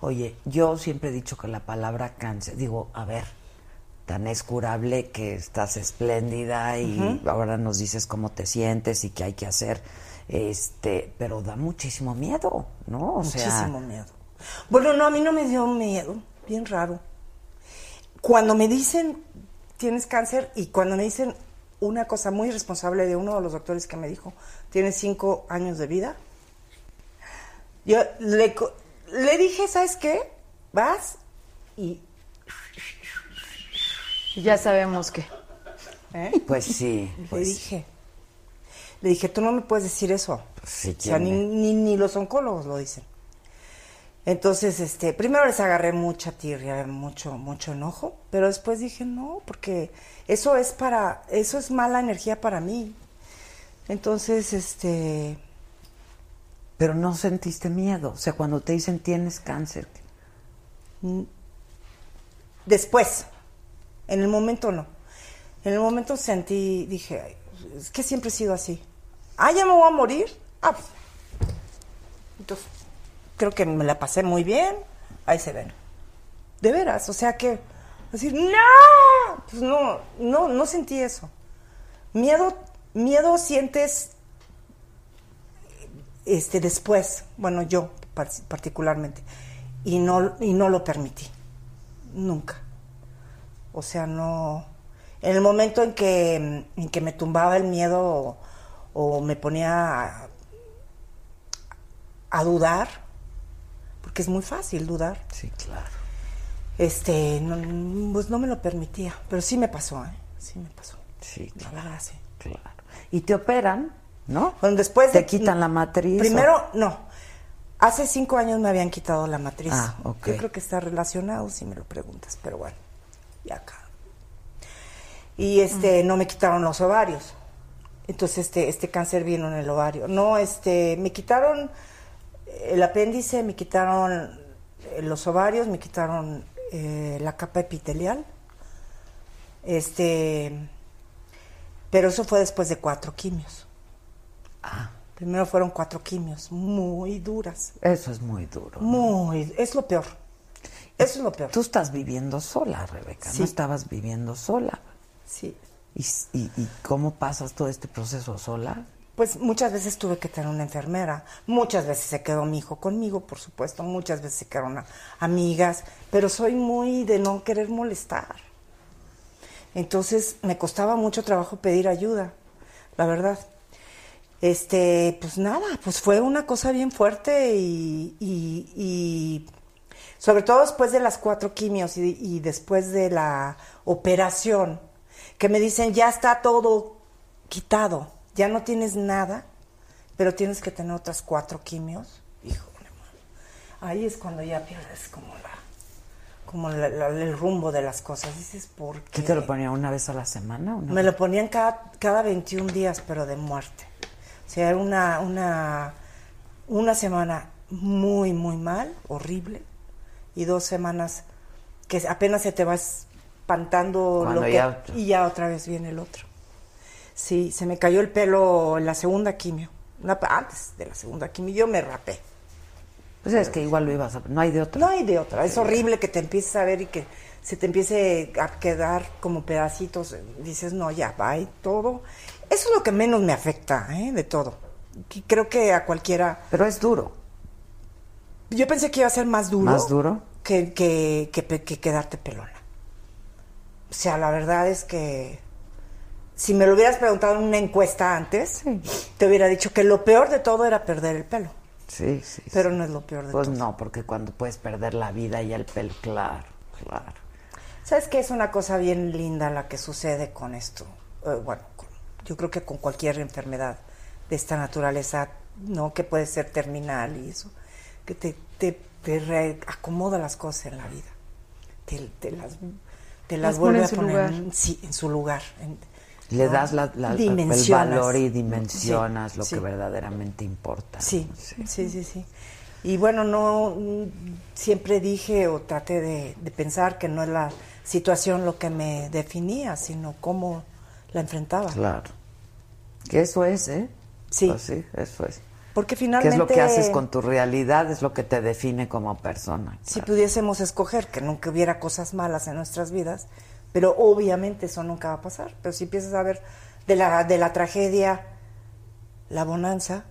Oye, yo siempre he dicho que la palabra cáncer, digo, a ver, tan es curable que estás espléndida y ahora nos dices cómo te sientes y qué hay que hacer, este, pero da muchísimo miedo, ¿no? O sea, Muchísimo miedo. Bueno, no, a mí no me dio miedo, bien raro. Cuando me dicen tienes cáncer y cuando me dicen una cosa muy responsable de uno de los doctores que me dijo, tienes cinco años de vida, yo le, le dije, ¿sabes qué? Vas y... Ya sabemos que. ¿eh? pues sí, Le pues dije, le dije, tú no me puedes decir eso. sí, O sea, ni, ¿quién me- ni, ni los oncólogos lo dicen. Entonces, este, primero les agarré mucha tirria, mucho, mucho enojo, pero después dije, no, porque eso es para, eso es mala energía para mí. Entonces, este, Pero no sentiste miedo, o sea, cuando te dicen tienes cáncer, después, en el momento no. En el momento sentí, dije, "Ay, es que siempre he sido así. Ah, ya me voy a morir. Ah, pues. Entonces, creo que me la pasé muy bien. Ahí se ven. De veras, o sea que decir, no, pues no, no, no sentí eso. Miedo, miedo sientes este después, bueno, yo par- particularmente, y no, y no lo permití, nunca. O sea, no. En el momento en que, en que me tumbaba el miedo o, o me ponía a, a dudar, porque es muy fácil dudar, sí, claro. este, no, pues no me lo permitía, pero sí me pasó, ¿eh? Sí me pasó. Sí, La verdad, sí. claro. Y te operan, ¿no? Bueno, después te de- quitan la matriz. Primero, no. Hace cinco años me habían quitado la matriz. Ah, ok. Yo creo que está relacionado si me lo preguntas, pero bueno, ya acá. Y este, no me quitaron los ovarios. Entonces este, este cáncer vino en el ovario. No, este, me quitaron el apéndice, me quitaron eh, los ovarios, me quitaron eh, la capa epitelial. Este, pero eso fue después de cuatro quimios. Primero fueron cuatro quimios, muy duras. Eso es muy duro. ¿no? Muy, es lo peor. Eso es lo peor. Tú estás viviendo sola, Rebeca, Sí. no estabas viviendo sola. Sí. ¿Y, y, y cómo pasas todo este proceso sola? Pues muchas veces tuve que tener una enfermera, muchas veces se quedó mi hijo conmigo, por supuesto, muchas veces se quedaron amigas, pero soy muy de no querer molestar. Entonces me costaba mucho trabajo pedir ayuda, la verdad. Este, pues nada, pues fue una cosa bien fuerte y, y- y sobre todo después de las cuatro quimios y, y después de la operación, que me dicen ya está todo quitado, ya no tienes nada, pero tienes que tener otras cuatro quimios. Híjole, ahí es cuando ya pierdes como la, como la- la- el rumbo de las cosas. Dices, ¿por qué? ¿Qué te lo ponía una vez a la semana? Una Me lo ponían cada, cada 21 días, pero de muerte. O sea, era una, una, una semana muy, muy mal, horrible, y dos semanas que apenas se te va espantando Cuando lo que, ya- y ya otra vez viene el otro. Sí, se me cayó el pelo en la segunda quimio, una- antes de la segunda quimio, yo me rapé. Pues es que igual lo ibas a... No hay de otra. No hay de otra. Es horrible que te empieces a ver y que se te empiece a quedar como pedacitos. Dices, no, ya, va y todo. Eso es lo que menos me afecta, ¿eh? De todo. Creo que a cualquiera... Pero es duro. Yo pensé que iba a ser más duro. ¿Más duro? Que, que, que, que quedarte pelona. O sea, la verdad es que... Si me lo hubieras preguntado en una encuesta antes, te hubiera dicho que lo peor de todo era perder el pelo. Sí, sí. Pero sí. no es lo peor de Pues todo. no, porque cuando puedes perder la vida y el pelo, claro, claro. ¿Sabes qué? Es una cosa bien linda la que sucede con esto. Eh, bueno, yo creo que con cualquier enfermedad de esta naturaleza, ¿no? Que puede ser terminal y eso, que te, te, te reacomoda las cosas en la vida. Te, te las, te las Las vuelve a poner en- sí, en su lugar. en- Le ¿no? das la- la- el valor y dimensionas Sí, lo sí. que verdaderamente importa. Sí, sí, sí, sí. Y bueno, no siempre dije o traté de, de pensar que no es la situación lo que me definía, sino cómo la enfrentaba. Claro. Que eso es, ¿eh? Sí. Pues sí, eso es. Porque ¿Qué finalmente, es lo que haces con tu realidad? Es lo que te define como persona. si pudiésemos escoger que nunca hubiera cosas malas en nuestras vidas, pero obviamente eso nunca va a pasar. Pero si empiezas a ver de la, de la tragedia, la bonanza.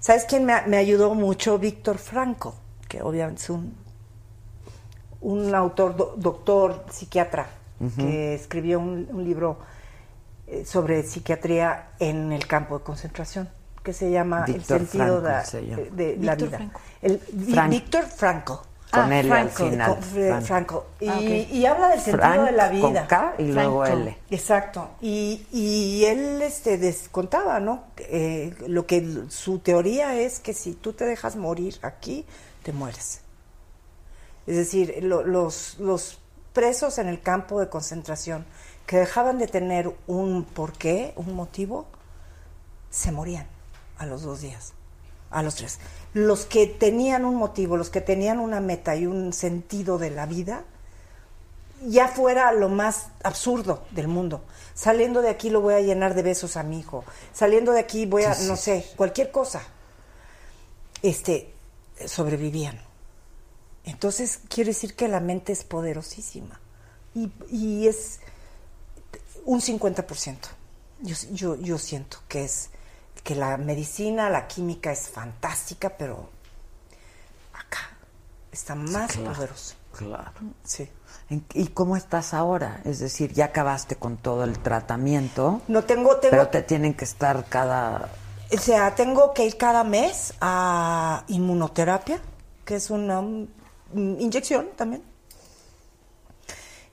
¿Sabes quién me, me ayudó mucho? Víctor Franco, que obviamente es un, un autor, do- doctor, psiquiatra, que escribió un, un libro sobre psiquiatría en el campo de concentración, que se llama Víctor El sentido de, se llama. de la Víctor vida. Franco. El, Frank. Víctor Franco. Con L al Franco, final. con Fre- Frank. Franco. Y, Ah, y habla del sentido Frank de la con vida. K y luego. L. Exacto. Y, y él este, des- contaba, ¿no? Eh, lo que su teoría es que si tú te dejas morir aquí, te mueres. Es decir, lo- los, los presos en el campo de concentración que dejaban de tener un porqué, un motivo, se morían a los dos días, a los tres. Los que tenían un motivo, los que tenían una meta y un sentido de la vida, ya fuera lo más absurdo del mundo. Saliendo de aquí lo voy a llenar de besos a mi hijo. Saliendo de aquí voy a, Sí, sí, no sé, cualquier cosa. Este, sobrevivían. Entonces, quiere decir que la mente es poderosísima. Y, y es un 50%. Yo, yo, yo siento que es que la medicina, la química es fantástica, pero acá está más claro. poderoso. Claro. Sí. ¿En- ¿Y cómo estás ahora? Es decir, ya acabaste con todo el tratamiento, No tengo, tengo, pero te tienen que estar cada... o sea, tengo que ir cada mes a inmunoterapia, que es una inyección también.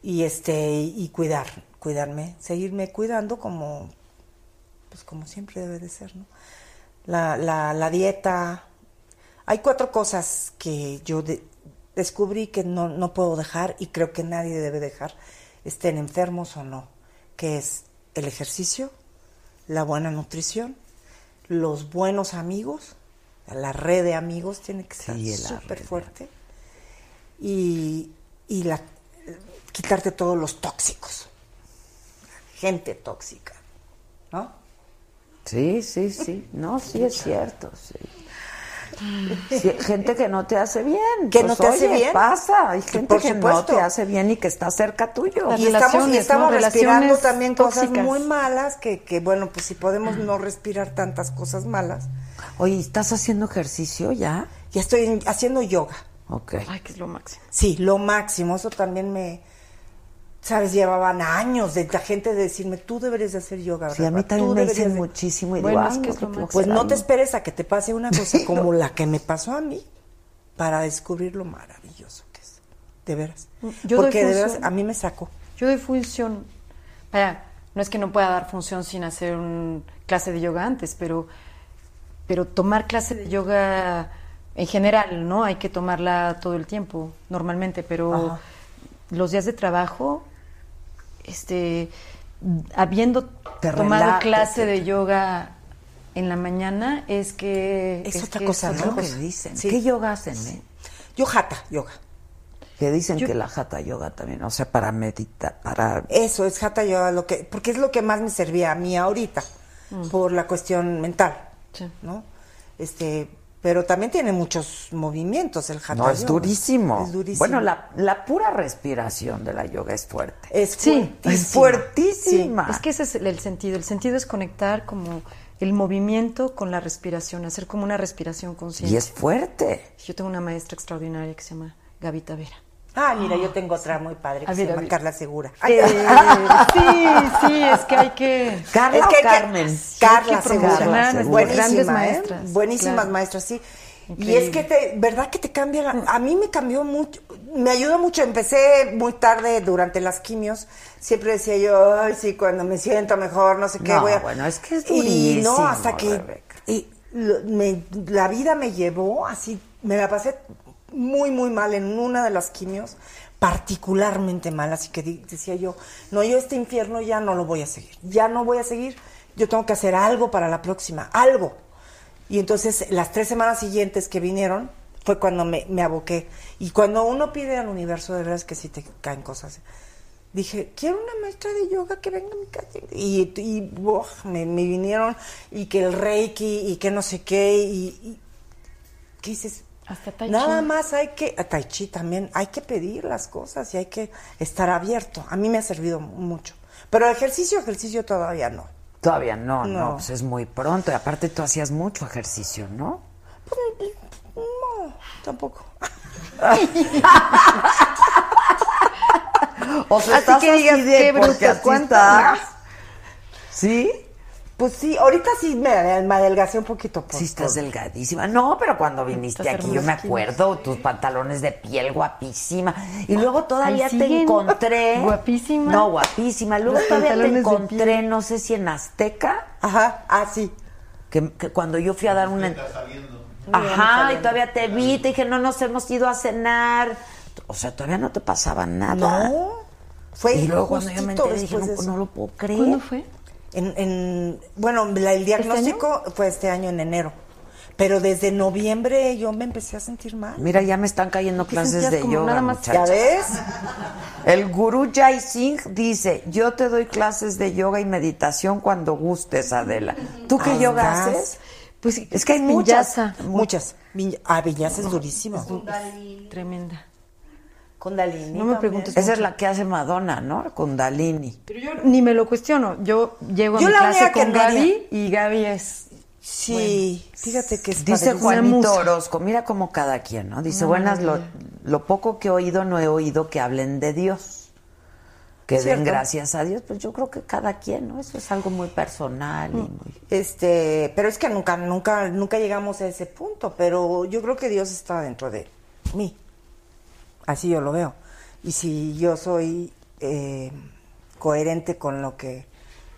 Y este, y cuidar, cuidarme, seguirme cuidando como, pues como siempre debe de ser, ¿no? La, la, la dieta. Hay cuatro cosas que yo de- descubrí que no, no puedo dejar y creo que nadie debe dejar, estén enfermos o no, que es el ejercicio, la buena nutrición, los buenos amigos, la red de amigos tiene que ser Sí, súper fuerte y, y la, quitarte todos los tóxicos, gente tóxica, ¿no? Sí, sí, sí. No, sí es cierto, sí. Sí, gente que no te hace bien. Que Pues, no te hace oye, bien. pasa. Hay gente Por que no te hace bien y que está cerca tuyo. Las y estamos, y estamos ¿no? respirando también cosas tóxicas. muy malas, que, que bueno, pues si podemos no respirar tantas cosas malas. Oye, ¿estás haciendo ejercicio ya? Ya estoy en- haciendo yoga. Ok. Ay, que es lo máximo. Sí, lo máximo. Eso también me, sabes, llevaban años de la gente de decirme, tú deberías de hacer yoga. Sí, a mí también tú me dicen de-". muchísimo y Bueno, digo, es "Ay, que es lo. Pues no te flojera". esperes a que te pase una cosa como la que me pasó a mí para descubrir lo maravilloso que es. De veras. Yo doy Porque de veras a mí me sacó. Yo doy función. Vaya, no es que no pueda dar función sin hacer un clase de yoga antes, pero, pero tomar clase de yoga en general, ¿no? Hay que tomarla todo el tiempo, normalmente, pero Ajá. Los días de trabajo, este, habiendo Te tomado clase de yoga en la mañana, es que Es otra que cosa, es ¿no? otra ¿Qué cosa. dicen? Sí. ¿Qué yoga hacen, eh? Yo jata yoga. Que dicen Yo- que la jata yoga también, o sea, para meditar, para... Eso es hatha yoga, lo que, porque es lo que más me servía a mí ahorita, por la cuestión mental, Sí. ¿no? Este, pero también tiene muchos movimientos el hatha No, es yoga. durísimo. Es durísimo. Bueno, la, la pura respiración de la yoga es fuerte. es Sí, fuertísima. Es fuertísima. Es que ese es el, sentido. El sentido es conectar como el movimiento con la respiración, hacer como una respiración consciente. Y es fuerte. Yo tengo una maestra extraordinaria que se llama Gaby Tavera. Ah, mira, yo tengo otra muy padre que A se ver, llama. Carla Segura. Eh, sí, sí, es que hay que... Carla Es o que hay que- Carmen. Carla Hay que Segura. nuestras Buenísima, ¿eh? maestras, Buenísimas claro. maestras, sí. Y es que, te, ¿verdad que te cambia? a mí me cambió mucho, me ayudó mucho. Empecé muy tarde durante las quimios. Siempre decía yo, ay, sí, cuando me siento mejor, no sé qué, No, voy a... bueno, es que es Y durísimo, no, hasta que y lo- me- la vida me llevó así, me la pasé muy, muy mal en una de las quimios, particularmente mal, así que decía yo, no, yo este infierno ya no lo voy a seguir, ya no voy a seguir, yo tengo que hacer algo para la próxima, algo. Y entonces las tres semanas siguientes que vinieron fue cuando me, me aboqué. Y cuando uno pide al universo, de verdad es que sí te caen cosas. Dije, quiero una maestra de yoga que venga a mi casa. Y, y ¡buah! me, me vinieron y que el reiki y que no sé qué. Y, y- ¿qué dices? Hasta Tai Nada Chi. más hay que, a Tai Chi también, hay que pedir las cosas y hay que estar abierto. A mí me ha servido mucho. Pero ejercicio, ejercicio todavía no. Todavía no, no, No. pues es muy pronto. Y aparte tú hacías mucho ejercicio, ¿no? No, tampoco. O sea, Así estás que digas, así de, qué porque bruta, así ¿cuánto? estás. ¿Sí? Pues sí, ahorita sí me, me adelgacé un poquito. Por, Sí, estás por- delgadísima. No, pero cuando viniste Estás aquí, yo me acuerdo, tus pantalones de piel guapísima. Y luego todavía te siguen. encontré. Guapísima. No, guapísima. Luego Los todavía te pantalones de encontré, piel. no sé si en Azteca, Ajá, ah, sí. que, que cuando yo fui a dar una. Saliendo. Ajá, y todavía te vi, te dije, no nos hemos ido a cenar. O sea, todavía no te pasaba nada. No. Fue Y luego cuando yo me enteré dije, no, no lo puedo creer. ¿Cuándo fue? En, en- bueno, la- el diagnóstico fue este año en enero. Pero desde noviembre yo me empecé a sentir mal. Mira, ya me están cayendo ¿Qué clases de como yoga, nada más- ¿Ya ves? El gurú Jai Singh dice, yo te doy clases de yoga y meditación cuando gustes, Adela. ¿Tú qué Ay, yoga haces? Pues Es que hay muchas. Vinyasa. Muchas. Ah, Viñas es durísimo. Tremenda. Kundalini. No me también. preguntes Esa es la que hace Madonna, ¿no? Kundalini. Pero yo ni me lo cuestiono. Yo llego a Yo mi la clase con Gaby y Gaby es... Sí, fíjate que es Dice. Juanito. Orozco, mira como cada quien, ¿no? Dice, buenas, lo, lo poco que he oído, no he oído que hablen de Dios. Que den Cierto. gracias a Dios. Pues yo creo que cada quien, ¿no? Eso es algo muy personal y muy... Este, pero es que nunca, nunca, nunca llegamos a ese punto. Pero yo creo que Dios está dentro de mí. Así yo lo veo. Y si yo soy eh, coherente con lo que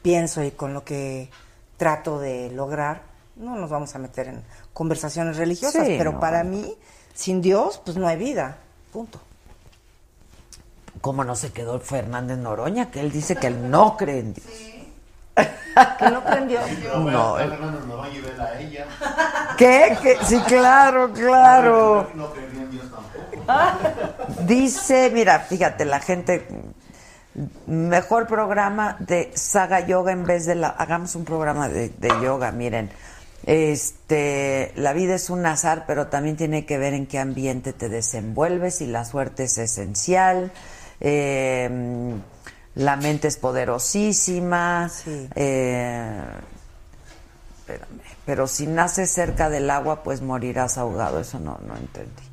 pienso y con lo que trato de lograr, no nos vamos a meter en conversaciones religiosas. Sí, pero no. para mí, sin Dios, pues no hay vida. Punto. Como no se quedó Fernández Noroña, que él dice que él no cree en Dios. Que no prendió. No, Está él- Fernando Noroña y vela a ella. ¿Qué? ¿Qué? Sí, claro, claro. No en Dios tampoco. Dice, mira, fíjate, la gente, mejor programa de Saga Yoga en vez de la, hagamos un programa de, de yoga, miren. Este, la vida es un azar, pero también tiene que ver en qué ambiente te desenvuelves y la suerte es esencial. Eh, la mente es poderosísima. Sí. Eh, espérame, pero si naces cerca del agua, pues morirás ahogado. Eso no, no entendí.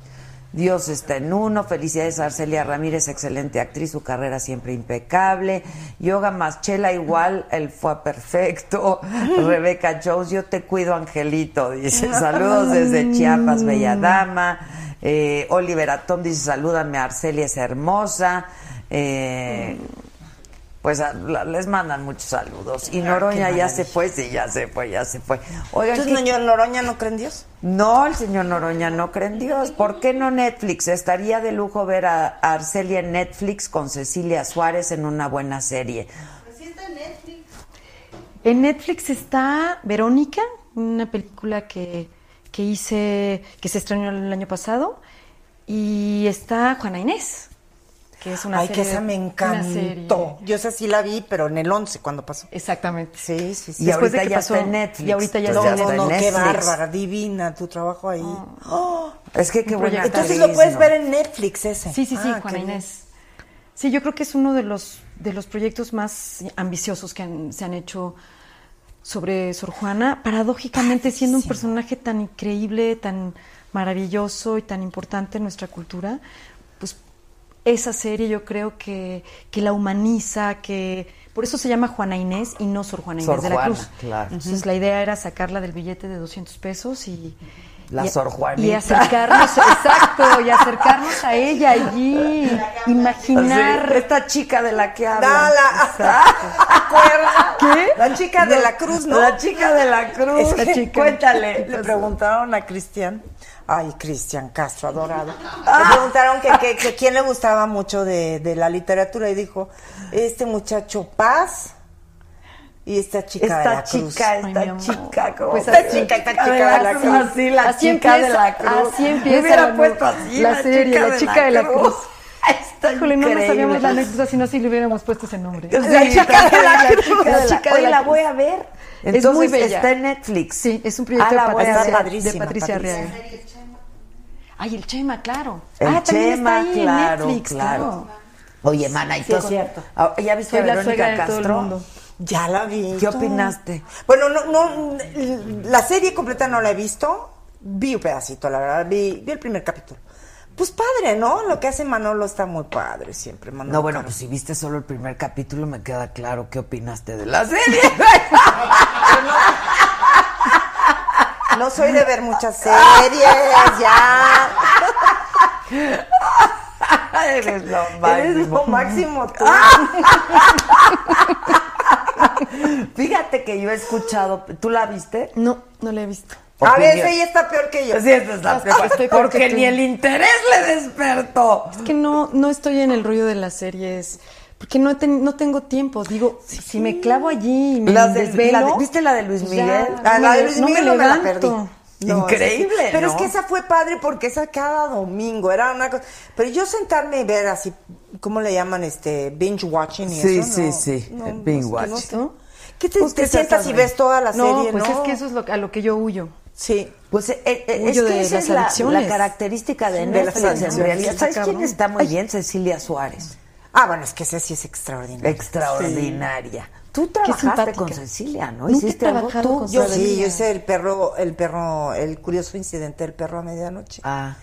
Dios está en uno. Felicidades a Arcelia Ramírez, excelente actriz, su carrera siempre impecable. Yoga Maschela igual, él fue perfecto. Rebeca Jones, yo te cuido, Angelito, dice. Saludos desde Chiapas, Bella Dama. Eh, Oliver Atom dice, salúdame, Arcelia es hermosa. Eh, pues a- la- les mandan muchos saludos. Y Noroña ya se fue, sí, ya se fue, ya se fue. Oigan, ¿Entonces, ¿qué- señor Noroña no cree en Dios? no, el señor Noroña no cree en Dios. ¿Por qué no Netflix? Estaría de lujo ver a a Arcelia en Netflix con Cecilia Suárez en una buena serie. En Netflix está Verónica, una película que, que hice, que se estrenó el año pasado, y está Juana Inés, que es una Ay, serie. que esa me encantó. Yo esa sí la vi, pero en el 11 cuando pasó. Exactamente. Sí, sí, sí. Y Después de ahorita que ya pasó- está en Netflix. y ahorita ya No, Entonces está no, no, en qué Netflix. bárbara, divina tu trabajo ahí. Oh. Es que qué buena. Entonces lo puedes ver en Netflix ese. Sí, sí, sí, Ah, Juana. Inés. Sí, yo creo que es uno de los, de los proyectos más ambiciosos que han- se han hecho sobre Sor Juana, paradójicamente siendo un personaje tan increíble, tan maravilloso y tan importante en nuestra cultura, pues esa serie yo creo que, que la humaniza, que por eso se llama Juana Inés y no Sor Juana Inés Sor de la Juana, Cruz. claro. Entonces la idea era sacarla del billete de 200 pesos y, La Y- Sor Juanita. Y acercarnos, exacto, y acercarnos a ella allí, imaginar. Sí, esta chica de la que habla. La- ¿Acuerdas? ¿Qué? La chica de la cruz, ¿no? La chica de la cruz. Chica. Cuéntale. Le preguntaron a Cristian, ay, Cristian Castro, adorado. Ah. Le preguntaron que, que- que quién le gustaba mucho de, de la literatura y dijo, este muchacho Paz y esta chica de Esta la cruz. chica, Ay, esta chica, como Pues esta así- chica, esta de chica de la la cruz. cruz. Así, la Así chica de empieza- la cruz. así Me empieza hubiera la- puesto así, la serie, la chica de la cruz. Está Híjole, no nos sabíamos la anécdota, si no, si le hubiéramos puesto ese nombre. La chica de la cruz. La chica de la cruz. voy a ver. Es Entonces, muy bella. está en Netflix. Sí, es un proyecto Ah, la de Patricia, de Patricia. Arriaga. Ay, el Chema, claro. El ah, también Chema, está ahí claro, en Netflix, claro. claro. Oye, mana, y Sí, es todo- cierto. Ah, ¿Ya viste a la Verónica de Castro? Ya la vi. ¿Qué opinaste? Bueno, no, no, la serie completa no la he visto. Vi un pedacito, la verdad. Vi, vi el primer capítulo. Pues padre, ¿no? Lo que hace Manolo está muy padre siempre, Manolo. No, bueno, pues si viste solo el primer capítulo, me queda claro qué opinaste de la serie. No soy de ver muchas series, ya. Eres lo Eres lo máximo tú. Fíjate que yo he escuchado, ¿tú la viste? No, no la he visto. A veces ella está peor que yo. Sí, esta es la Estoy- peor, estoy peor porque que tú. ni el interés le despertó. Es que no, no estoy en el rollo de las series. Porque no, ten- no tengo tiempo. Digo, si, si me clavo allí y me Las de- desvelo... la de- ¿viste la de Luis ya, Miguel? Ah, no la me- de Luis no Miguel me no me la perdí. No, Increíble. Pero ¿no? es que esa fue padre porque esa cada domingo era una cosa. Pero yo sentarme y ver así, ¿cómo le llaman? este Binge watching y Sí, eso. sí, no, sí, el no, binge watching. no. ¿Qué te, Pues te sientas y ves toda la No, serie? pues no? es que eso es lo, a lo que yo huyo. Sí. Pues eh, eh, es Huyo que de esa es la, la característica de Netflix en realidad. ¿Sabes quién está muy bien? Cecilia Suárez. Ah, bueno, es que esa sí es extraordinaria. Extraordinaria. Tú Qué trabajaste con Cecilia, ¿no? Nunca he ¿Hiciste algo tú? con Yo sí, yo hice el perro, el perro, el curioso incidente del perro a medianoche. Ah.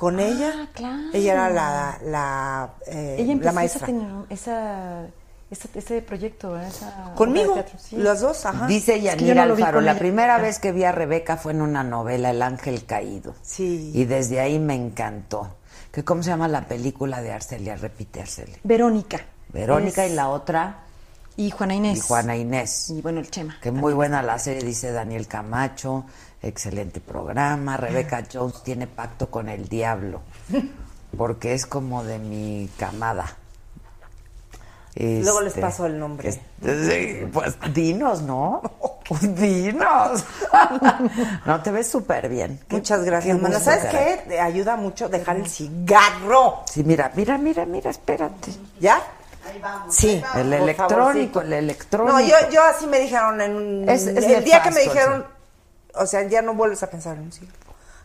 Con ella, claro. ella era la, la, eh, Ella la empezó maestra. esa, esa, ese proyecto. Esa Conmigo, teatro, sí. las dos, ajá. Dice Es que yo Yanira no Alfaro, la ella. primera Ah. vez que vi a Rebeca fue en una novela, El Ángel Caído. Sí. Y desde ahí me encantó. ¿Qué, ¿Cómo se llama la película de Arcelia? Repite, Arcelia. Verónica. Verónica Es- y la otra, Y Juana Inés. y Juana Inés. Y bueno, el Chema. Que muy buena la serie, dice Daniel Camacho. Excelente programa. Rebeca Jones tiene pacto con el diablo. Porque es como de mi camada. Luego les Este, paso el nombre. es- sí, pues dinos, ¿no? dinos. no, te ves súper bien. Muchas gracias, qué mana. gusto, ¿Sabes qué? Te ayuda mucho dejar el cigarro. Sí, mira, mira, mira, mira, espérate. ¿Ya? Sí. El electrónico, favorcito. el electrónico. No, yo, yo así me dijeron en un- Es- es el día que me dijeron, o sea, ya no vuelves a pensar en un cigarro.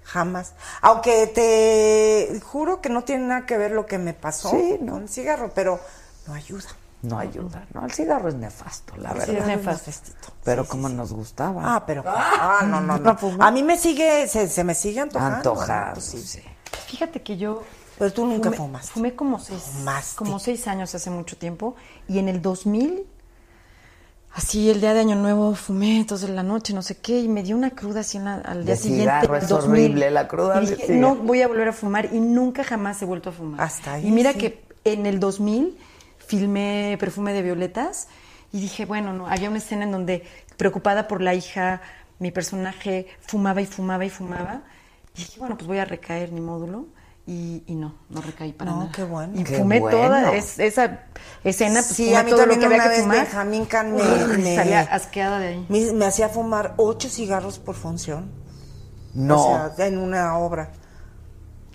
Jamás. Aunque te juro que no tiene nada que ver lo que me pasó Sí, no. con el cigarro, pero no ayuda. No ayuda, no, el cigarro es nefasto, la El verdad. es nefasto. nefastito. Pero Sí, sí, como sí. nos gustaba. Ah, pero. Ah, no, no, no. A mí me sigue, se, se me sigue antojando. Antojado, ¿no? Pues sí. sí. Fíjate que yo Pero tú nunca fumé, fumas. fumé como seis, Fumaste. como seis años hace mucho tiempo y en el 2000, así el día de Año Nuevo fumé entonces en la noche, no sé qué, y me dio una cruda así en la- al día De siguiente. cigarro, es 2000. horrible la cruda Y de dije, no voy a volver a fumar y nunca jamás he vuelto a fumar. Hasta ahí, Y mira sí. que en el 2000 filmé Perfume de Violetas y dije, bueno, no, había una escena en donde preocupada por la hija, mi personaje fumaba y fumaba y fumaba. Y dije, bueno, pues voy a recaer mi módulo. Y, y no, no recaí para No, nada. qué bueno. Y Qué fumé bueno. toda es- esa escena, pues Sí, fumé a mí todo lo también que había una que vez fumar. Benjamín Can me, me- salía asqueada de ahí. me- me hacía fumar ocho cigarros por función. No. O sea, en una obra.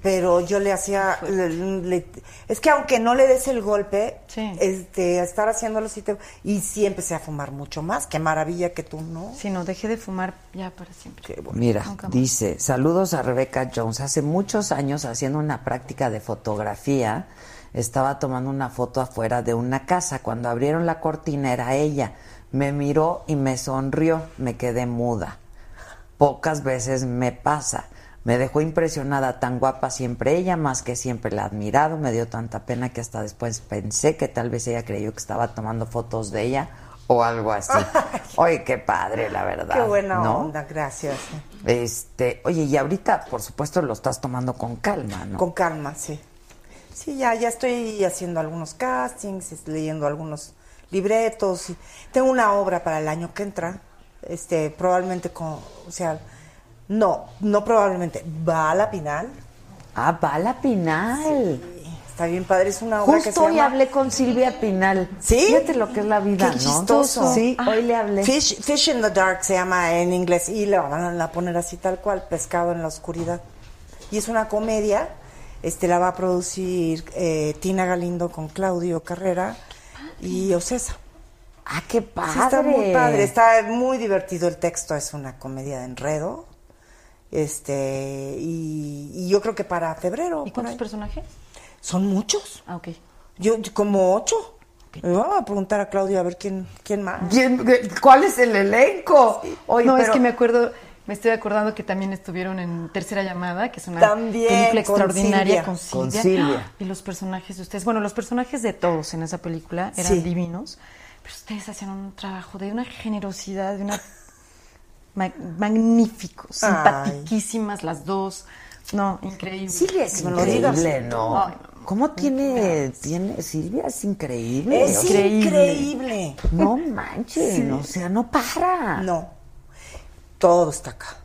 Pero yo le hacía. le- le- es que aunque no le des el golpe, Sí. este, estar haciéndolo sí te- Y sí empecé a fumar mucho más. Qué maravilla que tú no. Sí, no, dejé de fumar ya para siempre. Qué bueno. Mira, dice, saludos a Rebeca Jones. Hace muchos años haciendo una práctica de fotografía, estaba tomando una foto afuera de una casa. Cuando abrieron la cortina era ella. Me miró y me sonrió. Me quedé muda. Pocas veces me pasa. Me dejó impresionada, tan guapa siempre ella, más que siempre la he admirado. Me dio tanta pena que hasta después pensé que tal vez ella creyó que estaba tomando fotos de ella o algo así. Oye, qué padre, la verdad. Qué buena ¿no? onda, gracias. Este, oye, y ahorita, por supuesto, lo estás tomando con calma, ¿no? Con calma, sí. Sí, ya, ya estoy haciendo algunos castings, leyendo algunos libretos. Y tengo una obra para el año que entra. Este, probablemente con, o sea, no, no probablemente, va a la Pinal. Ah, va a la Pinal. Está bien padre, es una obra que se hoy llama hablé con Silvia Pinal. ¿Sí? Fíjate lo que es la vida, Qué ¿no? chistoso. Sí, Ah. hoy le hablé. Fish, Fish in the Dark se llama en inglés y le van a poner así tal cual, pescado en la oscuridad. Y es una comedia, este la va a producir eh, Tina Galindo con Claudio Carrera y Ocesa. Ah, qué Sí, padre. está muy padre, está muy divertido el texto, es una comedia de enredo. Este, y, y yo creo que para febrero. ¿Y cuántos ahí. personajes? Son muchos. Ah, ok. Yo, yo como ocho. Le vamos a preguntar a Claudio a ver quién, quién más. ¿Quién- ¿Cuál es el elenco? Oye, no, pero- es que me acuerdo, me estoy acordando que también estuvieron en Tercera Llamada, que es una También, película con extraordinaria Silvia. con Con Silvia. Silvia. Y los personajes de ustedes, bueno, los personajes de todos en esa película eran Sí. divinos, pero ustedes hacían un trabajo de una generosidad, de una ma- magnífico, Ay. simpatiquísimas las dos. No, increíble. Silvia es me lo digas. increíble, ¿no? Ay, no. ¿Cómo tiene, tiene, Silvia es increíble? Es sea, increíble. No manches, o sea, no para. No, todo está acá.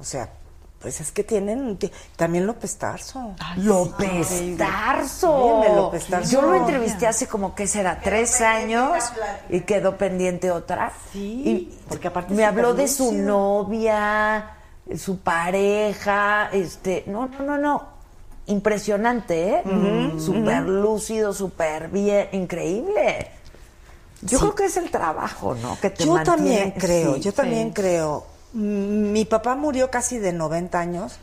O sea, pues es que tienen ti- también López Tarso. López Tarso. Dime, López Tarso. Yo lo entrevisté hace como que será tres años y quedó pendiente otra. Sí, y porque aparte me habló de su novia, su pareja, este, no, no, no, no. Impresionante, ¿eh? Súper lúcido, súper bien, increíble. Yo Sí. creo que es el trabajo, ¿no? Que te Yo mantiene- también creo, sí. yo también creo. Mm, Mi papá murió casi de 90 años,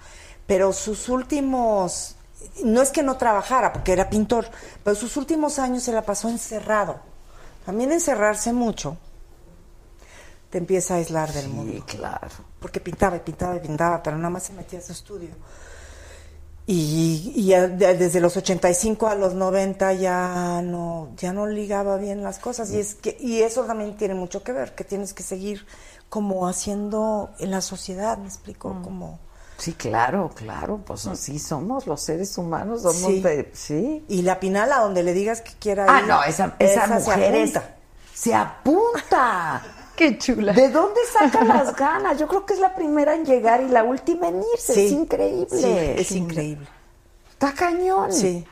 pero sus últimos, no es que no trabajara, porque era pintor, pero sus últimos años se la pasó encerrado. También encerrarse mucho te empieza a aislar del mundo. Sí, claro. porque pintaba y pintaba y pintaba, pero nada más se metía a su estudio. Y, y desde los 85 a los 90 ya no, ya no ligaba bien las cosas. Y, es que, y eso también tiene mucho que ver, que tienes que seguir como haciendo en la sociedad, ¿me explico? Mm. Como, Sí, claro, claro, pues así somos los seres humanos, somos Sí. de, sí. y la pinal a donde le digas que quiera Ah, ir, no, esa, esa, se mujer es- apunta. se apunta. Qué chula. ¿De dónde saca las ganas? Yo creo que es la primera en llegar y la última en irse. Sí, es increíble. sí, es increíble. Está cañón. Sí.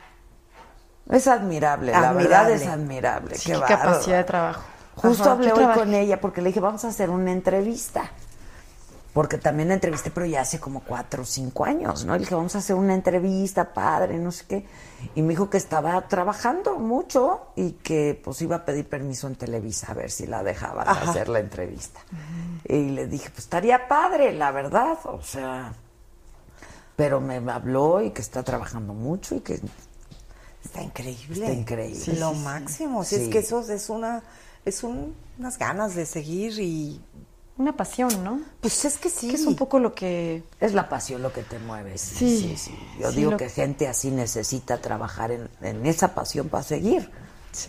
Es admirable, la verdad es admirable. Sí, qué qué capacidad de trabajo. Justo Ajá, hablé ¿qué hoy con ella porque le dije, vamos a hacer una entrevista. Porque también la entrevisté, pero ya hace como cuatro o cinco años, ¿no? Y le dije, vamos a hacer una entrevista, padre, no sé qué. Y me dijo que estaba trabajando mucho y que pues iba a pedir permiso en Televisa a ver si la dejaban Ajá. hacer la entrevista. Y le dije, pues estaría padre, la verdad, o sea. Pero me habló y que está trabajando mucho y que Está increíble. Está increíble. Sí, lo máximo. Si Sí. es que eso es una, es un- unas ganas de seguir y Una pasión, ¿no? pues es que sí. Que es un poco lo que... Es la pasión lo que te mueve. Sí, sí, Sí, sí. Yo sí, digo que gente así necesita trabajar en, en esa pasión para seguir,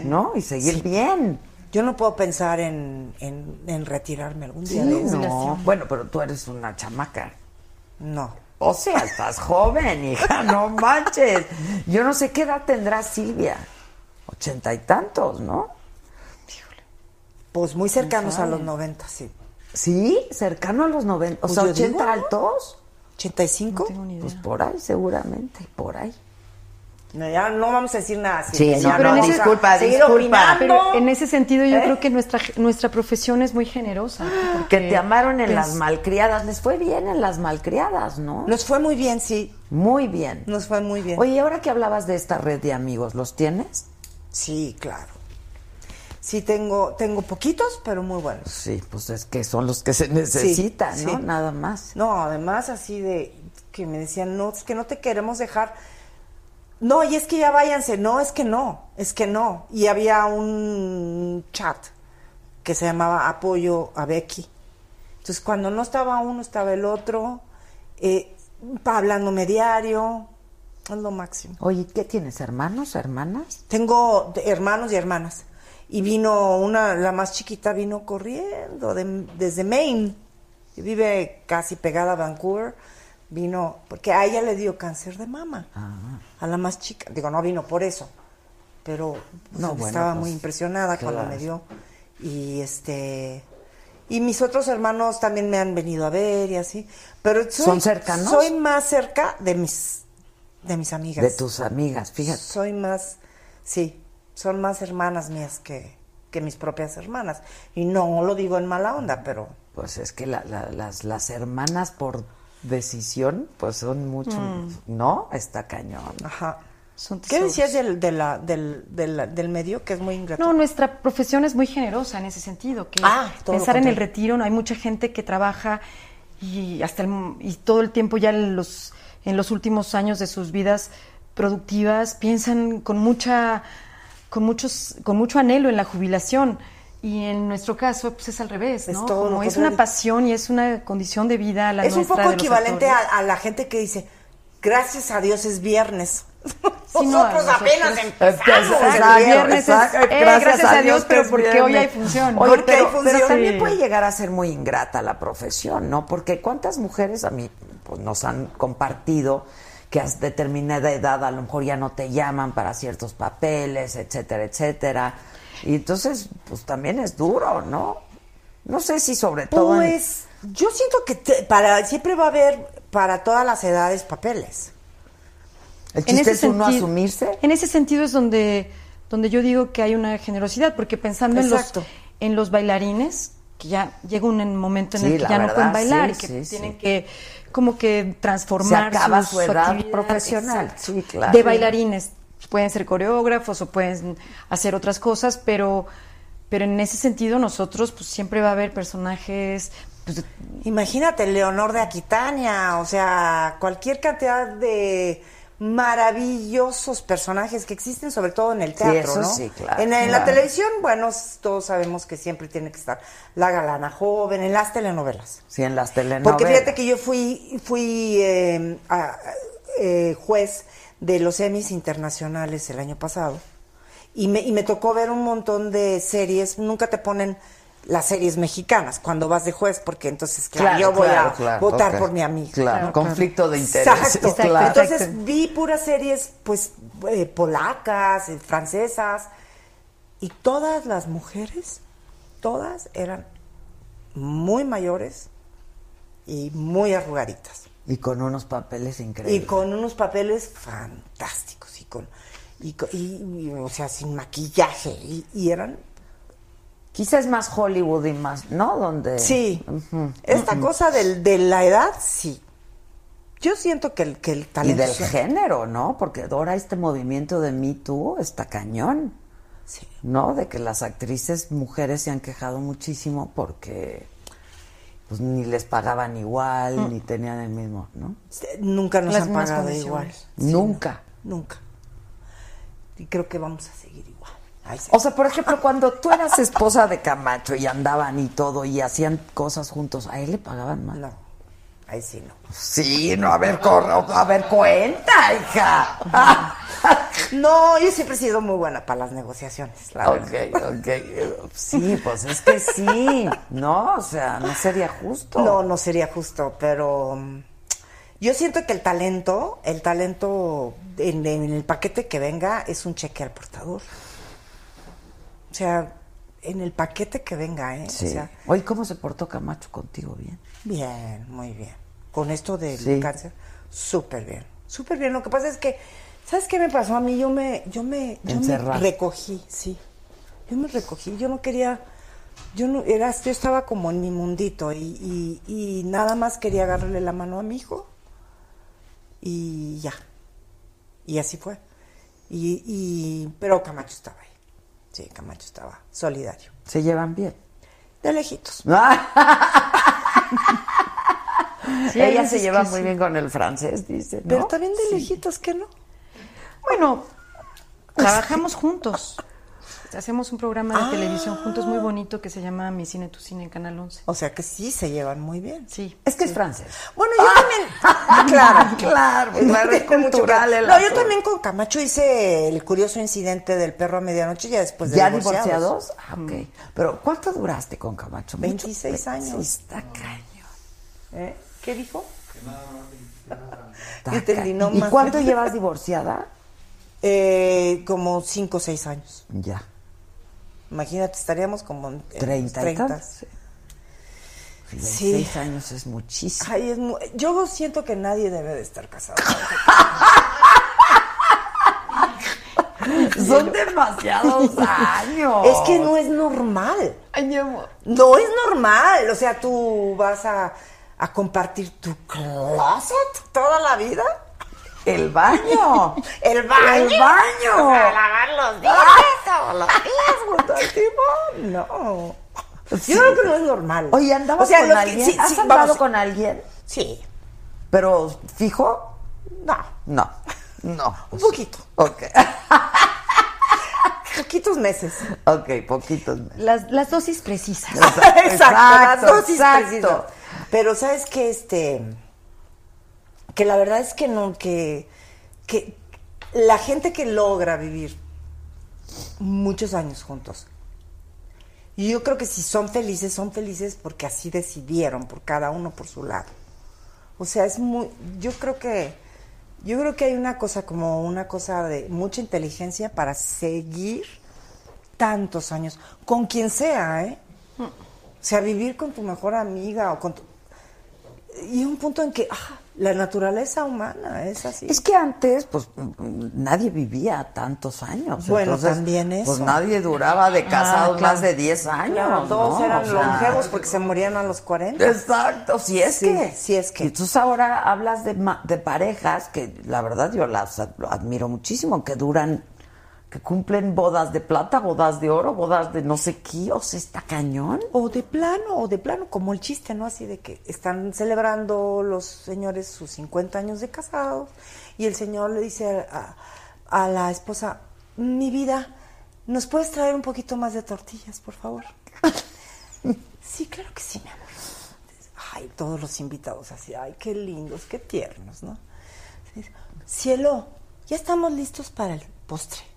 ¿no? Y seguir Sí. bien. Yo no puedo pensar en, en, en retirarme algún Sí, día de eso. no. Bueno, pero tú eres una chamaca. No. O sea, estás joven, hija, no manches. Yo no sé qué edad tendrá Silvia. Ochenta y tantos, ¿no? Pues muy cercanos a los 90, sí. Sí, cercano a los noventa. O Pues sea, yo ochenta digo, ¿no? altos. ¿85? No tengo ni idea. Pues por ahí, seguramente, por ahí. No, ya no vamos a decir nada. así. Sí, no, pero no, en ese- disculpa, disculpa. Pero en ese sentido yo ¿Eh? creo que nuestra, nuestra profesión es muy generosa. Que porque, te amaron en pues, las malcriadas. Les fue bien en las malcriadas, ¿no? Nos fue muy bien, sí. Muy bien. Nos fue muy bien. Oye, ahora que hablabas de esta red de amigos, ¿los tienes? Sí, claro. Sí, tengo, tengo poquitos, pero muy buenos. Sí, pues es que son los que se necesitan, Sí, ¿no? sí. Nada más. No, además así de que me decían, no, es que no te queremos dejar. No, y es que ya váyanse. No, es que no, es que no. Y había un chat que se llamaba Apoyo a Becky. Entonces, cuando no estaba uno, estaba el otro, eh, hablándome diario. Es lo máximo. Oye, ¿qué tienes? ¿Hermanos, hermanas? Tengo hermanos y hermanas. Y vino una, la más chiquita vino corriendo de- desde Maine. Y vive casi pegada a Vancouver. Vino, porque a ella le dio cáncer de mama. A la más chica. Digo, no vino por eso. Pero No, pues, bueno, estaba pues, muy impresionada cuando me dio. Y este. Y mis otros hermanos también me han venido a ver y así. Pero soy- ¿Son cercanos? Soy más cerca de mis de mis amigas. De tus amigas, fíjate. Soy más, sí, son más hermanas mías que, que mis propias hermanas. Y no lo digo en mala onda, pero Pues es que la- la- las, las hermanas por decisión, pues son mucho, Mm. ¿no? Está cañón. Ajá. Son ¿Qué decías del, de la- del, del, del medio? Que es muy ingrato. No, nuestra profesión es muy generosa en ese sentido. Que Ah, pensar en el retiro, no hay mucha gente que trabaja y hasta el- y todo el tiempo ya en los en los últimos años de sus vidas productivas piensan con mucha con muchos con mucho anhelo en la jubilación y en nuestro caso pues es al revés, Es ¿no? todo lo Como es una pasión y es una condición de vida la es un poco equivalente a, a la gente que dice, gracias a Dios es viernes. Sí, no, a nosotros apenas empezamos. Exacto, el viernes es- eh, gracias a Dios, pero es porque viernes. hoy hay función. Oye, Porque pero, hay función. pero también Sí. puede llegar a ser muy ingrata la profesión, ¿no? Porque cuántas mujeres a mí pues, nos han compartido que a determinada edad a lo mejor ya no te llaman para ciertos papeles, etcétera, etcétera. Y entonces, pues también es duro, ¿no? No sé si sobre todo... en- Pues yo siento que te- para siempre va a haber para todas las edades papeles. el En chiste ese es uno sentido- asumirse. En ese sentido es donde, donde yo digo que hay una generosidad, porque pensando en los, en los bailarines, que ya llega un momento en Sí, el que ya no pueden bailar sí, y que sí, tienen que como que Se transformar acaba sus- su edad actividad, profesional. exacto, Sí, claro. de bailarines. Pueden ser coreógrafos o pueden hacer otras cosas, pero, pero en ese sentido nosotros pues siempre va a haber personajes pues, Imagínate, Leonor de Aquitania, o sea, cualquier cantidad de maravillosos personajes que existen, sobre todo en el Sí, teatro, eso ¿no? sí, claro, En, en claro. la televisión, bueno, todos sabemos que siempre tiene que estar la galana joven, en las telenovelas. Sí, en las telenovelas. Porque fíjate que yo fui, fui eh, a- eh, juez de los Emmys internacionales el año pasado y me, y me tocó ver un montón de series. Nunca te ponen las series mexicanas cuando vas de juez, porque entonces, claro, Claro, yo voy claro, a claro, votar por mi amiga. Claro, conflicto de intereses. Exacto. claro. Entonces vi puras series, pues, eh, polacas, eh, francesas, y todas las mujeres, todas eran muy mayores y muy arrugaditas. Y con unos papeles increíbles. Y con unos papeles fantásticos, y con, y, co- y- y, o sea, sin maquillaje, y, y eran Quizás es más Hollywood y más, ¿no? Donde... Sí. Esta cosa del, de la edad, sí. Yo siento que el, que el Y talento... del género, ¿no? Porque ahora este movimiento de Me Too está cañón. Sí. ¿No? De que las actrices mujeres se han quejado muchísimo porque pues ni les pagaban igual, Mm. ni tenían el mismo, ¿no? Nunca nos Las han pagado igual. Nunca. Nunca. Y creo que vamos a seguir igual. Ay, sí. O sea, por ejemplo, cuando tú eras esposa de Camacho y andaban y todo y hacían cosas juntos, ¿a él le pagaban más? No, ahí sí no. Sí, no, a ver, corro, a ver, cuenta, hija. No, yo siempre he sido muy buena para las negociaciones, la verdad. ok, ok. Sí, pues es que sí, ¿no? O sea, no sería justo. No, no sería justo, pero mm, yo siento que el talento, el talento en, en el paquete que venga es un cheque al portador. O sea, en el paquete que venga, ¿eh? Sí. O sea, Oye, ¿cómo se portó Camacho contigo? Bien. bien, muy bien. Con esto del Sí. cáncer, súper bien. Súper bien. Lo que pasa es que, ¿sabes qué me pasó a mí? Yo me, yo me, yo me recogí, sí. Yo me recogí, yo no quería, yo no, era, yo estaba como en mi mundito y, y, y nada más quería agarrarle la mano a mi hijo y ya. Y así fue. Y, y, pero Camacho estaba ahí. Sí, Camacho estaba solidario. ¿Se llevan bien? De lejitos. Sí, Ella se lleva muy sí. bien con el francés, dice. ¿no? Pero también de lejitos, ¿qué no? Bueno, trabajamos juntos. Hacemos un programa de Ah. televisión juntos muy bonito que se llama Mi Cine, Tu Cine en Canal 11. O sea que sí se llevan muy bien. Sí. Es que es francés. Bueno, yo también. claro, Claro, claro, es mucho cultural que- el No, yo también con Camacho hice el curioso incidente del perro a medianoche ya después de ¿Ya divorciados. divorciados? Ah, ok. Pero ¿cuánto duraste con Camacho? Mucho. 26 años. Sí, está cañón. ¿Eh? ¿Qué dijo? está Yo entendí, cañón. no ¿Y más. cuánto llevas divorciada? Eh, como 5 o 6 años. Ya. Imagínate, estaríamos como en en 30 y 30. tantos, sí. 26 años es muchísimo. Ay, es mu- yo siento que nadie debe de estar casado. Son demasiados años. Es que no es normal. Ay, mi amor. No es normal. O sea, tú vas a, a compartir tu closet toda la vida. El baño. El baño. El baño. O sea, lavar los dientes todos los días junto al timón. No. Yo creo que no es normal. Oye, ¿andabas O sea, con alguien? sí, ¿Has sí, andado vamos, con alguien? Sí. ¿Pero fijo? No. No. No. Un poquito. Ok. Poquitos meses. Ok, poquitos. Las, las dosis precisas. Exacto, las dosis exacto. precisas. Pero sabes que este que la verdad es que no que que la gente que logra vivir muchos años juntos y yo creo que si son felices son felices porque así decidieron por cada uno por su lado. O sea es muy yo creo que yo creo que hay una cosa como una cosa de mucha inteligencia para seguir tantos años con quien sea eh o sea vivir con tu mejor amiga o con tu y un punto en que ah, la naturaleza humana es así. Es que antes, pues, mm, nadie vivía tantos años. Bueno, Entonces, también eso. Pues nadie duraba de casados Ah, claro. más de 10 años. Claro, todos ¿no? eran O sea, longevos porque se morían a los 40. Exacto, si es Sí, que. sí es que. Y entonces ahora hablas de, ma- de parejas que la verdad yo las ad- admiro muchísimo, que duran, que cumplen bodas de plata, bodas de oro, bodas de no sé qué, o sea, está cañón. O de plano, o de plano, como el chiste, ¿no? Así de que están celebrando los señores sus 50 años de casados y el señor le dice a, a la esposa, mi vida, ¿nos puedes traer un poquito más de tortillas, por favor? sí, claro que sí, mi amor. Ay, todos los invitados así, ay, qué lindos, qué tiernos, ¿no? Cielo, ya estamos listos para el postre.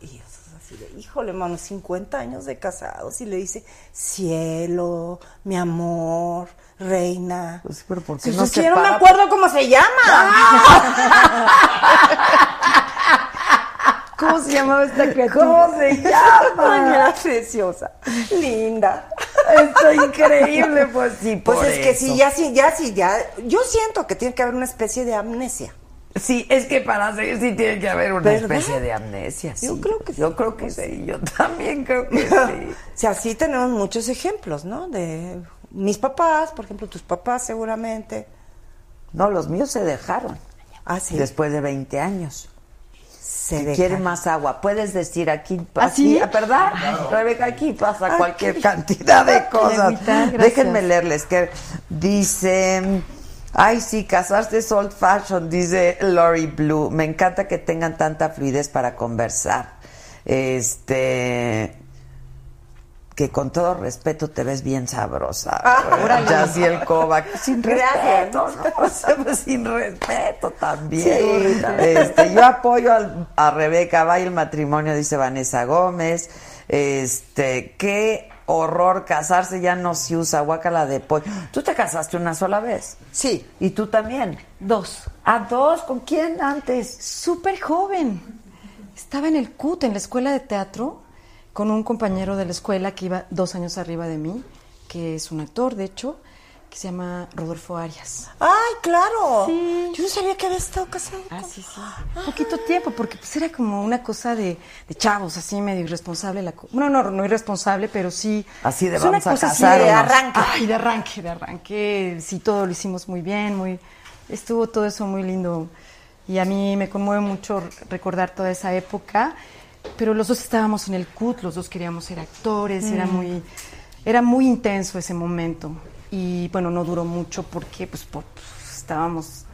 Y ellos así de, híjole, mano, 50 años de casados y le dice, cielo, mi amor, reina. Pues, pero ¿por qué Pues no se yo no me para? acuerdo cómo se llama. ¿Cómo se llamaba esta criatura? ¿Cómo se llama? era preciosa, linda. Está increíble, pues sí, Pues por es que sí, ya sí, ya sí, ya. Yo siento que tiene que haber una especie de amnesia. Sí, es que para seguir sí tiene que haber una ¿Verdad? especie de amnesia. Yo creo que sí. Yo creo que sí, yo también creo que sí. O sea, sí tenemos muchos ejemplos, ¿no? De mis papás, por ejemplo, tus papás seguramente. No, los míos se dejaron Ah, sí. después de 20 años. se Si dejan. quieren más agua, puedes decir aquí, ¿Ah, aquí, sí? ¿verdad? Rebeca, aquí pasa Aquí. cualquier cantidad de cosas. Déjenme leerles que dice, ay sí, casarse es old fashion, dice Lori Blue. Me encanta que tengan tanta fluidez para conversar. Este que con todo respeto te ves bien sabrosa. Ya así el Kovac. Sin respeto, ¿no? Pues, sin respeto también. Este, yo apoyo al- a Rebeca, vaya el matrimonio, dice Vanessa Gómez. Este, qué horror casarse, ya no se usa guacala de pollo. ¿Tú te casaste una sola vez? Sí. ¿Y tú también? Dos. ¿A dos? ¿Con quién antes? Súper joven. Estaba en el CUT, en la escuela de teatro, con un compañero de la escuela que iba dos años arriba de mí, que es un actor, de hecho, que se llama Rodolfo Arias. Ay, claro. Sí. Yo no sabía que había estado casado. Ah, con- sí, sí. Poquito tiempo, porque pues era como una cosa de, de chavos, así medio irresponsable. La co- bueno, no, no irresponsable, pero sí. Así de es una vamos a cosa así de arranque. Ay, de arranque, de arranque. Sí, todo lo hicimos muy bien, muy. Estuvo todo eso muy lindo. Y a mí me conmueve mucho recordar toda esa época. Pero los dos estábamos en el CUT, los dos queríamos ser actores, era Mm. muy. Era muy intenso ese momento. Y bueno, no duró mucho porque pues, por- pues, estábamos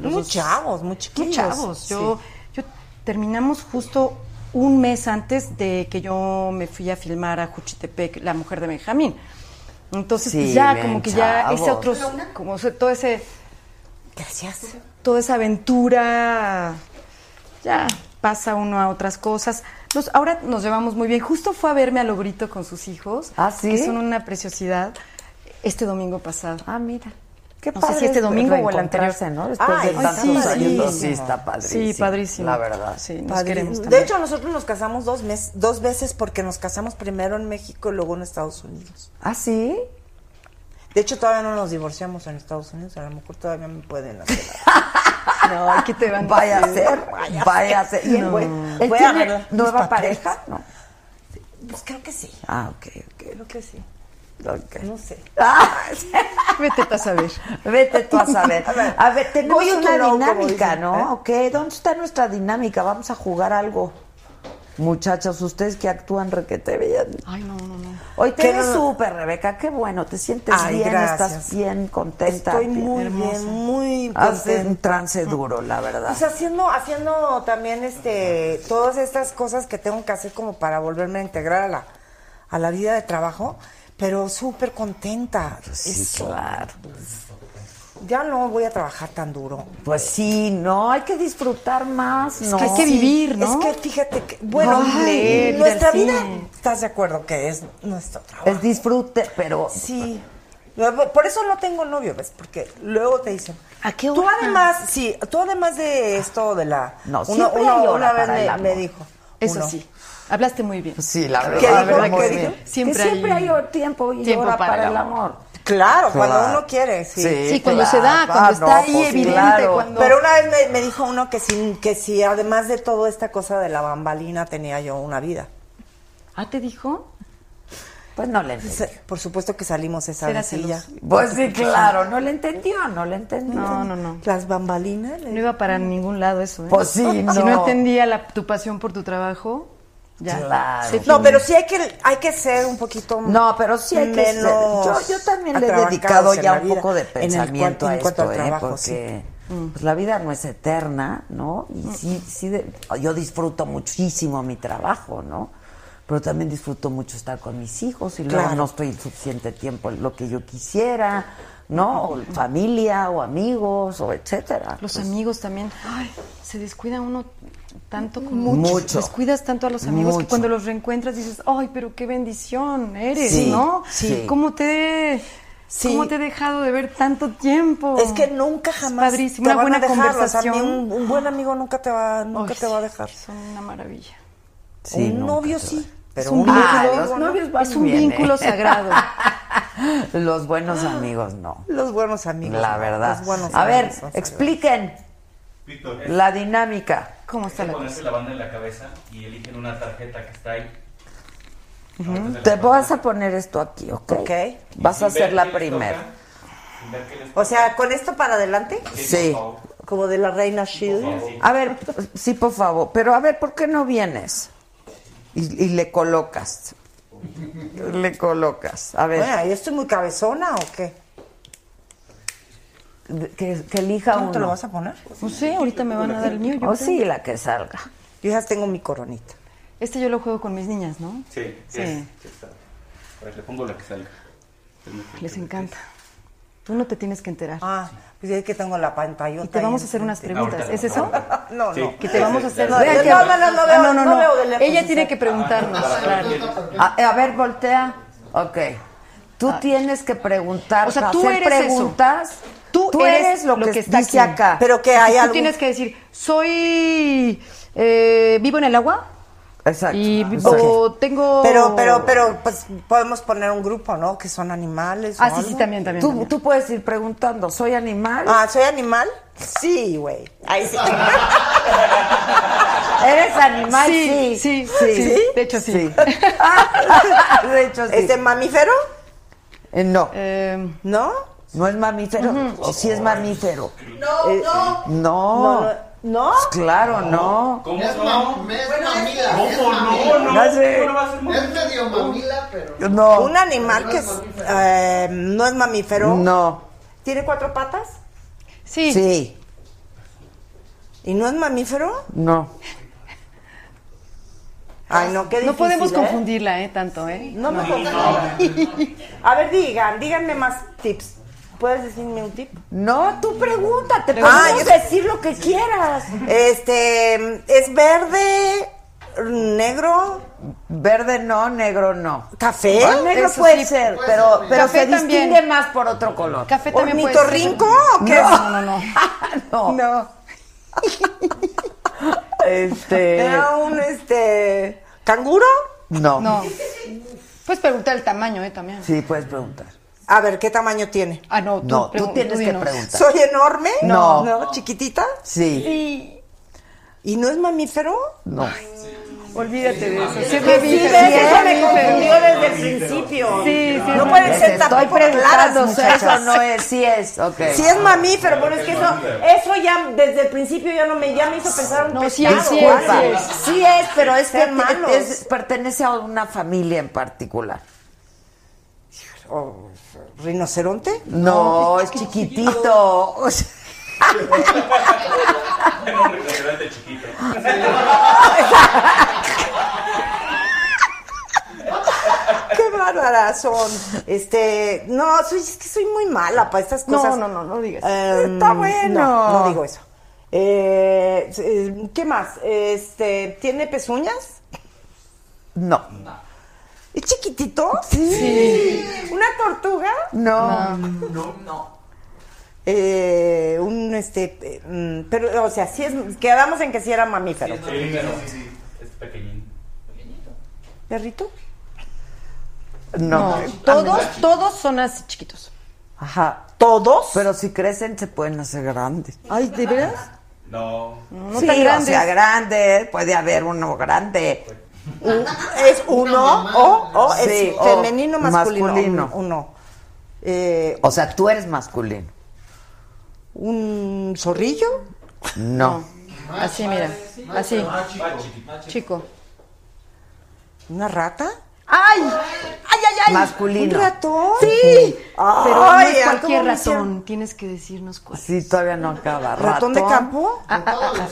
los Muy dos- chavos, muy chiquillos. muy chavos. Yo, yo terminamos justo un mes antes de que yo me fui a filmar a Juchitepec, La Mujer de Benjamín. Entonces, Sí, pues ya, bien como que ya ese chavos. otro, como todo ese, Gracias. toda esa aventura, ya pasa uno a otras cosas. Nos, ahora nos llevamos muy bien. Justo fue a verme a Logrito con sus hijos, ¿Ah, sí? que son una preciosidad, este domingo pasado. Ah, mira. Qué No sé padre si este es domingo o el anterior. ¿no? Después Ay, de tantos sí, años, padrísimo. sí, está padrísimo. Sí, padrísimo. La verdad. Sí, nos Padrísimo. queremos De hecho, nosotros nos casamos dos, mes, dos veces porque nos casamos primero en México y luego en Estados Unidos. ¿Ah, sí? De hecho, todavía no nos divorciamos en Estados Unidos. A lo mejor todavía me pueden hacer. No, ¿qué te van Vaya a decir? ser, vaya a ser. ¿Y No. él Voy a nueva pareja? No. Pues creo que sí. Ah, ok, ok. Creo que sí. No sé. Ah, Vete tú a saber. Vete tú a saber. A ver, tenemos Voy a una tu lado, como dinámica, ¿no? ¿eh? Ok, ¿dónde está nuestra dinámica? Vamos a jugar algo. Muchachos, ustedes que actúan requete bien. Ay, no, no, no. Hoy te ¿Qué ves no- súper, Rebeca. Qué bueno, te sientes Ay, bien, gracias. estás bien contenta. Estoy bien muy hermosa. bien, muy Haces un trance duro, la verdad. Pues haciendo, haciendo también este, todas estas cosas que tengo que hacer como para volverme a integrar a la, a la vida de trabajo, pero súper contenta. Sí, Eso. claro. Ya no voy a trabajar tan duro. Pues sí, no, hay que disfrutar más, ¿no? que hay que vivir, ¿no? Es que fíjate que, bueno, Ay, leer, ir nuestra vida, cine. ¿estás de acuerdo que es nuestro trabajo? Es disfrute, pero Sí. Por eso no tengo novio, ¿ves? Porque luego te dicen. ¿A qué Tú hora? además, sí, tú además de esto de la. No, hay hora una vez me dijo. Eso uno, sí. Hablaste muy bien. sí, la verdad. ¿Qué dijo? a ver, ¿Qué dijo? Siempre que siempre hay, hay tiempo y tiempo hora para para, el amor. amor. Claro, cuando uno quiere, sí. Sí, cuando se da, cuando está ahí evidente, claro. cuando- Pero una vez me, me dijo uno que sí, que sí, además de toda esta cosa de la bambalina, tenía yo una vida. ¿Ah, te dijo? Pues no le Por supuesto que salimos esa celoso. Pues sí, claro, no le entendió, no le entendió. No, no, no. Las bambalinas. le No iba para ningún lado eso, ¿eh? Pues sí, Si no. no entendía la, tu pasión por tu trabajo, ya. Claro. No, pero sí hay que, hay que ser un poquito No, pero sí hay que ser. Yo, yo también le he dedicado ya un poco de en el pensamiento en a cuanto esto, al ¿eh? trabajo, Porque pues, la vida no es eterna, ¿no? Y sí, sí, de- yo disfruto muchísimo mi trabajo, ¿no? Pero también disfruto mucho estar con mis hijos y luego no estoy el suficiente tiempo en lo que yo quisiera, ¿no? O familia o amigos o etcétera. Los Pues, amigos también. Ay, se descuida uno tanto como Mucho. Descuidas tanto a los amigos Mucho. que cuando los reencuentras dices, ay, pero qué bendición eres, Sí, ¿no? sí. ¿Cómo te, Sí. cómo te he dejado de ver tanto tiempo? Es que nunca Es jamás padrísimo, te una van buena a dejar, o sea, conversación. un, un buen amigo nunca te va, nunca te va a dejar. Son una maravilla. Sí, un novio sí, pero es un un vínculo, Ah, los novios van es un bien, ¿eh? vínculo sagrado. Los buenos amigos no. los buenos amigos. La no, verdad. los buenos A ver, expliquen Víctor, la dinámica. ¿Cómo está es la ponerse cosa? la banda en la cabeza y eligen una tarjeta que está ahí. Te vas a poner esto aquí, ¿ok? Ok. Vas a ser la primera. O sea, con esto para adelante. Sí. como de la reina Shield. Sí. A ver, sí, por favor. Pero a ver, ¿por qué no vienes? Y, y le colocas. Le colocas. A ver, Bueno, ¿yo estoy muy cabezona o qué? que, que elija ¿No te lo uno. vas a poner? No sé, ahorita me van a dar el mío. Yo O creo. sí, la que salga. Yo ya tengo mi coronita. Este yo lo juego con mis niñas, ¿no? Sí, Sí. sí. está. A ver, le pongo la que salga. Les encanta. Tú no te tienes que enterar. Ah, pues es que tengo la pantalla. y te vamos a hacer unas preguntas. Ahorita, ¿Es eso? No, no. Que te vamos a hacer. No, que- no Ah, veo- no, no, no no. veo de lejos, Ella tiene que preguntarnos, claro. A, a ver, voltea. Ok. Tú tienes que preguntar, O sea, tú hacer eres eso. preguntas. Tú, eres, lo, que, está dice aquí. acá. Pero que hay Tú algo. tienes que decir, soy. eh, vivo en el agua Exacto. y exacto. o tengo. Pero, pero, pero, pues podemos poner un grupo, ¿no? Que son animales. Ah, o sí, sí, también, también. Tú, también. tú puedes ir preguntando, ¿soy animal? Ah, ¿soy animal? Sí, güey. Ahí sí. ¿Eres animal? Sí, Sí, sí, sí. De hecho, sí. de hecho, sí. ¿Este mamífero? Eh, no, Eh, ¿No? no es mamífero. O sí es mamífero. No, no. No. No, no. Claro, no. ¿Cómo Es, no? mam- es mamila. ¿Cómo es no? mamila. No, No sé. ¿cómo no va a ser muy- Es medio mamila, pero. No. Un animal que es, eh, no es mamífero. No. ¿Tiene cuatro patas? sí. Sí. ¿Y no es mamífero? No. Ay, no, qué difícil. No podemos ¿eh? confundirla, ¿eh? Tanto, ¿eh? No me confundan. A ver, digan, díganme más tips. ¿Puedes decirme un tip? No, tú pregúntate, Ah, podemos yo- decir lo que quieras. Este, es verde, negro, Verde no, negro no. café. Ah, negro Eso puede sí. ser, pero, pero Café se también. distingue más por otro color. Café también puede ser. ¿Ornitorrinco o qué? No, no, no. no. No. Este. Era un, este, canguro. No. No. Puedes preguntar el tamaño, ¿eh? También. Sí, puedes preguntar. A ver, ¿qué tamaño tiene? Ah, no, tú, No, tú tienes que preguntar. ¿Soy enorme? No. ¿No? ¿Chiquitita? Sí. ¿Y no es mamífero? No. Olvídate de eso. Sí, Sí, Sí, eso me confundió desde el principio. Sí, sí, No es puede Les ser tampoco claras, eso no es, sí es, ok. Sí es mamífero, pero es que eso, eso ya desde el principio ya no me, ya me hizo pensar un No, sí pescado. es, sí Disculpa. es. Sí es, pero es que es- pertenece a una familia en particular. ¿O ¿Rinoceronte? No, es chiquitito. O sea, Era un restaurante chiquito. Qué bárbaras son. Este, no, soy, es que soy muy mala para estas No, cosas. no, no, no digas. Em, Está bueno. No, no digo eso. Eh, eh, ¿Qué más? Este, ¿tiene pezuñas? No. ¿Es chiquitito? Sí. ¿Una tortuga? No. Eh, un este, eh, mm, pero, o sea, sí es, quedamos en que sí era mamífero. Sí, pero es pequeñín. ¿Perrito? No. No, todos, todos son así chiquitos. Ajá. ¿Todos? Pero si crecen se pueden hacer grandes. Ay, ¿de veras? No. No sí, tan o grandes. sea, grande. Puede haber uno grande. Un- ¿Es uno o, o es Sí, o femenino masculino? masculino. Un- Uno. Eh, O sea, tú eres masculino. ¿Un zorrillo? No. Así, mira. Así. Chico. ¿Una rata? ¡Ay! ¡Ay, ay, ay! Masculino. ¿Un ratón? Sí. Pero no Ay, es ¿a cualquier cómo me ratón. hicieron? Tienes que decirnos cuál. Sí, todavía no acaba. ¿Ratón de campo? Ah, ah, ah, ah.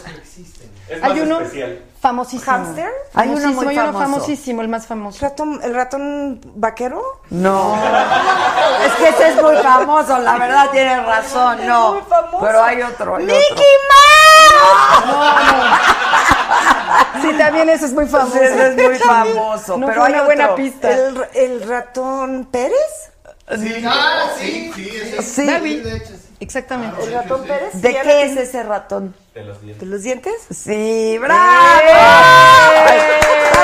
Es más Hay uno especial. famosísimo. ¿Hamster? Hay uno Famosísimo, muy hay uno famoso. famosísimo, el más famoso. ¿Ratón, ¿El ratón vaquero? No. es que ese es muy famoso, la verdad tienes razón, no. muy famoso. Pero hay otro, hay ¡Mickey otro. Sí, también eso es muy famoso. Sí, ese es muy famoso, No pero hay una buena pista. ¿El, el ratón Pérez? Sí, Ah, sí, sí, ese Sí. David. sí. Exactamente. ¿El ratón Pérez? ¿De ¿Ya qué es ese ratón? De los dientes. ¿De los dientes? Sí, bravo.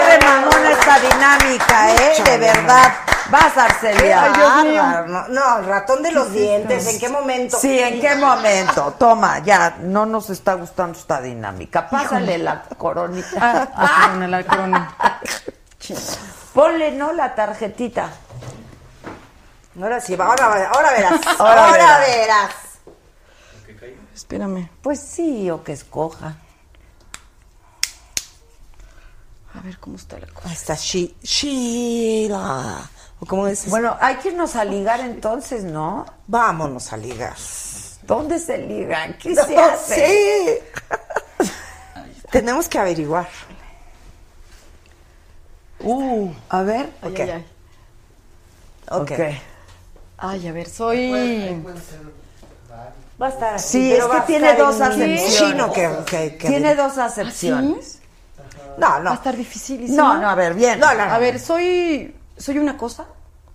Re mamona esta dinámica, ¿eh? De verdad. Vas, Arcelia. Ay, Dios mío. No, no, el ratón de los dientes, ¿en qué momento? Sí, ¿en qué momento? Toma, ya, no nos está gustando esta dinámica. Pásale la coronita. Ah, la corona, la corona. Ponle, ¿no? La tarjetita. Ahora sí, va, ahora, ahora verás. Ahora Ahora, verás. verás. Espérame. Pues sí, o que escoja. A ver cómo está la cosa. Ahí está Shi- Sheila. ¿O cómo es? Bueno, hay que irnos a ligar entonces, ¿no? vámonos a ligar. ¿Dónde se liga? ¿Qué No, se hace? sí. Tenemos que averiguar. Uh, a ver. Ay, Ok. ay, ay. Ok. Ok. Ay, a ver, soy. Va a estar así. Sí, pero es que tiene dos acepciones. chino que, que, que- Tiene dos acepciones. No, Va a no. estar difícil. No, no, a ver, bien. No, no, A ver, soy. ¿Soy una cosa?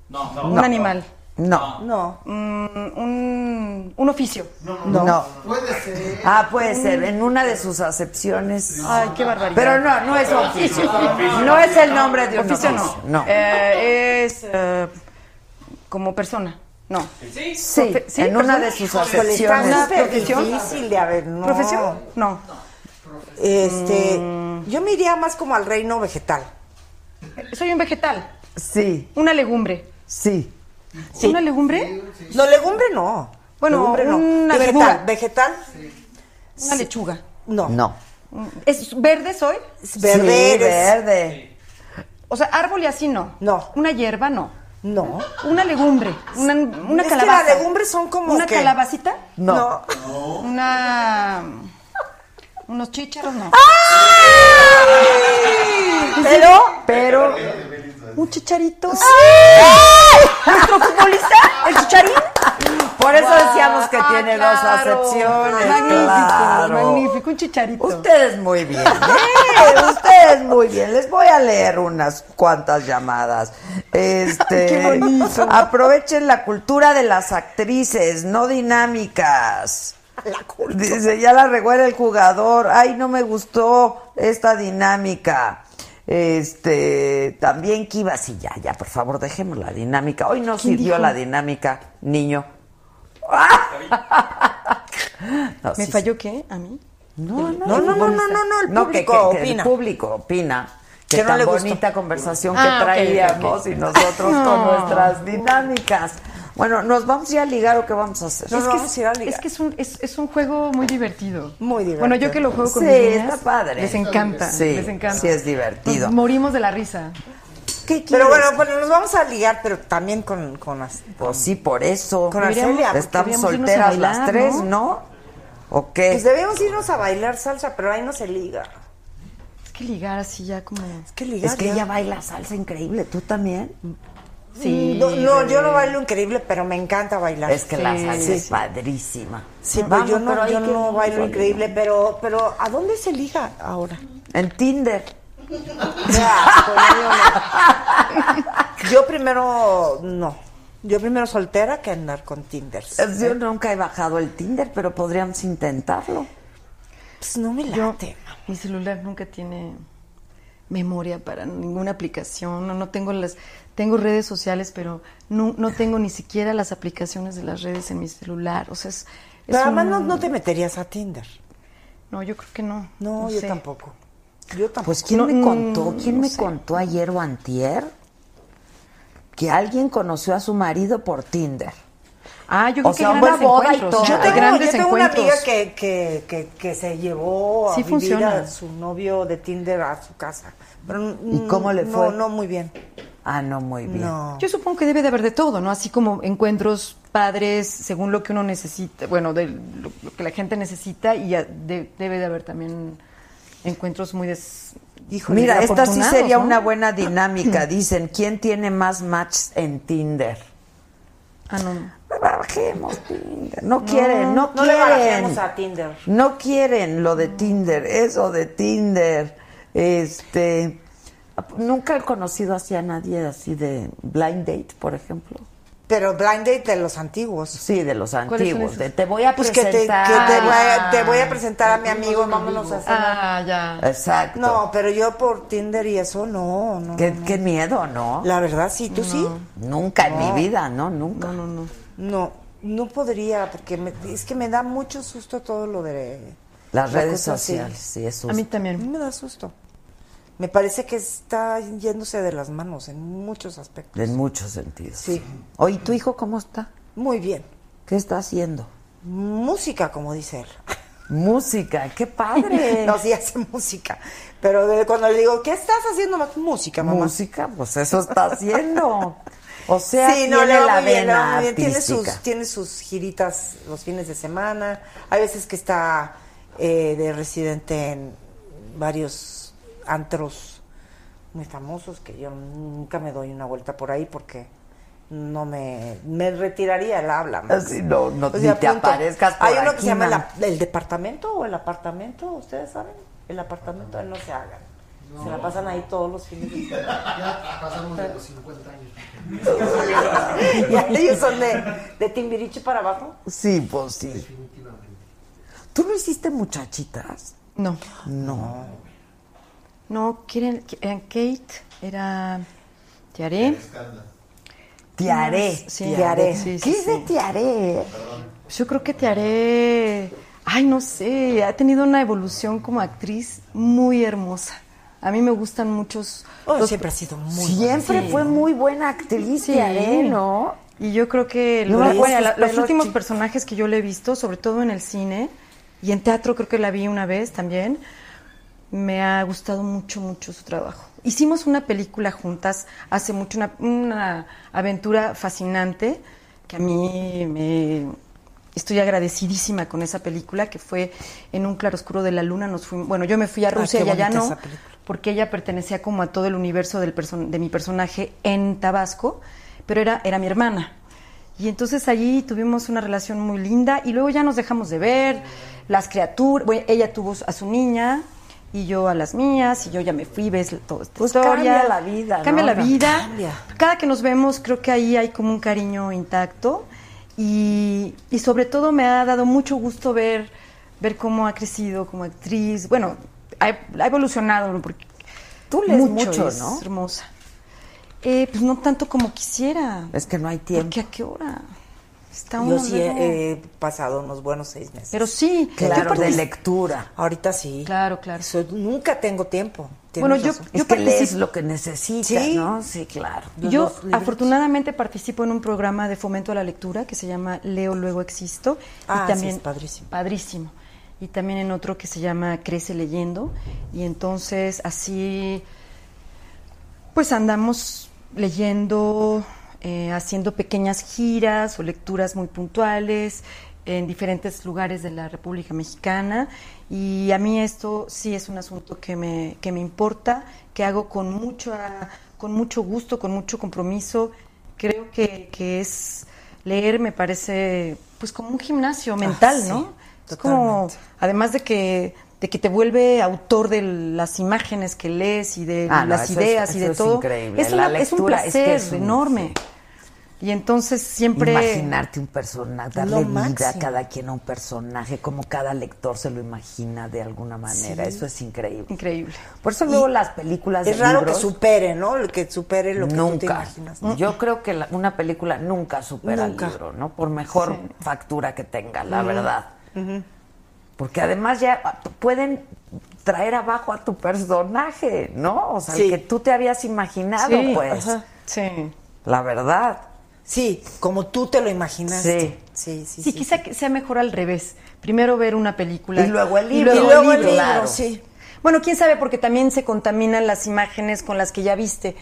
No, no. ¿Un animal? No, No. Mm, un, un oficio. no. Puede ser. Ah, puede ser, en una de sus acepciones. Ay, qué barbaridad. Pero no, no es oficio. No es el nombre de un Oficio oficio. no. No. Eh, es eh, como persona. No. Sí, sí, en una de sus acepciones. súper profesión? difícil de haber. No. ¿Profesión? No. Este, Mm. yo me iría más como al reino vegetal. Soy un vegetal. Sí, Una legumbre. sí. ¿Una legumbre? No, legumbre no. Bueno, legumbre no. una vegetal, vegetal, Una lechuga. no. No. ¿Es verde soy? Es verde, Sí, verde. O sea, árbol y así no. No. Una hierba no. No. Una legumbre. Una, una es calabaza. que las legumbres son como ¿Una que- calabacita? No. No. Una. Unos chícharos no. Pero, pero, Un chicharito. ¿Nuestro futbolista? ¿El chicharín? por eso decíamos que tiene dos acepciones. Magnífico, claro. magnífico, un chicharito. Ustedes muy bien, ¿eh? ustedes muy bien. Les voy a leer unas cuantas llamadas. Este, Qué bonito. aprovechen la cultura de las actrices, no dinámicas. Dice, ya la reguera el jugador. Ay, no me gustó esta dinámica. Este, también Kiva, sí, ya, ya, por favor, dejemos la dinámica. Hoy no ¿Quién sirvió dijo? la dinámica, niño. No, ¿Me sí, falló qué? ¿A mí? no, no, No, no, no, no, no, el no, que- público que- que opina. El público opina. Que, Que no tan bonita conversación Ah, que ok, traíamos y nosotros con nuestras dinámicas. Bueno, ¿nos vamos a ir a ligar o qué vamos a hacer? No, es, no, que vamos es, a ir a ligar. es que es un, es, es un juego muy divertido. Muy divertido. Bueno, yo que lo juego con Sí, mis niñas, está padre. Les encanta, Sí, les encanta. sí es divertido. Nos morimos de la risa. ¿Qué Pero bueno, bueno, nos vamos a ligar, pero también con... con Pues sí, por eso. Con Arcelia, Estamos solteras bailar, las tres, ¿no? ¿no? ¿O qué? Pues debemos irnos a bailar salsa, pero ahí no se liga. Es que ligar así ya como... Es que ligar es que ya- ella baila salsa increíble, ¿tú también? Sí, No, no, yo no bailo increíble, pero me encanta bailar. Es que la salsa sí, es padrísima. Sí, Vamos, yo no, pero yo que- no bailo increíble, pero, pero ¿a dónde se liga ahora? En Tinder. Ya, no. Yo primero, no. Yo primero soltera que andar con Tinder. Yo nunca he bajado el Tinder, pero podríamos intentarlo. Pues no me Yo, late. mi celular nunca tiene memoria para ninguna aplicación, no, no tengo las, tengo redes sociales, pero no, no tengo ni siquiera las aplicaciones de las redes en mi celular, o sea, es... es Pero además un- no, no te meterías a Tinder. No, yo creo que no. No, yo sé. tampoco. Yo tampoco. Pues quién No, me mm, contó, quién no me sé. contó ayer o antier que alguien conoció a su marido por Tinder. Ah, yo O creo sea, que grandes boda y todo. o Yo tengo, grandes yo tengo una amiga que, que, que, que se llevó a Sí vivir funciona. a su novio de Tinder a su casa. Pero, ¿Y cómo le no, fue? No, muy bien. Ah, no, muy bien. No. Yo supongo que debe de haber de todo, ¿no? Así como encuentros padres según lo que uno necesita, bueno, de lo, lo que la gente necesita y ya de- debe de haber también encuentros muy des... Híjole, Mira, esta sí sería ¿no? una buena dinámica. Dicen, ¿quién tiene más matches en Tinder? Ah, no. Bajemos Tinder. No quieren, no, No le quieren. a Tinder. No quieren lo de Tinder, eso de Tinder. Este, nunca he conocido así a nadie así de blind date, por ejemplo. Pero blind date de los antiguos. Sí, de los ¿Cuáles son antiguos. De, te voy a Pues que te, que te, presentar. voy a, te voy a presentar a mi amigo, vámonos a cenar. Ah, ya. Exacto. No, pero yo por Tinder y eso no, no. Qué, no. qué miedo, ¿no? La verdad sí, ¿tú sí? Nunca en No. mi vida, ¿no? Nunca. No, no, no. No, no podría, porque me- es que me da mucho susto todo lo de... Las la redes cosa así. sociales, sí, eso. A mí A mí también. me da susto. Me parece que está yéndose de las manos en muchos aspectos. En muchos sentidos. Sí. Oye, ¿tu hijo cómo está? Muy bien. ¿Qué está haciendo? Música, como dice él. Música, qué padre. No, sí hace música. Pero de- cuando le digo, ¿qué estás haciendo? más? Música, mamá. Música, pues eso está haciendo. O sea, sí, no, tiene va la bien, vena bien. Tiene sus, tiene sus giritas los fines de semana. Hay veces que está eh, de residente en varios antros muy famosos que yo nunca me doy una vuelta por ahí porque no me, me retiraría el habla. más. Así no, no, O ni te punto. aparezcas por Hay uno que se llama el, departamento o el apartamento, ¿ustedes saben? El apartamento, él no se hagan. Se la pasan ahí todos los fines de semana. Ya pasamos de los 50 años. y ellos son de, de Timbiriche para abajo. Sí, pues sí. Definitivamente. ¿Tú no hiciste muchachitas? No. No. No, quieren, eran Kate, era Tiaré. Tiaré. Sí, Tiaré. sí, sí, ¿Qué es de. Tiaré? Yo creo que Tiaré, ay, no sé, ha tenido una evolución como actriz muy hermosa. A mí me gustan muchos... Oh, los- siempre ha sido muy Siempre fue muy buena actriz, Sí. Tiaré, ¿no? Y yo creo que No lo- me bueno, los últimos personajes que yo le he visto, sobre todo en el cine y en teatro, creo que la vi una vez también, me ha gustado mucho, mucho su trabajo. Hicimos una película juntas hace mucho, una, una aventura fascinante que a mí me, estoy agradecidísima con esa película que fue en un claroscuro de la luna. Nos fuimos, bueno, yo me fui a Ah, Rusia y allá no, porque ella pertenecía como a todo el universo del person- de mi personaje en Tabasco, pero era, era mi hermana. Y entonces allí tuvimos una relación muy linda y luego ya nos dejamos de ver, las criaturas, bueno, ella tuvo a su niña y yo a las mías y yo ya me fui, ves toda esta Pues historia. cambia la vida, ¿no? Cambia la vida. Cambia. Cada que nos vemos creo que ahí hay como un cariño intacto y, y sobre todo me ha dado mucho gusto ver, ver cómo ha crecido como actriz. Bueno, ha, ha evolucionado. Porque Tú lees mucho, es ¿no? hermosa. Eh, pues no tanto como quisiera. Es que no hay tiempo. Porque a qué hora? Está Yo sí he, he pasado unos buenos seis meses. Pero sí, Claro, yo de lectura. Ahorita sí. Claro, claro. Eso, nunca tengo tiempo. Bueno, yo- razón. Es yo que lees lo que necesitas, Sí. ¿no? Sí, claro. Yo afortunadamente participo en un programa de fomento a la lectura que se llama Leo Luego Existo. Ah, y sí, también, es padrísimo. Padrísimo. Y también en otro que se llama Crece Leyendo. Y entonces así, pues andamos leyendo, eh, haciendo pequeñas giras o lecturas muy puntuales en diferentes lugares de la República Mexicana. Y a mí esto sí es un asunto que me, que me importa, que hago con, mucho, con mucho gusto, con mucho compromiso. Creo que, que es leer, me parece, pues como un gimnasio mental, sí, ¿no? Es como, además de que, de que te vuelve autor de las imágenes que lees y de Ah, no, las es- ideas y de es todo. increíble. Es, La una- es un lectura es que placer un- enorme. Y entonces siempre... Imaginarte un personaje, darle vida a cada quien a un personaje, como cada lector se lo imagina de alguna manera. Eso es increíble. Increíble. Por eso luego las películas Es de raro libros, que supere, ¿no? Que supere lo que tú te imaginas. Yo creo que la- una película nunca supera Nunca. al libro, ¿no? Por mejor factura que tenga, la verdad. Porque además ya pueden traer abajo a tu personaje, ¿no? O sea, el que tú te habías imaginado, pues. ajá, sí. La verdad. Sí, como tú te lo imaginaste. Sí. Sí, sí, Sí, sí. quizá que sea mejor al revés. Primero ver una película. Y luego el y libro. luego Y luego el el libro. claro. sí. Bueno, quién sabe, porque también se contaminan las imágenes con las que ya viste.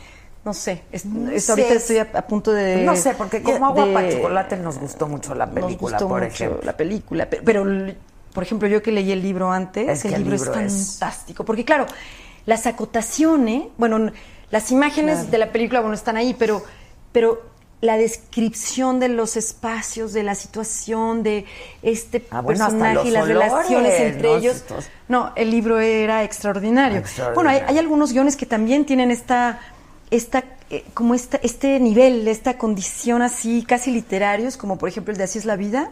No sé, es- es- sé. ahorita estoy a, a punto de... No sé, porque como agua de- para chocolate nos gustó mucho la nos película, gustó por mucho ejemplo. la película, pe- pero, l- por ejemplo, yo que leí el libro antes, Es que el el libro, libro es es- fantástico, porque claro, las acotaciones, bueno, las imágenes de la película, bueno, están ahí, pero, pero la descripción de los espacios, de la situación, de este Ah, bueno, personaje y las olores, relaciones entre ¿no? ellos. No, el libro era extraordinario. Extraordinario. Bueno, hay, hay algunos guiones que también tienen esta, esta eh, como esta, este nivel, esta condición así, casi literarios, como por ejemplo el de Así es la vida,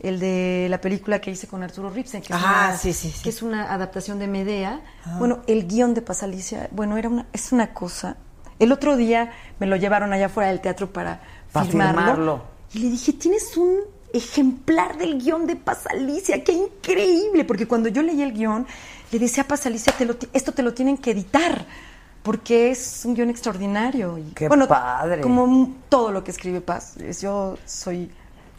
el de la película que hice con Arturo Ripsen, que, es, Ah, una, sí, sí, sí. que es una adaptación de Medea. Bueno, el guion de Pasalicia, bueno, era una, es una cosa. El otro día me lo llevaron allá fuera del teatro para, Para firmarlo, firmarlo. Y le dije, tienes un ejemplar del guion de Pasalicia, qué increíble, porque cuando yo leí el guion, le decía a Pasalicia, te lo ti- esto te lo tienen que editar, porque es un guion extraordinario. Y, Qué bueno, padre. Como todo lo que escribe Paz, yo soy,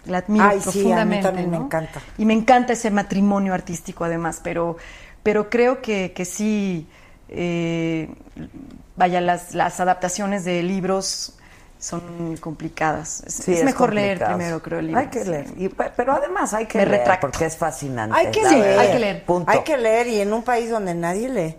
la admiro Ay, sí, a mí profundamente. también me encanta. Y me encanta ese matrimonio artístico además, pero, pero creo que, que sí, eh, vaya, las, las adaptaciones de libros son complicadas. Es, Sí, es mejor leer primero, creo, el libro. Hay que leer. Y, pe- pero además hay que Me leer retracto. porque es fascinante. Hay que leer. verdad. hay que leer. Punto. Hay que leer y en un país donde nadie lee.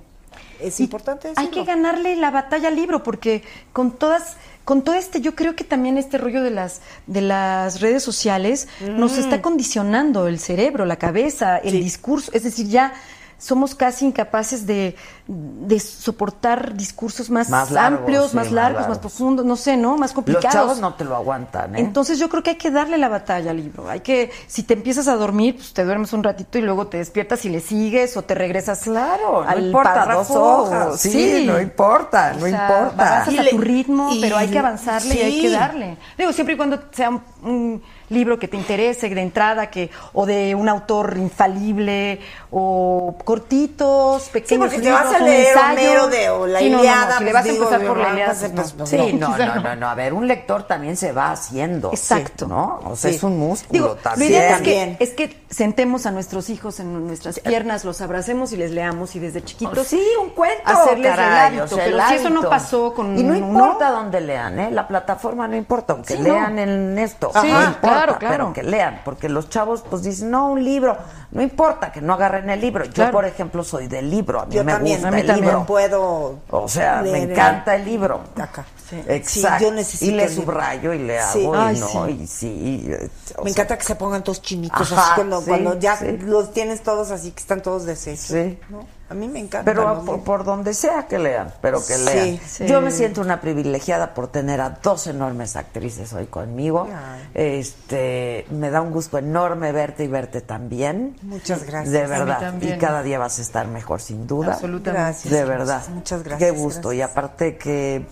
Es Y importante Hay decirlo. que ganarle la batalla al libro, porque con todas, con todo este, yo creo que también este rollo de las, de las redes sociales nos está condicionando el cerebro, la cabeza, el Sí. discurso. Es decir, ya somos casi incapaces de, de soportar discursos más, Más largos, amplios, sí, más más largos, más, profundos, no sé, ¿no? Más Los complicados. chavos no te lo aguantan, ¿eh? Entonces yo creo que hay que darle la batalla al libro. Hay que, si te empiezas a dormir, pues te duermes un ratito y luego te despiertas y le sigues o te regresas Claro, no al importa, párrafo. dos hojas. Sí, no importa, no O sea, importa. Avanzas Y a tu ritmo, y- pero hay que avanzarle y hay sí. que darle. Digo, siempre y cuando sea un, un libro que te interese de entrada, que o de un autor infalible, o cortitos, Sí, pequeños porque te libros, vas a leer. Homero de o la Sí, no, no, no, Iliada, si le pues, vas a empezar por la Iliada, pues, Sí, no, no, no, no. A ver, un lector también se va haciendo. Exacto. ¿No? O sea, Sí. es un músculo Digo, lo también. ideal es que, es que sentemos a nuestros hijos en nuestras piernas, los abracemos y les leamos y desde chiquitos. Sí, un cuento. Hacerles el caray, hábito, o sea, el pero si eso no hábito. pasó con Y no importa dónde lean, ¿eh? La plataforma no importa, aunque Sí, lean no. en esto. Sí, no importa. Claro, claro. pero que lean, porque los chavos pues dicen, no, un libro, no importa que no agarren el libro. Yo, Claro. por ejemplo, soy del libro, a mí Yo me también, gusta a mí el también. libro. puedo O sea, me encanta el libro. acá. Exacto. Sí, yo necesito y le subrayo y le hago Sí. y no, y sí. eh, o Me sea, encanta que se pongan todos chinitos, Ajá, así cuando, cuando ya los tienes todos así que están todos desechos. Sí. ¿no? A mí me encanta. Pero por, por donde sea que lean, pero que lean. sí. Yo me siento una privilegiada por tener a dos enormes actrices hoy conmigo. Ay. Este, me da un gusto enorme verte y verte también. Muchas gracias. De verdad. también. Y cada día vas a estar mejor, sin duda. Absolutamente. Gracias. De verdad. Muchas gracias. Qué gusto. Y aparte, qué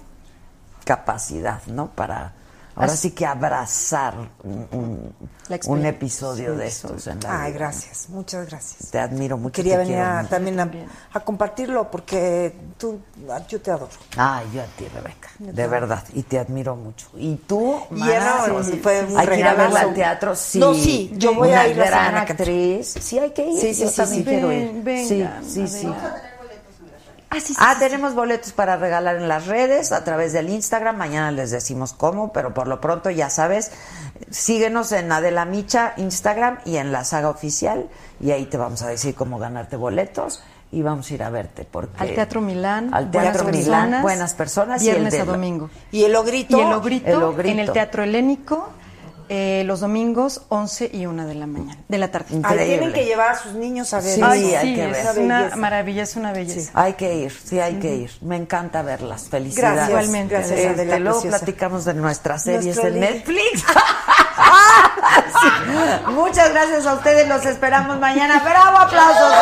capacidad, ¿no? Para ahora Así- sí que abrazar un, un- un episodio de estos en la Ay, vida. gracias, muchas gracias. Te admiro mucho. Quería venir quiero a- mucho. también a, a compartirlo porque tú, yo te adoro. Ay, yo a ti, Rebeca, de verdad, y te admiro mucho. ¿Y tú, Y Mana? era- sí, fue un hay que ir a verla al teatro, sí. No, sí, yo voy Una a ir la gran actriz. Sí, hay que ir. Sí, sí, yo sí, también sí. quiero Ven, ir. vengan, sí, sí, sí. Ah, sí, sí, Ah, sí, tenemos boletos para regalar en las redes a través del Instagram. Mañana les decimos cómo, pero por lo pronto ya sabes, síguenos en Adela Micha Instagram y en la saga oficial y ahí te vamos a decir cómo ganarte boletos y vamos a ir a verte porque Al Teatro Milán. al Buenas Teatro Milán, Personas, buenas personas y el Viernes de a domingo. Y el ogrito. Y el ogrito, El Ogrito. en el Teatro Helénico eh, los domingos 11 y 1 de la mañana, de la tarde. Ay, Increíble. tienen que llevar a sus niños a ver. Sí, Ay, hay sí, que es ver. una maravilla, es una belleza. Hay que ir, sí hay que ir. Me encanta verlas. Felicidades. Gracias, Igualmente, gracias, Adela. Adela, luego preciosa. platicamos de nuestras series Nuestro en libro. Netflix. Sí. Muchas gracias a ustedes. Los esperamos mañana. Bravo, aplausos.